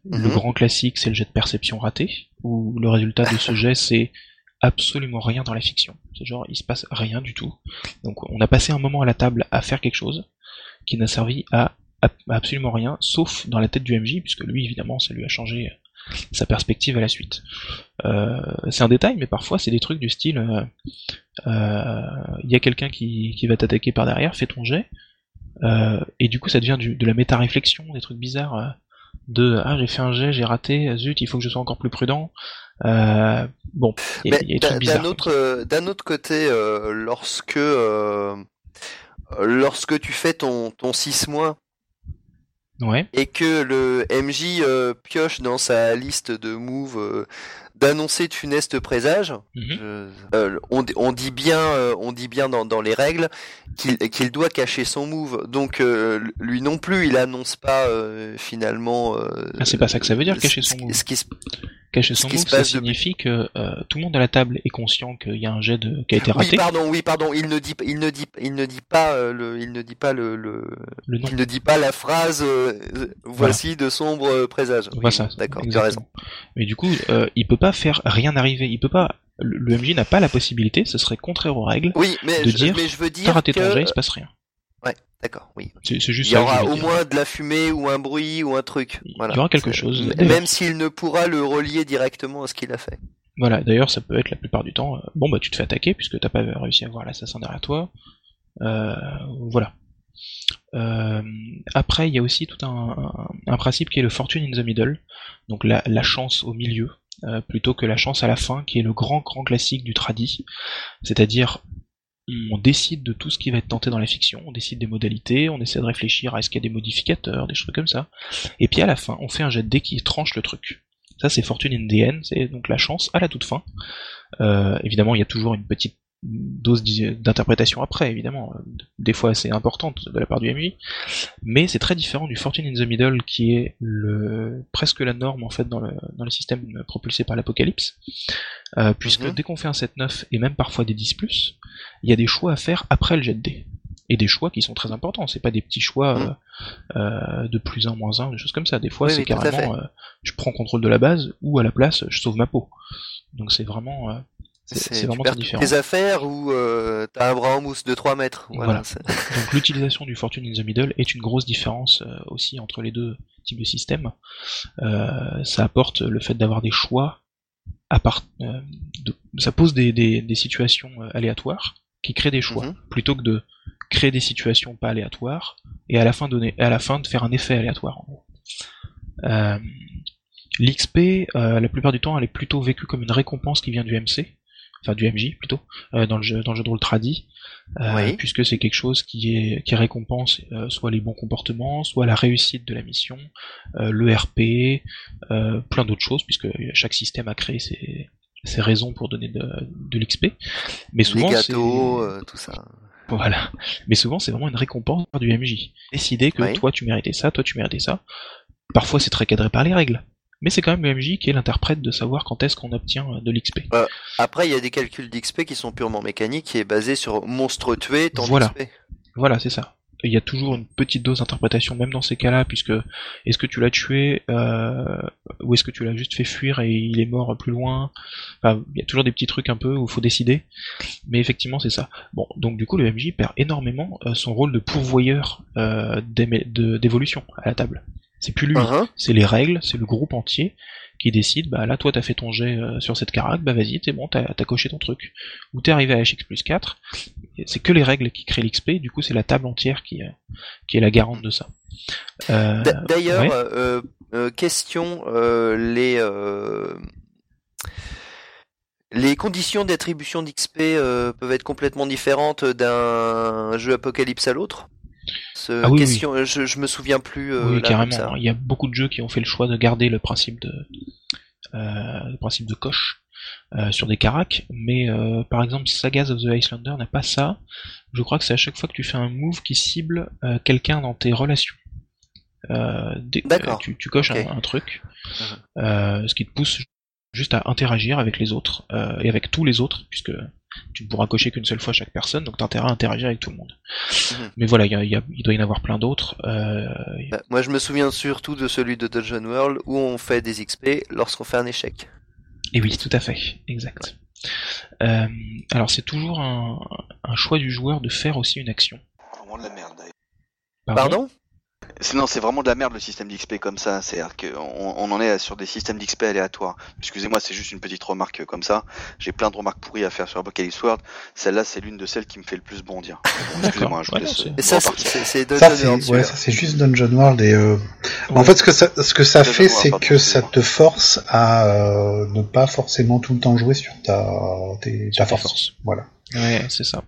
Le Mhm. grand classique, c'est le jet de perception raté, où le résultat de ce jet, c'est absolument rien dans la fiction. C'est genre, il se passe rien du tout. Donc, on a passé un moment à la table à faire quelque chose qui n'a servi à, à- à absolument rien, sauf dans la tête du MJ, puisque lui, évidemment, ça lui a changé euh, sa perspective à la suite. Euh, c'est un détail, mais parfois, c'est des trucs du style, euh, euh, il y a quelqu'un qui, qui va t'attaquer par derrière, fais ton jet, et du coup, ça devient du- de la méta-réflexion, des trucs bizarres. euh, de ah j'ai fait un jet, j'ai raté, zut, il faut que je sois encore plus prudent. Euh, bon, d'un autre, euh, d'un autre côté, euh, lorsque euh, euh, lorsque tu fais ton ton 6 mois Ouais. et que le MJ euh, pioche dans sa liste de moves euh, d'annoncer de funestes présages, Mhm. je- euh, on, on dit bien, euh, on dit bien dans, dans les règles qu'il qu'il doit cacher son move. Donc euh, lui non plus, il annonce pas euh, finalement. euh, Ah, c'est pas ça que ça veut dire, cacher son move. Ce qui se Cacher son se ça signifie que euh, tout le monde à la table est conscient qu'il y a un jet de... qui a été Oui, raté. pardon, oui, pardon. Il ne dit, il ne dit, il ne dit pas euh, le, il ne dit pas le, le, Le nom. il ne dit pas la phrase. euh, voici de sombres euh, présages. Voilà ça. D'accord, tu as raison. Mais du coup, euh, il peut pas faire rien arriver. Il peut pas. Le, le MJ n'a pas la possibilité. Ce serait contraire aux règles. Oui, mais De je, dire, mais je veux T'as dire raté que, ton jet, il se passe rien. D'accord, oui. C'est c'est juste Il y aura au moins de la fumée ou un bruit ou un truc. Il y aura quelque chose. Même s'il ne pourra le relier directement à ce qu'il a fait. Voilà, d'ailleurs, ça peut être la plupart du temps, euh, bon bah tu te fais attaquer puisque t'as pas réussi à voir l'assassin derrière toi. voilà. après, il y a aussi tout un, un, principe qui est le fortune in the middle, donc la, la chance au milieu, plutôt que la chance à la fin, qui est le grand grand classique du tradi. C'est-à-dire, on décide de tout ce qui va être tenté dans la fiction, on décide des modalités, on essaie de réfléchir à est-ce qu'il y a des modificateurs, des choses comme ça, et puis à la fin, on fait un jet de dés qui tranche le truc. Ça, c'est Fortune in the end, c'est donc la chance à la toute fin. Euh, évidemment, il y a toujours une petite dose d'interprétation après, évidemment, des fois assez importante de la part du MJ, mais c'est très différent du Fortune in the Middle qui est le presque la norme en fait dans le, dans le système propulsé par l'Apocalypse, euh, puisque mhm. dès qu'on fait un 7-9 et même parfois des 10+, il y a des choix à faire après le jet de dés et des choix qui sont très importants. C'est pas des petits choix mmh. euh, euh, de plus 1, moins 1, des choses comme ça. Des fois, c'est carrément euh, je prends contrôle de la base ou à la place, je sauve ma peau. Donc c'est vraiment. C'est vraiment très différent. Tes affaires ou t'as un bras en mousse de 3 mètres. Voilà. Donc l'utilisation du Fortune in the Middle est une grosse différence aussi entre les deux types de systèmes. ça apporte le fait d'avoir des choix à part, de, ça pose des, des, des situations aléatoires qui créent des choix, mmh plutôt que de créer des situations pas aléatoires et à la fin donner, à la fin de faire un effet aléatoire. Euh, L'XP, euh, la plupart du temps, elle est plutôt vécue comme une récompense qui vient du MC, enfin du MJ plutôt, euh, dans le jeu, dans le jeu de rôle tradi, puisque c'est quelque chose qui est qui récompense soit les bons comportements, soit la réussite de la mission, le RP, plein d'autres choses, puisque chaque système a créé ses, ses raisons pour donner de, de l'XP. Mais souvent, les gâteaux, tout ça. Voilà. Mais souvent, c'est vraiment une récompense du MJ. Décider que toi, tu méritais ça, toi, tu méritais ça. Parfois, c'est très cadré par les règles. Mais c'est quand même le MJ qui est l'interprète de savoir quand est-ce qu'on obtient euh, de l'XP. Euh, après, il y a des calculs d'XP qui sont purement mécaniques, qui est basé sur monstre tué, tant voilà. Voilà, c'est ça il y a toujours une petite dose d'interprétation même dans ces cas-là, puisque est-ce que tu l'as tué euh, ou est-ce que tu l'as juste fait fuir et il est mort plus loin? Enfin, Il y a toujours des petits trucs un peu où il faut décider, mais effectivement c'est ça. Bon, donc du coup le MJ perd énormément euh, son rôle de pourvoyeur euh, d'évolution à la table. C'est plus lui, uh-huh. c'est les règles, c'est le groupe entier qui décide, bah là toi t'as fait ton jet euh, sur cette carac, bah vas-y, t'es bon, t'as as coché ton truc. Ou t'es arrivé à HX plus 4, c'est que les règles qui créent l'XP, du coup c'est la table entière qui, euh, qui est la garante de ça. Euh, d'ailleurs, question, les... Les conditions d'attribution d'XP peuvent être complètement différentes d'un jeu Apocalypse à l'autre? Ah question, Je, me souviens plus. Euh, oui, carrément. Il y a beaucoup de jeux qui ont fait le choix de garder le principe de, euh, le principe de coche euh, sur des caracs, mais par exemple Sagas of the Icelander n'a pas ça. Je crois que c'est à chaque fois que tu fais un move qui cible quelqu'un dans tes relations. D'accord. Tu, coches un, truc, uh-huh. ce qui te pousse juste à interagir avec les autres et avec tous les autres, puisque tu ne pourras cocher qu'une seule fois chaque personne, donc tu intérêt à interagir avec tout le monde. Mhm. Mais voilà, il doit y en avoir plein d'autres. Euh, bah, moi je me souviens surtout de celui de Dungeon World où on fait des XP lorsqu'on fait un échec. Et oui, tout à fait, exact. Euh, alors c'est toujours un, choix du joueur de faire aussi une action. Vraiment de la merde Pardon? Sinon, c'est vraiment de la merde le système d'XP comme ça. C'est-à-dire qu'on on en est sur des systèmes d'XP aléatoires. Excusez-moi, c'est juste une petite remarque comme ça. J'ai plein de remarques pourries à faire sur Apocalypse World. Celle-là, c'est l'une de celles qui me fait le plus bondir. Excusez-moi, je vous laisse. Et ça, c'est Dungeon World. ça, c'est juste Dungeon World. Et euh... en fait, ce que ça, ce que ça fait, c'est que ça te force à euh, ne pas forcément tout le temps jouer sur ta, tes, ta force. Voilà. Ouais, c'est ça.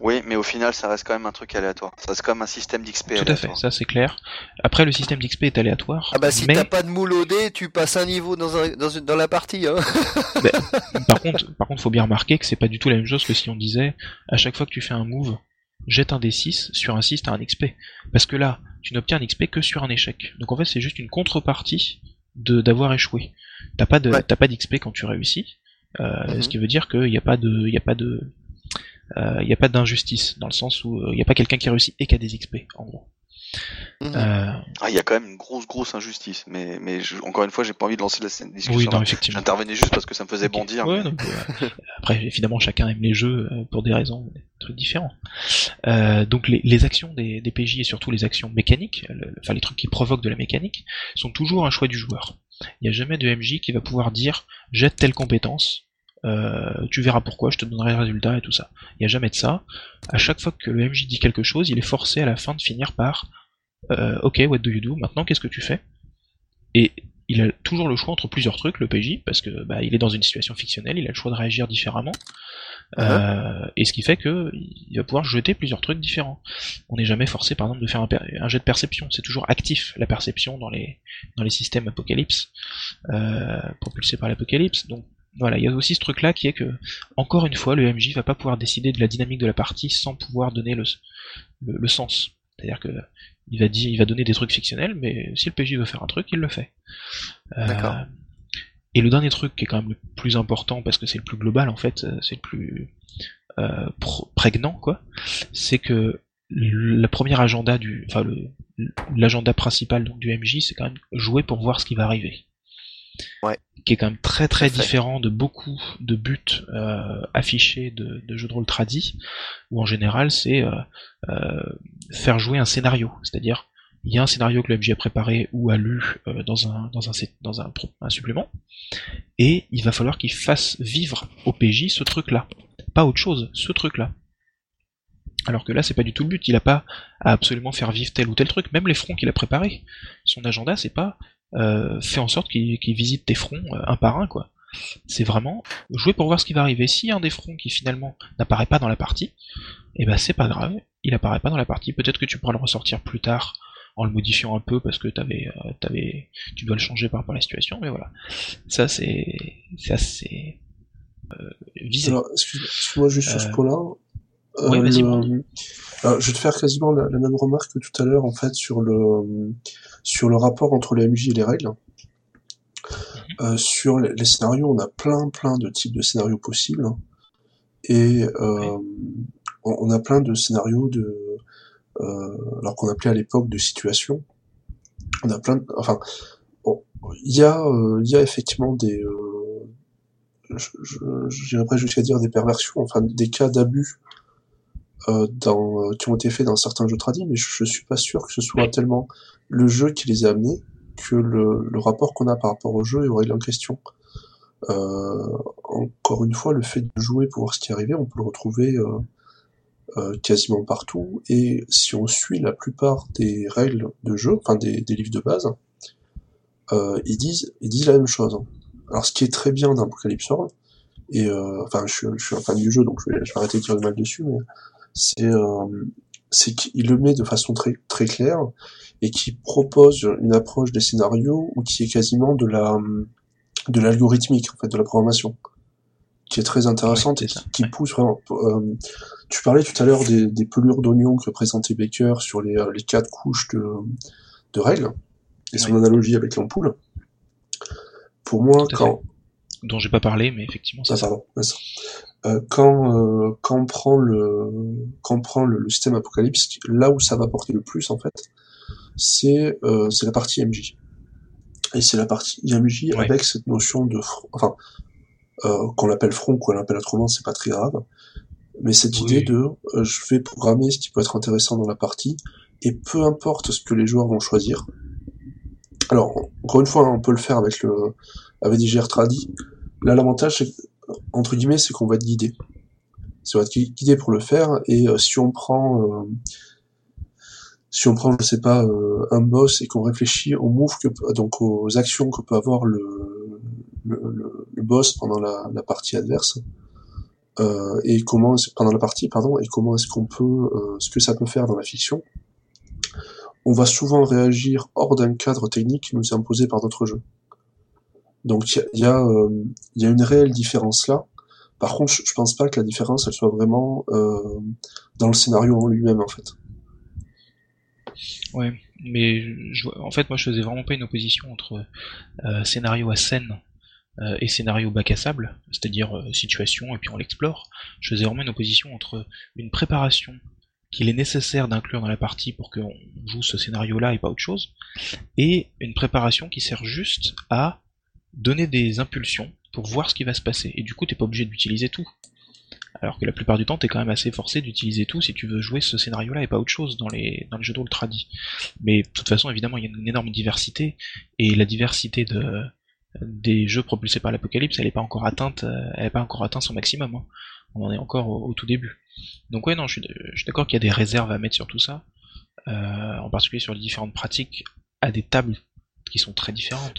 Oui, mais au final, ça reste quand même un truc aléatoire. Ça reste comme un système d'XP Tout à fait, ça c'est clair. Après, le système d'XP est aléatoire. Ah bah si t'as pas de moule au dé, tu passes un niveau dans, un, dans, dans la partie. Hein. par contre, par contre, faut bien remarquer que c'est pas du tout la même chose que si on disait à chaque fois que tu fais un move, jette un D6, sur un 6 t'as un XP. Parce que là, tu n'obtiens un XP que sur un échec. Donc en fait, c'est juste une contrepartie de d'avoir échoué. T'as pas de t'as pas d'XP quand tu réussis. Euh, mhm. Ce qui veut dire qu'il n'y a pas de il y a pas de il euh, n'y a pas d'injustice, dans le sens où il euh, n'y a pas quelqu'un qui réussit et qui a des XP, en gros. Mhm. Euh, ah, il y a quand même une grosse grosse injustice, mais mais encore une fois, j'ai pas envie de lancer la discussion. Oui, J'intervenais juste parce que ça me faisait bondir. après, évidemment, chacun aime les jeux pour des raisons très différentes. donc les, les actions des, des, PJ et surtout les actions mécaniques, enfin les trucs qui provoquent de la mécanique, sont toujours un choix du joueur. Il n'y a jamais de MJ qui va pouvoir dire jette telle compétence euh, tu verras pourquoi, je te donnerai le résultat et tout ça. Il n'y a jamais de ça. À chaque fois que le MJ dit quelque chose, il est forcé à la fin de finir par euh, Ok, what do you do? Maintenant, qu'est-ce que tu fais? Et il a toujours le choix entre plusieurs trucs, le PJ, parce que bah, il est dans une situation fictionnelle, il a le choix de réagir différemment. Euh, et ce qui fait que il va pouvoir jeter plusieurs trucs différents. On n'est jamais forcé, par exemple, de faire un, jet de perception. C'est toujours actif la perception dans les dans les systèmes Apocalypse, euh, propulsés par l'Apocalypse. Donc voilà, il y a aussi ce truc-là qui est que, encore une fois, le MJ va pas pouvoir décider de la dynamique de la partie sans pouvoir donner le, le, sens. C'est-à-dire que il va dire, il va donner des trucs fictionnels, mais si le PJ veut faire un truc, il le fait. Euh. Et le dernier truc qui est quand même le plus important parce que c'est le plus global en fait, euh, c'est le plus euh, prégnant quoi, c'est que le premier agenda du, enfin l'agenda principal donc du MJ, c'est quand même jouer pour voir ce qui va arriver. Ouais. Qui est quand même très très différent de beaucoup de buts euh, affichés de, de, jeux de rôle tradis, où en général c'est faire jouer un scénario, c'est-à-dire il y a un scénario que le MJ a préparé ou a lu euh, dans, un, dans, un, dans un, un, supplément, et il va falloir qu'il fasse vivre au PJ ce truc-là. Pas autre chose, ce truc-là. Alors que là, c'est pas du tout le but, il a pas à absolument faire vivre tel ou tel truc, même les fronts qu'il a préparés. Son agenda, c'est pas euh, fait en sorte qu'il visite tes fronts euh, un par un, quoi. C'est vraiment jouer pour voir ce qui va arriver. Si un des fronts qui finalement n'apparaît pas dans la partie, eh ben c'est pas grave, il apparaît pas dans la partie. Peut-être que tu pourras le ressortir plus tard en le modifiant un peu parce que t'avais, euh, t'avais, tu dois le changer par rapport à la situation, mais voilà. Ça, c'est, c'est assez euh, visé. Alors, excuse-moi juste sur ce euh, point-là. Euh, le... Alors, je vais te faire quasiment la, même remarque que tout à l'heure, en fait, sur le, sur le rapport entre les MJ et les règles. Euh, sur les, scénarios, on a plein, plein de types de scénarios possibles. Et euh, on, a plein de scénarios de euh, alors qu'on appelait à l'époque de situation. On a plein de, enfin, bon, il y a, euh, il y a effectivement des, euh, j'irais pas jusqu'à dire des perversions, enfin des cas d'abus euh, dans, qui ont été faits dans certains jeux tradis, mais je, je, suis pas sûr que ce soit tellement le jeu qui les a amenés que le, le rapport qu'on a par rapport au jeu et aux règles en question. Euh, encore une fois, le fait de jouer pour voir ce qui est arrivé, on peut le retrouver euh, euh, quasiment partout, et si on suit la plupart des règles de jeu, enfin des, des livres de base, euh, ils disent ils disent la même chose. Alors ce qui est très bien dans Apocalypse World, et euh, enfin je, je, suis un fan du jeu donc je vais, je vais arrêter de dire du mal dessus, mais c'est euh, c'est qu'il le met de façon très très claire et qui propose une approche des scénarios ou qui est quasiment de la de l'algorithmique en fait de la programmation qui est très intéressante et qui, pousse vraiment. Euh, tu parlais tout à l'heure des, des pelures d'oignons que présentait Baker sur les, euh, les quatre couches de, de règles et son analogie avec l'ampoule. Pour moi, quand dont j'ai pas parlé, mais effectivement, c'est ah, ça. Euh, quand euh, quand on prend le quand prend le, système Apocalypse, là où ça va porter le plus en fait, c'est euh, c'est la partie MJ. Et c'est la partie MJ avec cette notion de enfin euh, qu'on l'appelle front, qu'on l'appelle autrement, c'est pas très grave. Mais cette idée de euh, je vais programmer ce qui peut être intéressant dans la partie, et peu importe ce que les joueurs vont choisir. Alors, encore une fois, on peut le faire avec le avec des GR tradi. Là, l'avantage, entre guillemets, c'est qu'on va être guidé. C'est va être guidé pour le faire, et euh, si on prend si on prend, je sais pas, un boss et qu'on réfléchit aux moves que, donc aux actions que peut avoir le, boss pendant la, la partie adverse euh, et comment pendant la partie pardon et comment est-ce qu'on peut euh, ce que ça peut faire dans la fiction on va souvent réagir hors d'un cadre technique qui nous est imposé par d'autres jeux donc il y a, euh, y a une réelle différence là par contre je, pense pas que la différence elle soit vraiment euh, dans le scénario en lui-même en fait ouais mais je, en fait moi je faisais vraiment pas une opposition entre euh, scénario à scène euh, et scénario bac à sable, c'est-à-dire euh, situation et puis on l'explore. Je faisais vraiment une opposition entre une préparation qu'il est nécessaire d'inclure dans la partie pour qu'on joue ce scénario-là et pas autre chose, et une préparation qui sert juste à donner des impulsions pour voir ce qui va se passer. Et du coup, t'es pas obligé d'utiliser tout. Alors que la plupart du temps, t'es quand même assez forcé d'utiliser tout si tu veux jouer ce scénario-là et pas autre chose dans les, dans les jeux de rôle. Mais de toute façon, évidemment, il y a une énorme diversité, et la diversité de, des jeux propulsés par l'apocalypse, elle n'est pas encore atteinte, elle pas encore atteint son maximum. Hein. On en est encore au, tout début. Donc ouais, non, je suis, d'accord qu'il y a des réserves à mettre sur tout ça, en particulier sur les différentes pratiques à des tables qui sont très différentes.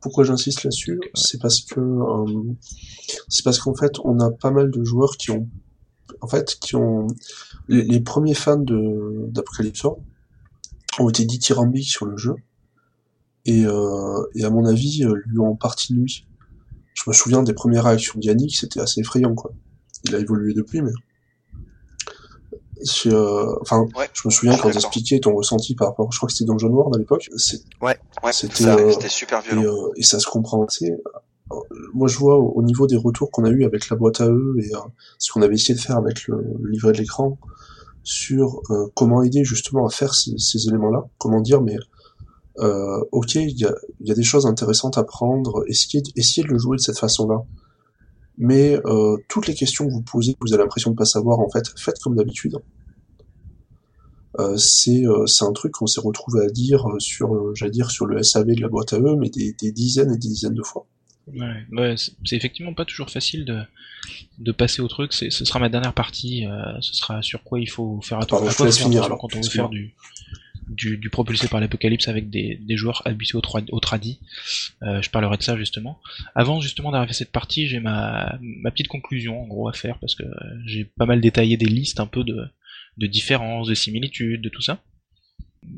pourquoi j'insiste là-dessus, c'est parce que c'est parce qu'en fait, on a pas mal de joueurs qui ont en fait, qui ont les, premiers fans de d'Apocalypse ont été dithyrambiques sur le jeu et, euh, et à mon avis euh, lui ont partie nuit. Je me souviens des premières réactions d'Yannick, c'était assez effrayant quoi. Il a évolué depuis, mais euh, enfin, je me souviens quand t'expliquais ton ressenti par rapport, je crois que c'était dans John Ward à l'époque. Ouais, ouais, c'était euh, super violent. Et, euh, et, ça se comprend assez moi je vois au niveau des retours qu'on a eu avec la boîte à eux et euh, ce qu'on avait essayé de faire avec le, livret de l'écran sur euh, comment aider justement à faire ces, ces éléments-là, comment dire mais euh, ok il y a, y a, des choses intéressantes à prendre, essayez, essayez de le jouer de cette façon-là. Mais euh, toutes les questions que vous posez, que vous avez l'impression de pas savoir en fait, faites comme d'habitude. Euh, c'est c'est un truc qu'on s'est retrouvé à dire sur j'allais dire sur le SAV de la boîte à eux mais des, des dizaines et des dizaines de fois. Ouais, ouais c'est effectivement pas toujours facile de, de passer au truc. Ce sera ma dernière partie. Euh, ce sera sur quoi il faut faire attention. alors, quand on veut faire du, du, du propulsé par l'apocalypse avec des, des joueurs habitués au, au tradi. Euh, je parlerai de ça justement. Avant justement d'arriver à cette partie, j'ai ma, ma petite conclusion en gros à faire parce que j'ai pas mal détaillé des listes un peu de, de différences, de similitudes, de tout ça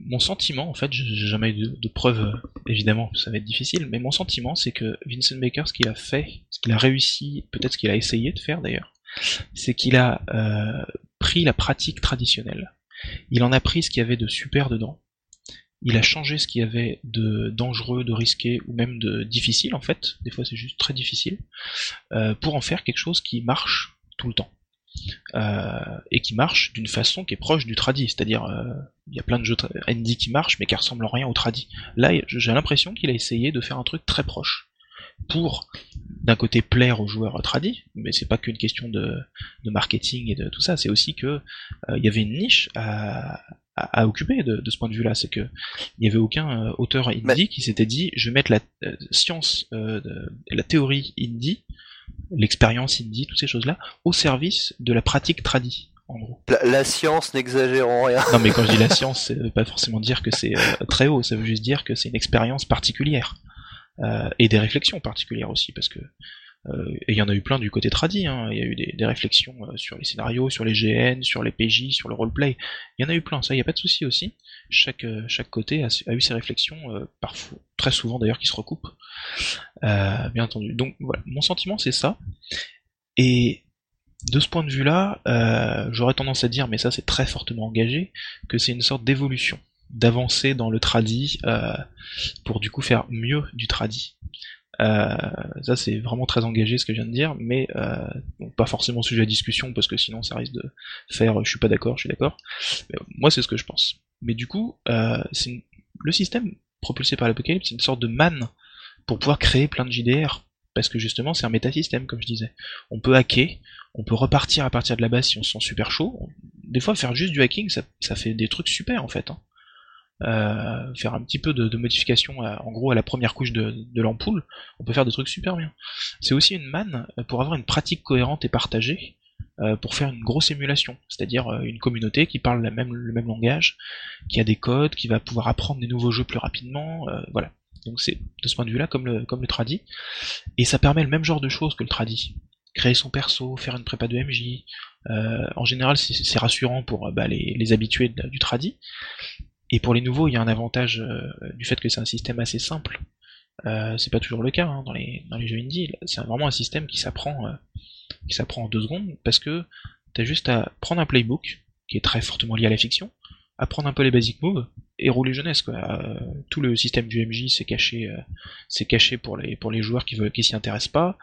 mon sentiment, en fait, j'ai jamais eu de, preuves, évidemment, ça va être difficile, mais mon sentiment, c'est que Vincent Baker, ce qu'il a fait, ce qu'il a réussi, peut-être ce qu'il a essayé de faire d'ailleurs, c'est qu'il a euh, pris la pratique traditionnelle. Il en a pris ce qu'il y avait de super dedans. Il a changé ce qu'il y avait de dangereux, de risqué ou même de difficile en fait. Des fois c'est juste très difficile euh, pour en faire quelque chose qui marche tout le temps. Euh, et qui marche d'une façon qui est proche du tradi, c'est-à-dire euh, il y a plein de jeux indie qui marchent mais qui ressemblent en rien au tradi. Là, j'ai l'impression qu'il a essayé de faire un truc très proche pour d'un côté plaire aux joueurs tradi, mais c'est pas qu'une question de, marketing et de tout ça, c'est aussi que euh, il y avait une niche à, occuper de, ce point de vue-là, c'est que il y avait aucun auteur indie qui s'était dit je vais mettre la science, la théorie indie l'expérience indie, toutes ces choses-là, au service de la pratique tradie. En gros. La, science n'exagère en rien. Non mais quand je dis la science, ça veut pas forcément dire que c'est euh, très haut, ça veut juste dire que c'est une expérience particulière. Euh, et des réflexions particulières aussi, parce que euh, il y en a eu plein du côté tradi, hein. il y a eu des, réflexions euh, sur les scénarios, sur les GN, sur les PJ, sur le roleplay. Il y en a eu plein, ça, il n'y a pas de souci aussi. Chaque, euh, chaque côté a, eu ses réflexions, parfois, très souvent d'ailleurs, qui se recoupent. bien entendu. Donc voilà, mon sentiment c'est ça. Et de ce point de vue-là, j'aurais tendance à dire, mais ça c'est très fortement engagé, que c'est une sorte d'évolution, d'avancer dans le tradi pour du coup faire mieux du tradi. Euh, ça c'est vraiment très engagé ce que je viens de dire, mais euh, pas forcément sujet à discussion parce que sinon ça risque de faire je suis pas d'accord, je suis d'accord. Moi c'est ce que je pense. Mais du coup, euh, c'est le système propulsé par l'Apocalypse, c'est une sorte de manne pour pouvoir créer plein de JDR. Parce que justement, c'est un métasystème, comme je disais. On peut hacker, on peut repartir à partir de la base si on se sent super chaud. Des fois, faire juste du hacking, ça, ça fait des trucs super en fait. Hein. Euh, faire un petit peu de, de modification en gros à la première couche de, de l'ampoule, on peut faire des trucs super bien. C'est aussi une manne pour avoir une pratique cohérente et partagée euh, pour faire une grosse émulation, c'est-à-dire euh, une communauté qui parle la même, le même langage, qui a des codes, qui va pouvoir apprendre des nouveaux jeux plus rapidement, voilà. Donc c'est de ce point de vue-là comme le, comme le tradi, et ça permet le même genre de choses que le tradi. Créer son perso, faire une prépa de MJ, en général c'est rassurant pour bah, les, les habitués du tradi, et pour les nouveaux, il y a un avantage euh, du fait que c'est un système assez simple. Euh, c'est pas toujours le cas hein, dans, les, jeux indie. C'est vraiment un système qui s'apprend euh, qui s'apprend en deux secondes parce que t'as juste à prendre un playbook qui est très fortement lié à la fiction, apprendre un peu les basic moves et rouler jeunesse quoi. Euh, tout le système du MJ c'est caché, euh, c'est caché pour les pour les joueurs qui veulent qui s'y intéressent pas.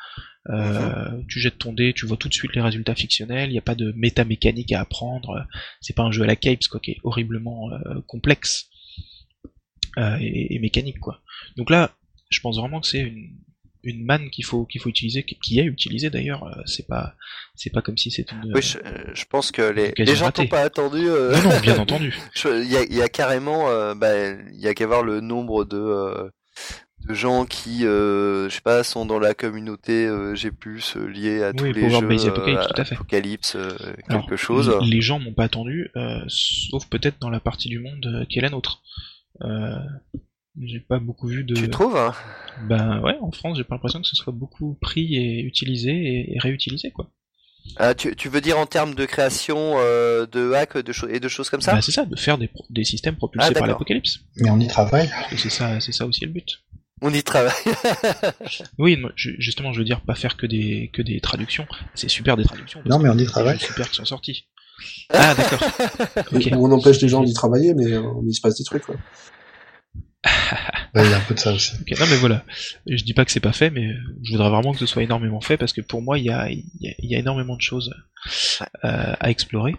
Euh, mhm. Tu jettes ton dé, tu vois tout de suite les résultats fictionnels. Il n'y a pas de méta mécanique à apprendre. C'est pas un jeu à la Capes quoi qui est horriblement complexe et, et, mécanique quoi. Donc là, je pense vraiment que c'est une une manne qu'il faut qu'il faut utiliser, qui est utilisée d'ailleurs. Euh, c'est pas c'est pas comme si c'était une. Oui, je, euh, pense que les, les gens n'ont pas attendu. Euh, non, non, bien entendu. Il y a, y a, carrément, bah, il y a qu'à voir le nombre de de gens qui, euh, je sais pas, sont dans la communauté euh, G+, euh, liée à tous Oui, les Power jeux Base euh, Apocalypse, tout à fait. Apocalypse, euh, Alors, quelque chose. Les, les gens m'ont pas attendu, euh, sauf peut-être dans la partie du monde euh, qui est la nôtre. Euh, j'ai pas beaucoup vu de. Tu trouves hein? Ben ouais, en France, j'ai pas l'impression que ce soit beaucoup pris et utilisé et, et réutilisé quoi. Ah, tu, tu veux dire en termes de création euh, de hacks de et de choses comme ça? Bah, c'est ça, de faire des, pro- des systèmes propulsés Ah, par l'apocalypse. Mais on y travaille. C'est ça, c'est ça aussi le but. On y travaille. Oui, justement, je veux dire pas faire que des que des traductions. C'est super des traductions. Non, mais on y travaille. super qui sont sortis. Ah d'accord. On empêche les gens d'y travailler, mais euh, il se passe des trucs. Quoi. Ouais, il y a un peu de ça aussi. Non mais voilà, je dis pas que c'est pas fait, mais je voudrais vraiment que ce soit énormément fait parce que pour moi il y a, il y a- il y a énormément de choses euh, à explorer.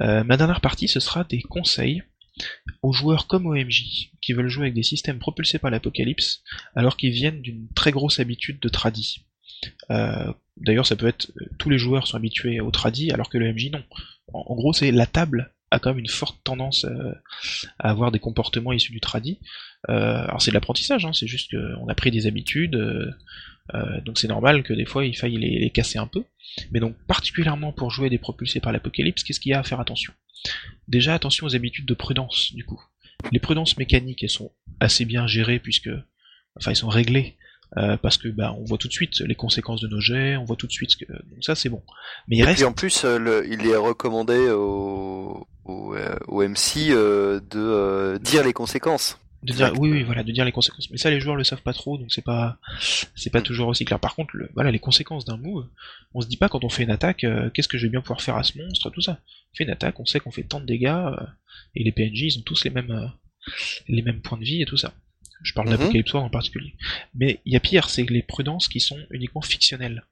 Euh, ma dernière partie ce sera des conseils aux joueurs comme OMJ qui veulent jouer avec des systèmes propulsés par l'apocalypse alors qu'ils viennent d'une très grosse habitude de tradi. Euh, D'ailleurs ça peut être tous les joueurs sont habitués au tradi alors que l'OMJ non. En, en gros c'est la table a quand même une forte tendance euh, à avoir des comportements issus du tradi. Euh, alors c'est de l'apprentissage, hein, c'est juste qu'on a pris des habitudes, euh, donc c'est normal que des fois il faille les, les casser un peu. Mais donc particulièrement pour jouer des propulsés par l'apocalypse, qu'est-ce qu'il y a à faire attention? Déjà attention aux habitudes de prudence du coup. Les prudences mécaniques elles sont assez bien gérées puisque, enfin elles sont réglées euh, parce que bah on voit tout de suite les conséquences de nos jets, on voit tout de suite ce que donc ça c'est bon. Mais il Et reste puis en plus, euh, le, il est recommandé au, au, euh, au MC euh, de euh, dire les conséquences. De dire, Direct. oui, oui, voilà, de dire les conséquences. Mais ça, les joueurs le savent pas trop, donc c'est pas, c'est pas toujours aussi clair. Par contre, le, voilà, les conséquences d'un move, on se dit pas quand on fait une attaque, euh, qu'est-ce que je vais bien pouvoir faire à ce monstre, tout ça. On fait une attaque, on sait qu'on fait tant de dégâts, euh, et les PNJ, ils ont tous les mêmes, euh, les mêmes points de vie et tout ça. Je parle d'Apocalypse War en particulier. Mais il y a pire, c'est les prudences qui sont uniquement fictionnelles.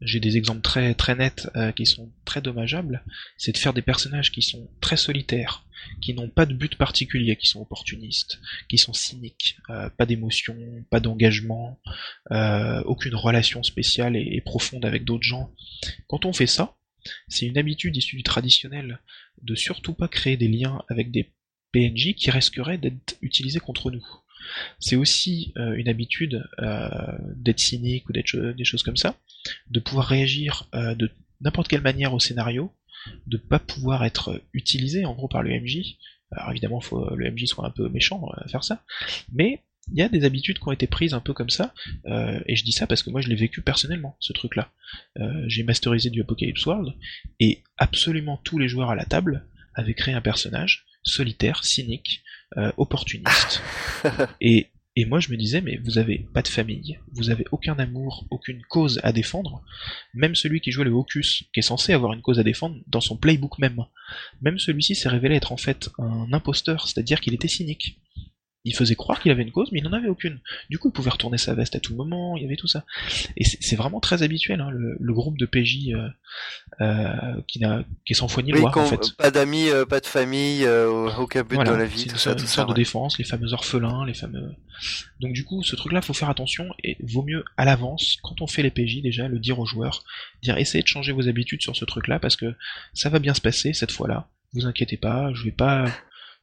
J'ai des exemples très très nets euh, qui sont très dommageables. C'est de faire des personnages qui sont très solitaires, qui n'ont pas de but particulier, qui sont opportunistes, qui sont cyniques, euh, pas d'émotion, pas d'engagement, euh, aucune relation spéciale et, et profonde avec d'autres gens. Quand on fait ça, c'est une habitude issue du traditionnel de surtout pas créer des liens avec des PNJ qui risqueraient d'être utilisés contre nous. C'est aussi euh, une habitude euh, d'être cynique ou d'être des choses comme ça, de pouvoir réagir euh, de n'importe quelle manière au scénario, de pas pouvoir être utilisé en gros par le MJ. Alors évidemment, faut le MJ soit un peu méchant à faire ça, mais il y a des habitudes qui ont été prises un peu comme ça, et je dis ça parce que moi je l'ai vécu personnellement, ce truc-là. J'ai masterisé du Apocalypse World, et absolument tous les joueurs à la table avaient créé un personnage solitaire, cynique, euh, opportuniste. et, et moi je me disais, mais vous avez pas de famille, vous avez aucun amour, aucune cause à défendre, même celui qui jouait le Hocus, qui est censé avoir une cause à défendre, dans son playbook même, même celui-ci s'est révélé être en fait un imposteur, c'est-à-dire qu'il était cynique. Il faisait croire qu'il avait une cause, mais il n'en avait aucune. Du coup, il pouvait retourner sa veste à tout moment, il y avait tout ça. Et c'est vraiment très habituel, hein, le, le groupe de PJ euh, euh, qui, est sans foi ni Oui, loi, qu'on- en fait. Pas d'amis, euh, pas de famille, aucun but Voilà, dans la vie, tout ça, tout ça. de ouais. défense, les fameux orphelins, les fameux. Donc du coup, ce truc-là, faut faire attention et vaut mieux à l'avance, quand on fait les PJ déjà, le dire aux joueurs, dire essayez de changer vos habitudes sur ce truc-là parce que ça va bien se passer cette fois-là. Vous inquiétez pas, je vais pas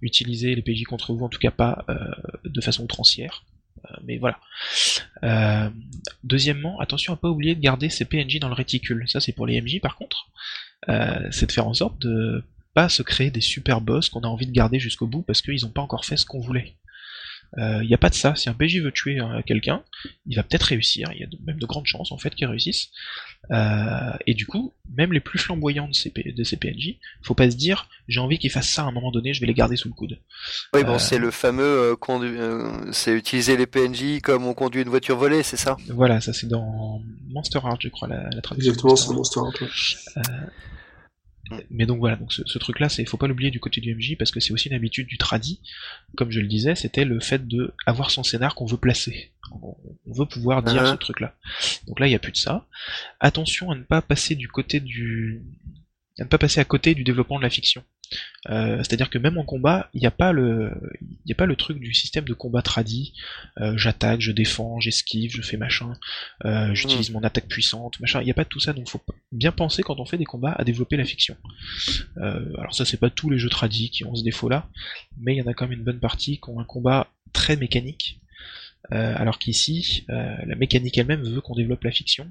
utiliser les PJ contre vous, en tout cas pas euh, de façon outrancière. Euh, mais voilà. Euh, deuxièmement, attention à pas oublier de garder ces PNJ dans le réticule. Ça, c'est pour les MJ par contre. C'est de faire en sorte de pas se créer des super boss qu'on a envie de garder jusqu'au bout parce qu'ils n'ont pas encore fait ce qu'on voulait. Il n'y a pas de ça. Si un PJ veut tuer euh, quelqu'un, il va peut-être réussir. Il y a de- même de grandes chances en fait qu'il réussisse. Euh, et du coup, même les plus flamboyants de ces, de ces PNJ, faut pas se dire j'ai envie qu'ils fassent ça à un moment donné, je vais les garder sous le coude. Oui, bon, Euh, c'est le fameux euh, condu- euh, c'est utiliser les PNJ comme on conduit une voiture volée, c'est ça? Voilà, ça c'est dans Monster Heart, je crois, la, la traduction. Exactement, Monster c'est Heart. mon histoire un peu. Mais donc voilà, donc ce, ce truc-là, c'est faut pas l'oublier du côté du MJ parce que c'est aussi une habitude du tradi. Comme je le disais, c'était le fait de avoir son scénar qu'on veut placer. On, on veut pouvoir dire Uh-huh. ce truc-là. Donc là, il y a plus de ça. Attention à ne pas passer du côté du, à ne pas passer à côté du développement de la fiction. Euh, C'est-à-dire que même en combat, il n'y a pas le, il y a pas le truc du système de combat tradi. Euh, J'attaque, je défends, j'esquive, je fais machin, euh, j'utilise mon attaque puissante, machin. Il n'y a pas de tout ça, donc faut bien penser quand on fait des combats à développer la fiction. Euh, alors ça c'est pas tous les jeux tradis qui ont ce défaut là, mais il y en a quand même une bonne partie qui ont un combat très mécanique, Euh, alors qu'ici, euh, la mécanique elle-même veut qu'on développe la fiction.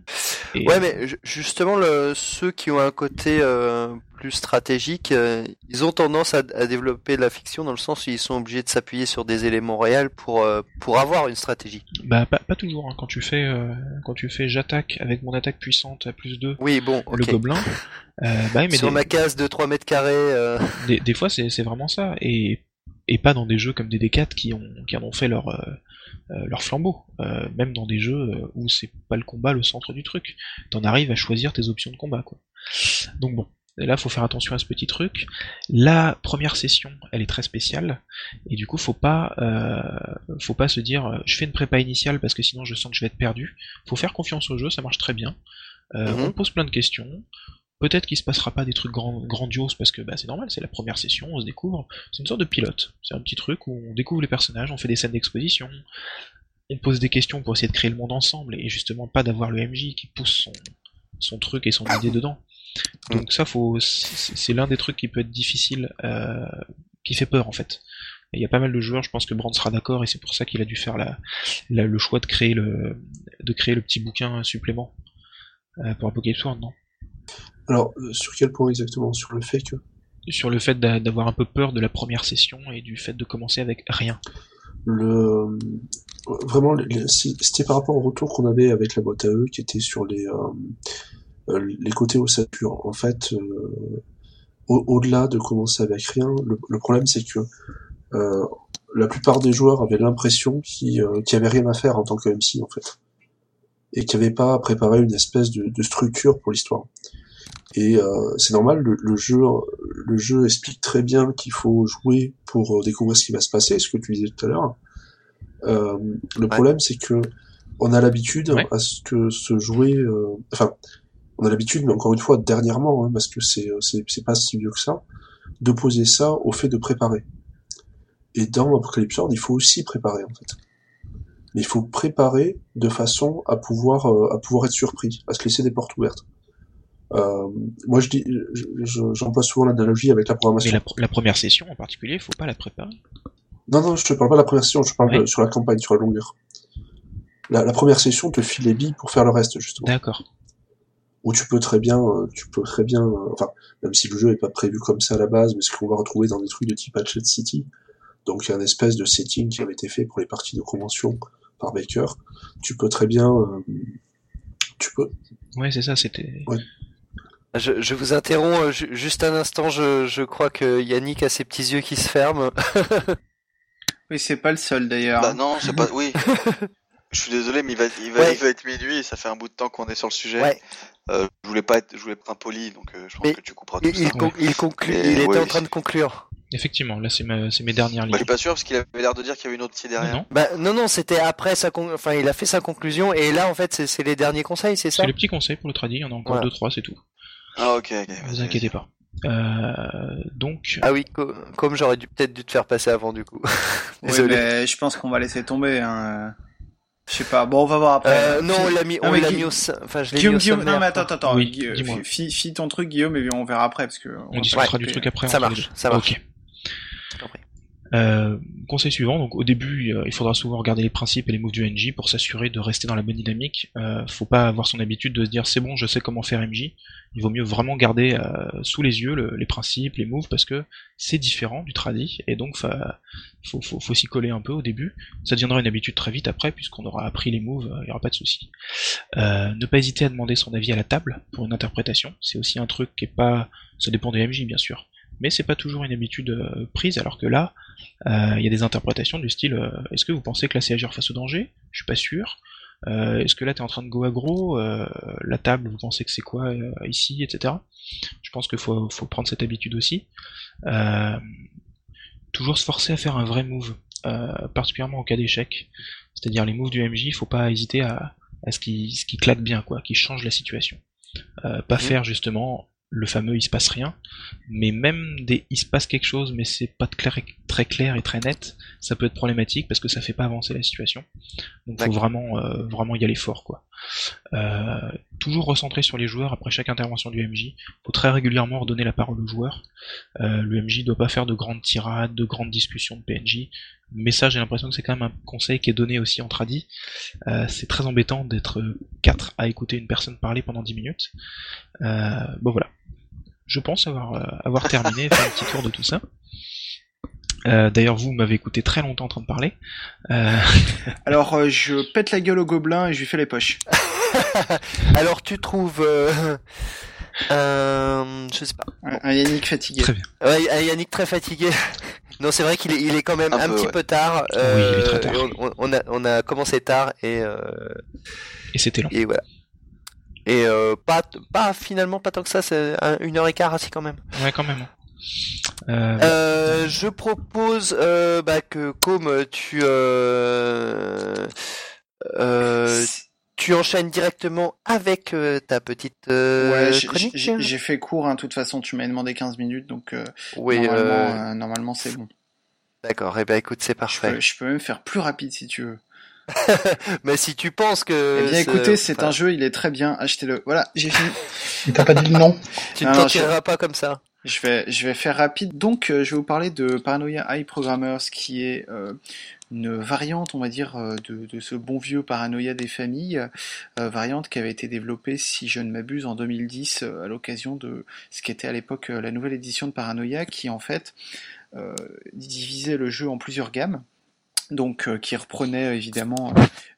Et... Ouais, mais justement, le, ceux qui ont un côté euh, plus stratégique, euh, ils ont tendance à, à, développer la fiction dans le sens où ils sont obligés de s'appuyer sur des éléments réels pour euh, pour avoir une stratégie. Bah pas, pas toujours. Hein. Quand tu fais quand tu fais j'attaque avec mon attaque puissante à plus 2 oui, bon, le gobelin. bah, mais sur des... ma case de 3 mètres carrés. Des, des, fois, c'est vraiment ça. Et et pas dans des jeux comme DD4 qui ont qui en ont fait leur euh, leur flambeau, euh, même dans des jeux euh, où c'est pas le combat le centre du truc. T'en arrives à choisir tes options de combat, quoi. Donc bon, là faut faire attention à ce petit truc. La première session, elle est très spéciale et du coup faut pas euh, faut pas se dire je fais une prépa initiale parce que sinon je sens que je vais être perdu. Faut faire confiance au jeu, ça marche très bien. Euh, mhm. On pose plein de questions. Peut-être qu'il se passera pas des trucs grandioses parce que bah, c'est normal, c'est la première session, on se découvre. C'est une sorte de pilote. C'est un petit truc où on découvre les personnages, on fait des scènes d'exposition, on pose des questions pour essayer de créer le monde ensemble et justement pas d'avoir le MJ qui pousse son, truc et son idée dedans. Donc ça, faut, c'est l'un des trucs qui peut être difficile, euh, qui fait peur en fait. Il y a pas mal de joueurs, je pense que Brand sera d'accord et c'est pour ça qu'il a dû faire le choix de créer le, de créer le petit bouquin supplément euh, pour Apocalypse World, non? Alors, euh, sur quel point exactement? Sur le fait que? Sur le fait d'avoir un peu peur de la première session et du fait de commencer avec rien. Le vraiment, c'était par rapport au retour qu'on avait avec la boîte à eux, qui était sur les euh, euh, les côtés ossature. En fait, au-delà de commencer avec rien, le, problème c'est que la plupart des joueurs avaient l'impression qu'ils n'y avait rien à faire en tant que MC en fait, et qu'ils n'avaient pas préparé une espèce de, de structure pour l'histoire. Et euh, c'est normal, le, jeu, le jeu explique très bien qu'il faut jouer pour euh, découvrir ce qui va se passer, ce que tu disais tout à l'heure. Euh, le problème, c'est que on a l'habitude à ce que ce jouer, euh, enfin, on a l'habitude, mais encore une fois, dernièrement, hein, parce que c'est c'est pas si vieux que ça, d'opposer ça au fait de préparer. Et dans Apocalypse World, il faut aussi préparer en fait. Mais il faut préparer de façon à pouvoir à pouvoir être surpris, à se laisser des portes ouvertes. Euh, moi, je dis, j'emploie souvent l'analogie avec la programmation. Mais la, première session en particulier, il faut pas la préparer. Non, non, je te parle pas de la première session, je parle sur la campagne, sur la longueur. La, première session te file les billes pour faire le reste, justement. D'accord. Où tu peux très bien, euh, tu peux très bien, euh, enfin, même si le jeu est pas prévu comme ça à la base, mais ce qu'on va retrouver dans des trucs de type Hatchet City, donc il y a une espèce de setting qui avait été fait pour les parties de convention par Baker, tu peux très bien, tu peux. Ouais, c'est ça, c'était. Ouais. Je, je, vous interromps euh, juste un instant, je, je, crois que Yannick a ses petits yeux qui se ferment. oui, c'est pas le seul d'ailleurs. Bah non, c'est pas. Oui. je suis désolé, mais il va, il va, il va être minuit et ça fait un bout de temps qu'on est sur le sujet. Ouais. Euh, je voulais pas être, je voulais être impoli, donc euh, je pense que tu couperas tout il, ça. Il, conclut, il était en train de conclure. Effectivement, là c'est mes dernières lignes. Bah, je suis pas sûr parce qu'il avait l'air de dire qu'il y avait une autre idée derrière. Non, bah, non, non, c'était après sa con... enfin il a fait sa conclusion et là en fait c'est les derniers conseils, c'est ça C'est le petit conseil pour le trading, il y en a encore deux trois, c'est tout. Ah ok, ok. Vous inquiétez pas. Euh, donc. Ah oui, comme j'aurais dû peut-être dû te faire passer avant du coup. Désolé. mais je pense qu'on va laisser tomber. Hein. Je sais pas. Bon, on va voir après. Euh, non, on l'a mis, on l'a mis au, enfin, je l'ai mis au Guillaume, non, mais attends, attends, oui, Guillaume, Fis ton truc, Guillaume, et on verra après, parce que. On, discutera du truc après. Ça marche, ça marche. Ok. Euh, conseil suivant, donc au début, euh, il faudra souvent regarder les principes et les moves du NJ pour s'assurer de rester dans la bonne dynamique. Euh, faut pas avoir son habitude de se dire c'est bon, je sais comment faire MJ. Il vaut mieux vraiment garder euh, sous les yeux les principes, les moves, parce que c'est différent du tradi, et donc faut, faut, faut s'y coller un peu au début. Ça deviendra une habitude très vite après, puisqu'on aura appris les moves, il n'y aura pas de souci. ne pas hésiter à demander son avis à la table pour une interprétation, c'est aussi un truc qui est pas... Ça dépend des MJ bien sûr, mais c'est pas toujours une habitude euh, prise, alors que là, euh, il y a des interprétations du style euh, est-ce que vous pensez que là c'est agir face au danger? Je suis pas sûr. est-ce que là t'es en train de go aggro La table, vous pensez que c'est quoi ici, etc. Je pense qu'il faut, faut, prendre cette habitude aussi. toujours se forcer à faire un vrai move, particulièrement en cas d'échec. C'est-à-dire les moves du MJ, il faut pas hésiter à, à ce qui, qui claque bien, quoi, qui change la situation. pas mmh. faire justement le fameux il se passe rien, mais même des il se passe quelque chose mais c'est pas très clair et très net, ça peut être problématique parce que ça fait pas avancer la situation. Donc faut vraiment euh, vraiment y aller fort quoi. toujours recentré sur les joueurs après chaque intervention du MJ. Faut très régulièrement redonner la parole aux joueurs. le MJ doit pas faire de grandes tirades, de grandes discussions de PNJ. Mais ça, j'ai l'impression que c'est quand même un conseil qui est donné aussi en tradi. c'est très embêtant d'être quatre à écouter une personne parler pendant 10 minutes. bon voilà. Je pense avoir, avoir terminé, fait un petit tour de tout ça. Euh, d'ailleurs, vous m'avez écouté très longtemps en train de parler. Euh... Alors, euh, je pète la gueule au gobelin et je lui fais les poches. Alors, tu trouves... Euh... je sais pas. Un, Yannick fatigué. Très bien. Ouais, un Yannick très fatigué. non, c'est vrai qu'il est, il est quand même un, petit peu tard. oui, il est très tard. On, on, a, on a commencé tard et... Et c'était long. Et voilà. Et pas, pas finalement pas tant que ça, c'est une heure et quart assis quand même. Ouais, quand même. Euh, euh, je propose euh, bah, que comme tu euh, euh, tu enchaînes directement avec ta petite ouais, chronique. J'ai fait court, hein, de toute façon, tu m'as demandé 15 minutes, donc oui, normalement, normalement c'est bon. D'accord, et eh ben écoute, c'est parfait. Je peux, même faire plus rapide si tu veux. Mais si tu penses que. Eh bien, écoutez, c'est un jeu, il est très bien. Achetez-le. Voilà, j'ai fini. T'as pas dit le nom Tu ne t'en tireras pas comme ça. Je vais, je vais faire rapide. Donc, euh, je vais vous parler de Paranoia High Programmers, qui est euh, une variante, on va dire, euh, de, de, ce bon vieux Paranoia des familles, variante qui avait été développée, si je ne m'abuse, en 2010 à l'occasion de ce qui était à l'époque la nouvelle édition de Paranoia, qui en fait divisait le jeu en plusieurs gammes donc euh, qui reprenait évidemment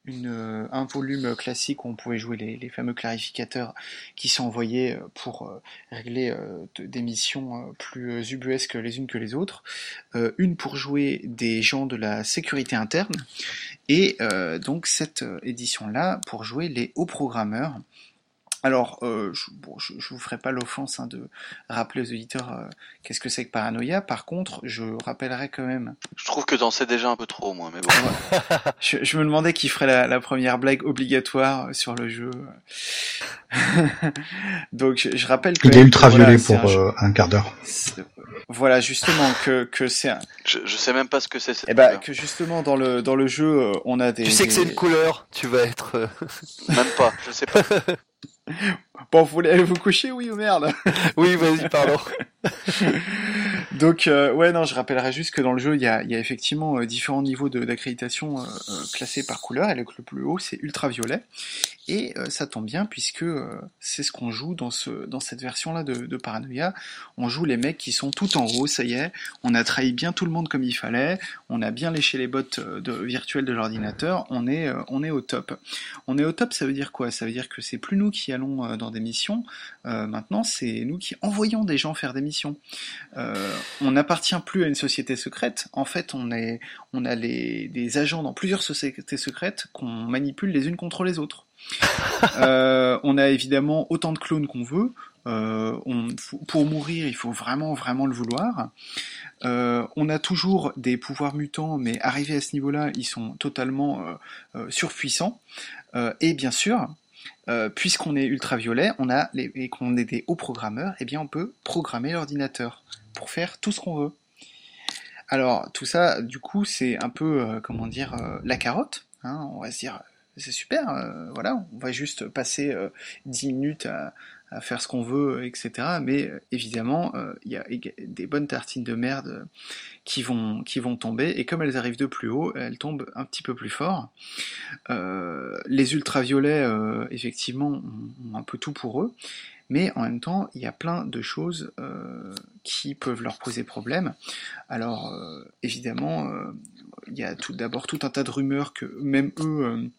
une, euh, un volume classique où on pouvait jouer les, fameux clarificateurs qui euh, pour régler des missions plus ubuesques les unes que les autres, une pour jouer des gens de la sécurité interne, et donc cette édition-là pour jouer les hauts programmeurs alors, euh, je, bon, je, vous ferai pas l'offense hein, de rappeler aux auditeurs euh, qu'est-ce que c'est que paranoïa. Par contre, je rappellerai quand même. Je trouve que t'en sais déjà un peu trop, moi, mais bon. je, me demandais qui ferait la, première blague obligatoire sur le jeu. Donc, je, rappelle que. Il est ultraviolet pour un, euh, un, quart d'heure. Voilà, justement que que c'est. Un... Je, je sais même pas ce que c'est. Eh ben, que justement dans le dans le jeu, on a des. Tu sais que c'est une couleur. Tu vas être. même pas. Je sais pas. Bon, vous voulez aller vous coucher, oui ou merde Oui, vas-y, pardon. Donc, euh, ouais, non, je rappellerai juste que dans le jeu, il y a, y a effectivement euh, différents niveaux d'accréditation euh, classés par couleur, et le, le plus haut, c'est ultraviolet. Et ça tombe bien, puisque c'est ce qu'on joue dans, ce, dans cette version-là de, de, Paranoia. On joue les mecs qui sont tout en haut, ça y est, on a trahi bien tout le monde comme il fallait, on a bien léché les bottes de, virtuelles de l'ordinateur, on est, au top. On est au top, ça veut dire quoi? Ça veut dire que c'est plus nous qui allons dans des missions, maintenant c'est nous qui envoyons des gens faire des missions. Euh, on n'appartient plus à une société secrète. En fait, on a les, des agents dans plusieurs sociétés secrètes qu'on manipule les unes contre les autres. Euh, on a évidemment autant de clones qu'on veut. Euh, pour mourir, il faut vraiment, vraiment le vouloir. on a toujours des pouvoirs mutants, mais arrivés à ce niveau-là, ils sont totalement surpuissants. et bien sûr, euh, puisqu'on est ultraviolet, on a les, et qu'on est des hauts programmeurs, eh bien on peut programmer l'ordinateur pour faire tout ce qu'on veut. Alors tout ça, du coup, c'est un peu, euh, comment dire, euh, la carotte. Hein, on va se dire, c'est super, voilà, on va juste passer 10 minutes à, faire ce qu'on veut, etc. Mais euh, évidemment, euh, il y a des bonnes tartines de merde qui vont, qui vont tomber, et comme elles arrivent de plus haut, elles tombent un petit peu plus fort. Euh, les ultraviolets, effectivement, ont un peu tout pour eux, mais en même temps, il y a plein de choses qui peuvent leur poser problème. Alors, évidemment, il y a tout d'abord tout un tas de rumeurs que même eux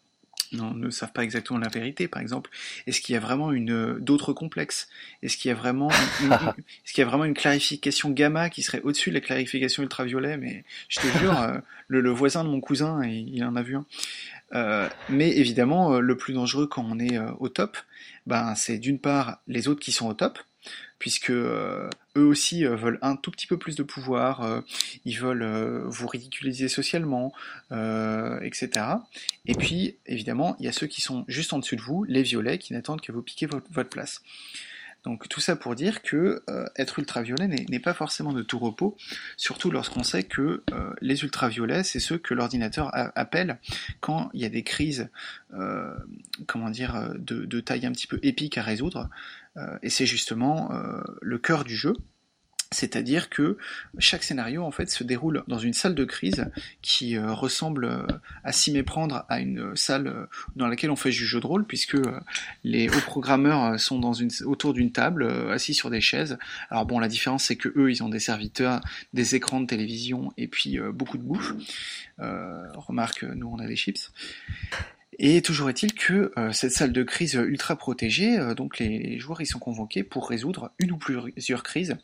ne savent pas exactement la vérité. Par exemple, est-ce qu'il y a vraiment une d'autres complexes? Est-ce qu'il y a vraiment une, est-ce qu'il y a vraiment une clarification gamma qui serait au-dessus de la clarification ultraviolet? Mais je te jure, euh, le, voisin de mon cousin, il, en a vu un. Euh, mais évidemment, euh, le plus dangereux quand on est au top, ben c'est d'une part les autres qui sont au top, puisque euh, eux aussi euh, veulent un tout petit peu plus de pouvoir, euh, ils veulent vous ridiculiser socialement, etc. Et puis, évidemment, il y a ceux qui sont juste en dessus de vous, les violets, qui n'attendent que vous piquer votre, place. Donc tout ça pour dire que être ultraviolet n'est pas forcément de tout repos, surtout lorsqu'on sait que les ultraviolets, c'est ceux que l'ordinateur appelle quand il y a des crises, comment dire, de, taille un petit peu épique à résoudre, et c'est justement le cœur du jeu. C'est-à-dire que chaque scénario en fait se déroule dans une salle de crise qui euh, ressemble euh, à s'y méprendre à une salle euh, dans laquelle on fait du jeu de rôle puisque les hauts programmeurs sont dans une, autour d'une table assis sur des chaises. Alors bon la différence c'est que eux ils ont des serviteurs, des écrans de télévision et puis beaucoup de bouffe. remarque nous on a des chips. Et toujours est-il que euh, cette salle de crise ultra protégée, euh, donc les, joueurs y sont convoqués pour résoudre une ou plusieurs crises.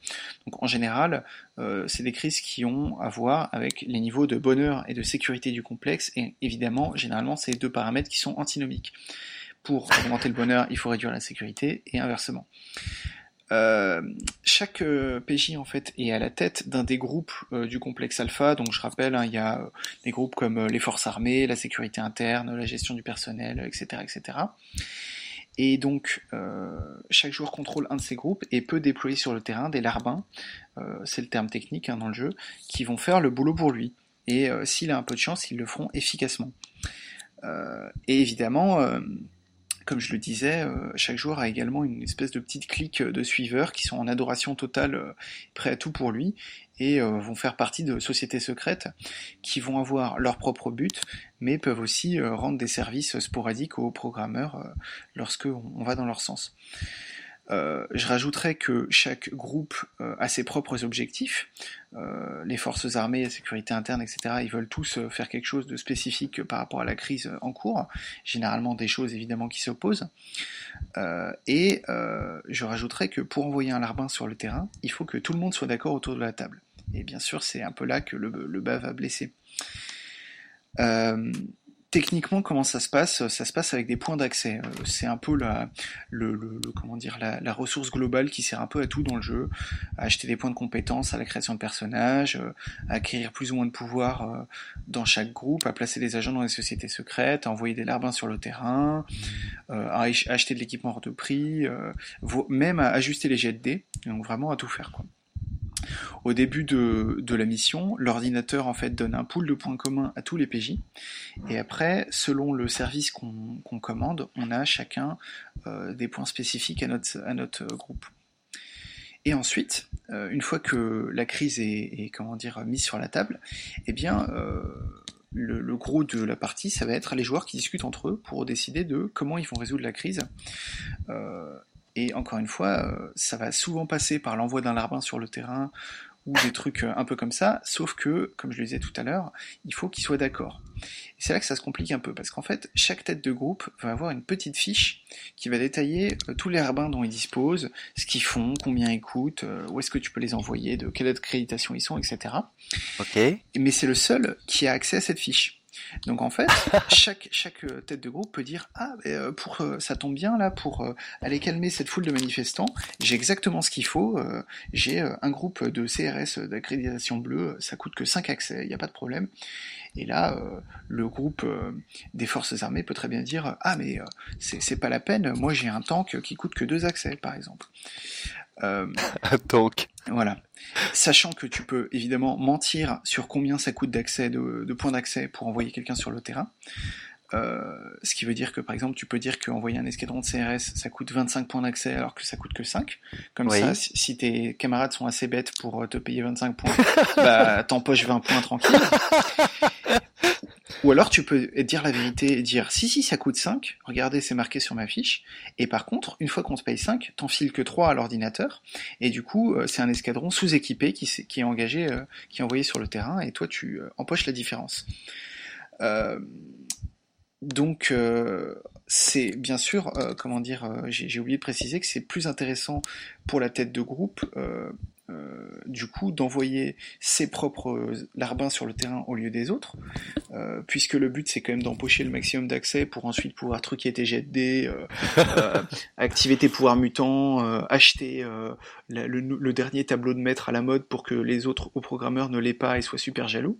Donc en général, euh, c'est des crises qui ont à voir avec les niveaux de bonheur et de sécurité du complexe, et évidemment, généralement, c'est deux paramètres qui sont antinomiques. Pour augmenter le bonheur, il faut réduire la sécurité, et inversement. Euh, chaque euh, PJ en fait est à la tête d'un des groupes euh, du complexe alpha. Donc je rappelle, hein, il y a des groupes comme les forces armées, la sécurité interne, la gestion du personnel, etc., etc. Et donc chaque joueur contrôle un de ces groupes et peut déployer sur le terrain des larbins, c'est le terme technique hein, dans le jeu, qui vont faire le boulot pour lui. Et s'il a un peu de chance, ils le feront efficacement. et évidemment comme je le disais, euh, chaque joueur a également une espèce de petite clique de suiveurs qui sont en adoration totale, euh, prêts à tout pour lui, et euh, vont faire partie de sociétés secrètes qui vont avoir leur propre but, mais peuvent aussi rendre des services sporadiques aux programmeurs lorsque on va dans leur sens. Euh, je rajouterais que chaque groupe euh, a ses propres objectifs. Euh, les forces armées, la sécurité interne, etc., ils veulent tous faire quelque chose de spécifique par rapport à la crise en cours. Généralement des choses évidemment qui s'opposent. et je rajouterais que pour envoyer un larbin sur le terrain, il faut que tout le monde soit d'accord autour de la table. Et bien sûr, c'est un peu là que le, le bas va blesser. Techniquement, comment ça se passe Ça se passe avec des points d'accès. Euh, c'est un peu la, ressource globale qui sert un peu à tout dans le jeu. À acheter des points de compétence, à la création de personnages, euh, à acquérir plus ou moins de pouvoir euh, dans chaque groupe, à placer des agents dans les sociétés secrètes, à envoyer des larbins sur le terrain, à acheter de l'équipement hors de prix, même à ajuster les jets de dés. Donc vraiment à tout faire. Quoi. Au début de, la mission, l'ordinateur en fait donne un pool de points communs à tous les PJ, et après, selon le service qu'on commande, on a chacun euh, des points spécifiques à notre, groupe. Et ensuite, euh, une fois que la crise est, comment dire mise sur la table, eh bien euh, le, gros de la partie, ça va être les joueurs qui discutent entre eux pour décider de comment ils vont résoudre la crise. Et encore une fois, euh, ça va souvent passer par l'envoi d'un larbin sur le terrain ou des trucs euh, un peu comme ça, sauf que, comme je le disais tout à l'heure, il faut qu'ils soient d'accord. Et c'est là que ça se complique un peu, parce qu'en fait, chaque tête de groupe va avoir une petite fiche qui va détailler euh, tous les larbins dont ils disposent, ce qu'ils font, combien ils coûtent, où est-ce que tu peux les envoyer, de quelle accréditation ils sont, etc. Ok. Mais c'est le seul qui a accès à cette fiche. Donc en fait, chaque, chaque euh, tête de groupe peut dire ah euh, pour euh, ça tombe bien là pour aller calmer cette foule de manifestants, j'ai exactement ce qu'il faut, j'ai un groupe de CRS d'accréditation bleue, ça coûte que 5 accès, il n'y a pas de problème. Et là, le groupe des forces armées peut très bien dire ah mais c'est pas la peine, moi j'ai un tank qui coûte que 2 accès par exemple. un tank. Voilà. Sachant que tu peux évidemment mentir sur combien ça coûte d'accès, de, points d'accès pour envoyer quelqu'un sur le terrain. Euh, ce qui veut dire que par exemple tu peux dire qu'envoyer un escadron de CRS ça coûte 25 points d'accès alors que ça coûte que 5 comme ça si, tes camarades sont assez bêtes pour te payer 25 points bah t'empoches 20 points tranquille ou alors tu peux dire la vérité et dire si si ça coûte 5, regardez c'est marqué sur ma fiche, et par contre, une fois qu'on te paye 5, t'en files que 3 à l'ordinateur, et du coup euh, c'est un escadron sous-équipé qui, est engagé, euh, qui est envoyé sur le terrain, et toi tu euh, empoches la différence. donc c'est bien sûr, comment dire, j'ai oublié de préciser que c'est plus intéressant pour la tête de groupe euh, du coup d'envoyer ses propres larbins sur le terrain au lieu des autres, euh, puisque le but c'est quand même d'empocher le maximum d'accès pour ensuite pouvoir truquer tes jets de dés, euh, activer tes pouvoirs mutants, acheter le, dernier tableau de maître à la mode pour que les autres programmeurs ne l'aient pas et soient super jaloux.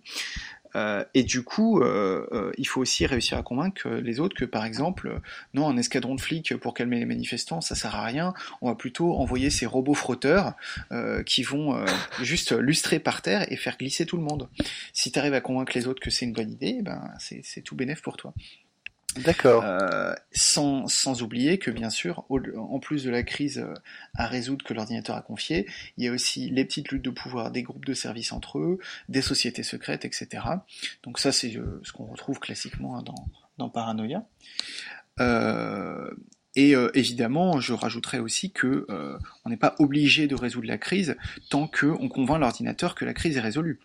Euh, et du coup, euh, euh, il faut aussi réussir à convaincre les autres que, par exemple, non, un escadron de flics pour calmer les manifestants, ça sert à rien. On va plutôt envoyer ces robots frotteurs qui vont juste lustrer par terre et faire glisser tout le monde. Si tu arrives à convaincre les autres que c'est une bonne idée, ben c'est tout bénéf pour toi. D'accord. Euh, sans, sans oublier que bien sûr, en plus de la crise euh, à résoudre que l'ordinateur a confié, il y a aussi les petites luttes de pouvoir des groupes de services entre eux, des sociétés secrètes, etc. Donc ça, c'est euh, ce qu'on retrouve classiquement hein, dans, dans Paranoia. Euh, et euh, évidemment, je rajouterais aussi que euh, on n'est pas obligé de résoudre la crise tant qu'on convainc l'ordinateur que la crise est résolue.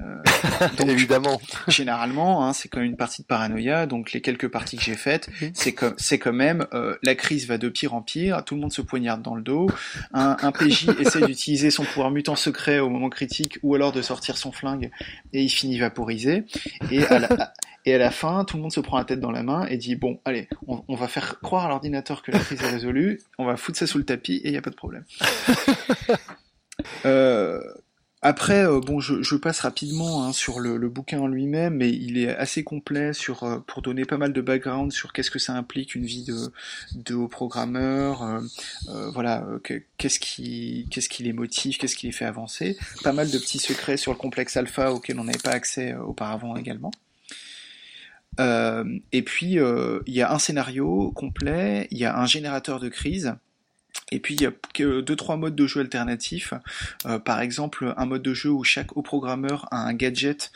Euh, donc, évidemment. Généralement, hein, c'est quand même une partie de paranoïa. Donc les quelques parties que j'ai faites, c'est comme c'est quand même euh, la crise va de pire en pire. Tout le monde se poignarde dans le dos. Un, un PJ essaie d'utiliser son pouvoir mutant secret au moment critique, ou alors de sortir son flingue et il finit vaporisé. Et à la, et à la fin, tout le monde se prend la tête dans la main et dit bon, allez, on, va faire croire à l'ordinateur que la crise est résolue, on va foutre ça sous le tapis et il n'y a pas de problème. euh, après, euh, bon, je, passe rapidement hein, sur le, bouquin en lui-même, mais il est assez complet sur euh, pour donner pas mal de background sur qu'est-ce que ça implique une vie de, de haut programmeur, euh, voilà, qu'est-ce qui qu'est-ce qui les motive, qu'est-ce qui les fait avancer, pas mal de petits secrets sur le complexe alpha auquel on n'avait pas accès auparavant également. Euh, et puis, euh, il y a un scénario complet, il y a un générateur de crise, et puis il y a deux trois modes de jeu alternatifs. Euh, par exemple, un mode de jeu où chaque haut programmeur a un gadget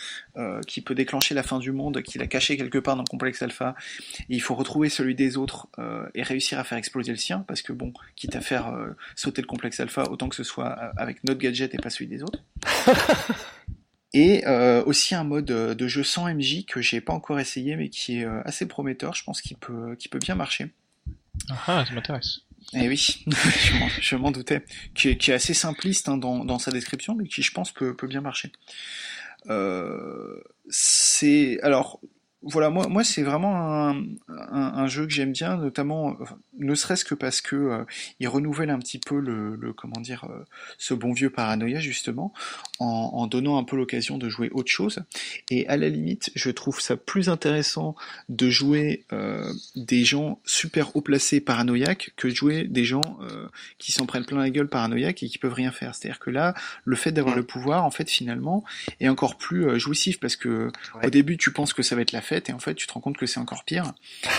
qui peut déclencher la fin du monde, qu'il a caché quelque part dans le complexe alpha. Et il faut retrouver celui des autres et réussir à faire exploser le sien, parce que bon, quitte à faire sauter le complexe alpha, autant que ce soit avec notre gadget et pas celui des autres. Et euh, aussi un mode euh, de jeu sans MJ que j'ai pas encore essayé mais qui est euh, assez prometteur, je pense qu'il peut, qu'il peut bien marcher. Ah, ça m'intéresse. Eh oui, je m'en doutais. Qui est, qui est, assez simpliste hein, dans, dans, sa description, mais qui je pense peut, peut bien marcher. Euh, c'est alors voilà, moi, moi c'est vraiment un, un, jeu que j'aime bien, notamment, ne serait-ce que parce que euh, il renouvelle un petit peu le, le comment dire, euh, ce bon vieux paranoïa justement, en, en donnant un peu l'occasion de jouer autre chose. Et à la limite, je trouve ça plus intéressant de jouer euh, des gens super haut placés paranoïaques que de jouer des gens qui s'en prennent plein la gueule paranoïaques et qui peuvent rien faire. C'est-à-dire que là, le fait d'avoir le pouvoir, en fait, finalement, est encore plus jouissif parce que au début, tu penses que ça va être la et en fait tu te rends compte que c'est encore pire.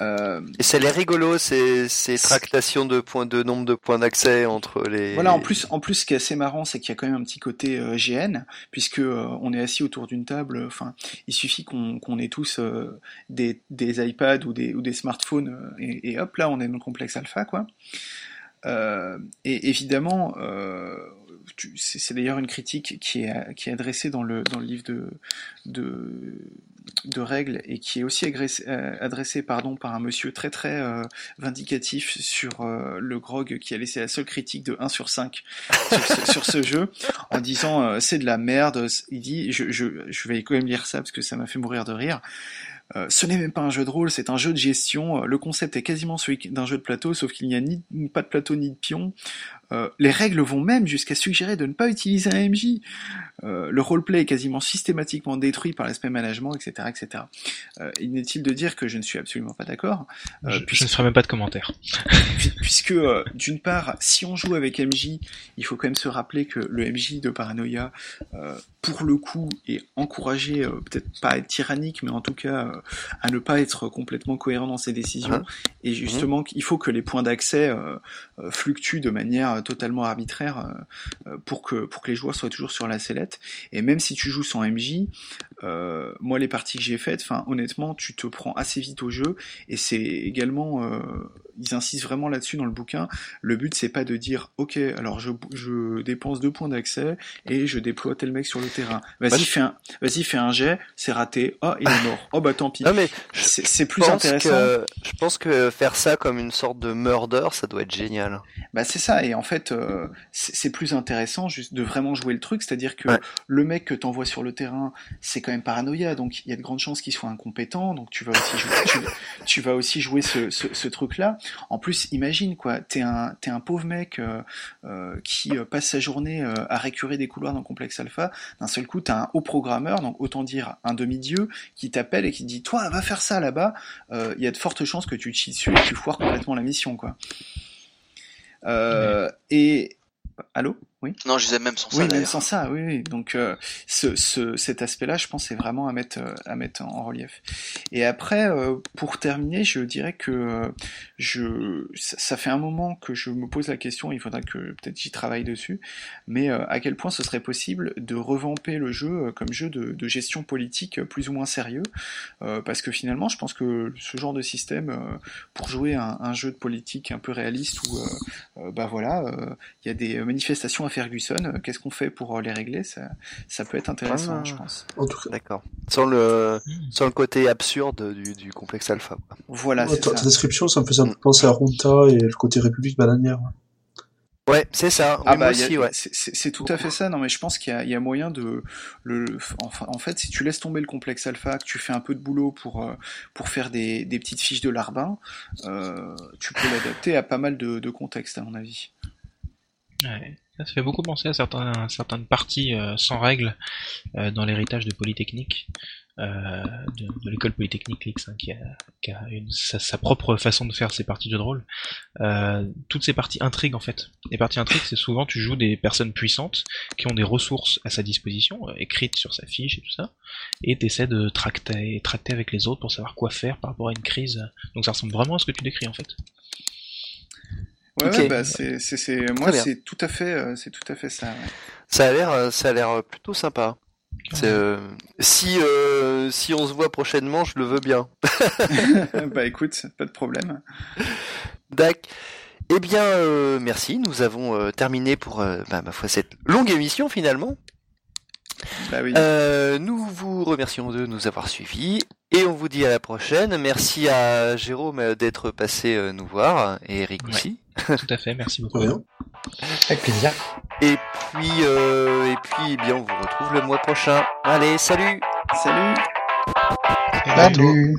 Euh... Et c'est les rigolo ces, ces tractations de points de nombre de points d'accès entre les. Voilà, en plus, en plus, ce qui est assez marrant, c'est qu'il y a quand même un petit côté euh, GN, puisque euh, on est assis autour d'une table. Enfin, il suffit qu'on ait tous euh, des, des iPads ou des ou des smartphones et, et, hop là, on est dans le complexe alpha, quoi. et évidemment, c'est d'ailleurs une critique qui est, qui est adressée dans le, dans le livre de, de, de règles et qui est aussi euh, pardon, par un monsieur très très euh, vindicatif sur euh, le grog qui a laissé la seule critique de 1 sur 5 sur, ce, jeu en disant c'est de la merde. Il dit, je, je, je vais quand même lire ça parce que ça m'a fait mourir de rire. ce n'est même pas un jeu de rôle, c'est un jeu de gestion. Le concept est quasiment celui d'un jeu de plateau, sauf qu'il n'y a ni pas de plateau ni de pion. Euh, les règles vont même jusqu'à suggérer de ne pas utiliser un MJ. Euh, le roleplay est quasiment systématiquement détruit par l'aspect management, etc., etc. Euh, inutile de dire que je ne suis absolument pas d'accord? Euh, je, je, ne ferai même pas de commentaires. puisque euh, d'une part, si on joue avec MJ, il faut quand même se rappeler que le MJ de Paranoia, pour le coup, est encouragé, peut-être pas à être tyrannique, mais en tout cas à ne pas être complètement cohérent dans ses décisions. Uh-huh. Et justement, il faut que les points d'accès fluctuent de manière totalement arbitraire euh, euh, pour que pour que les joueurs soient toujours sur la sellette. Et même si tu joues sans MJ, euh, moi les parties que j'ai faites, honnêtement, tu te prends assez vite au jeu. Et c'est également, ils insistent vraiment là-dessus dans le bouquin. Le but c'est pas de dire, ok, alors je, je dépense deux points d'accès et je déploie tel mec sur le terrain. Vas-y fais un, vas-y fais un jet, c'est raté. Oh il est mort. Oh bah tant pis. mais c'est plus intéressant. je pense que faire ça comme une sorte de murder, ça doit être génial. Bah c'est ça. Et en fait, euh, c'est plus intéressant juste de vraiment jouer le truc, c'est-à-dire que le mec que t'envoies sur le terrain, c'est quand même paranoïa, donc il y a de grandes chances qu'il soit incompétent, donc tu vas aussi jouer, tu, vas aussi jouer ce, ce, ce truc-là. En plus, imagine quoi, t'es un, t'es un pauvre mec euh, euh, qui passe sa journée à récurer des couloirs dans le complexe alpha. D'un seul coup, t'as un haut programmeur, donc autant dire un demi-dieu, qui t'appelle et qui dit, toi, va faire ça là-bas. Il y a de fortes chances que tu te chies dessus et que tu foires complètement la mission, quoi. Et allô? Oui. Non, je disais même sans ça. Oui, même sans ça, oui. oui. Donc, euh, ce, ce, cet aspect-là, je pense, c'est vraiment à mettre, euh, à mettre en relief. Et après, euh, pour terminer, je dirais que je, ça, fait un moment que je me pose la question. Il faudra que peut-être j'y travaille dessus. Mais à quel point ce serait possible de revamper le jeu comme jeu de, de gestion politique plus ou moins sérieux? Parce que finalement, je pense que ce genre de système, pour jouer un, un, jeu de politique un peu réaliste où, bah voilà, il y a des manifestations Ferguson, euh, qu'est-ce qu'on fait pour euh, les régler? Ça, ça peut être intéressant, je pense. D'accord. Sans le, hmm. sans le côté absurde du, du complexe alpha. Voilà. ta, description, ça me faisait penser à Runta et le côté République bananière. Ouais, c'est ça. Ah bah, aussi, ouais. C'est tout à fait ça. Non, mais je pense qu'il y, y, a moyen de le. Enfin, en fait, si tu laisses tomber le complexe alpha, que tu fais un peu de boulot pour euh, pour faire des, des petites fiches de larbin, euh, tu peux l'adapter à pas mal de, de contextes, à mon avis. Ouais. Ça fait beaucoup penser à certains, certaines parties euh, sans règles euh, dans l'héritage de Polytechnique, euh, de, l'école Polytechnique Lix, qui a, sa, propre façon de faire ses parties de rôle. toutes ces parties intrigues en fait. Les parties intrigues, c'est souvent tu joues des personnes puissantes qui ont des ressources à sa disposition, écrites sur sa fiche et tout ça, et t'essaies de tracter, tracter avec les autres pour savoir quoi faire par rapport à une crise. Donc ça ressemble vraiment à ce que tu décris en fait. Ouais, bah c'est, c'est, moi c'est tout à fait, euh, c'est tout à fait ça. Ça a l'air, euh, ça a l'air plutôt sympa. Euh, si si on se voit prochainement, je le veux bien. bah écoute, pas de problème. D'accord. Eh bien, merci. Nous avons terminé pour bah, ma foi cette longue émission finalement. Bah oui. nous vous remercions de nous avoir suivis et on vous dit à la prochaine. Merci à Jérôme d'être passé nous voir et Eric aussi. Tout à fait, merci beaucoup. Avec plaisir. Et puis, euh, et puis, eh bien, on vous retrouve le mois prochain. Allez, salut Salut Salut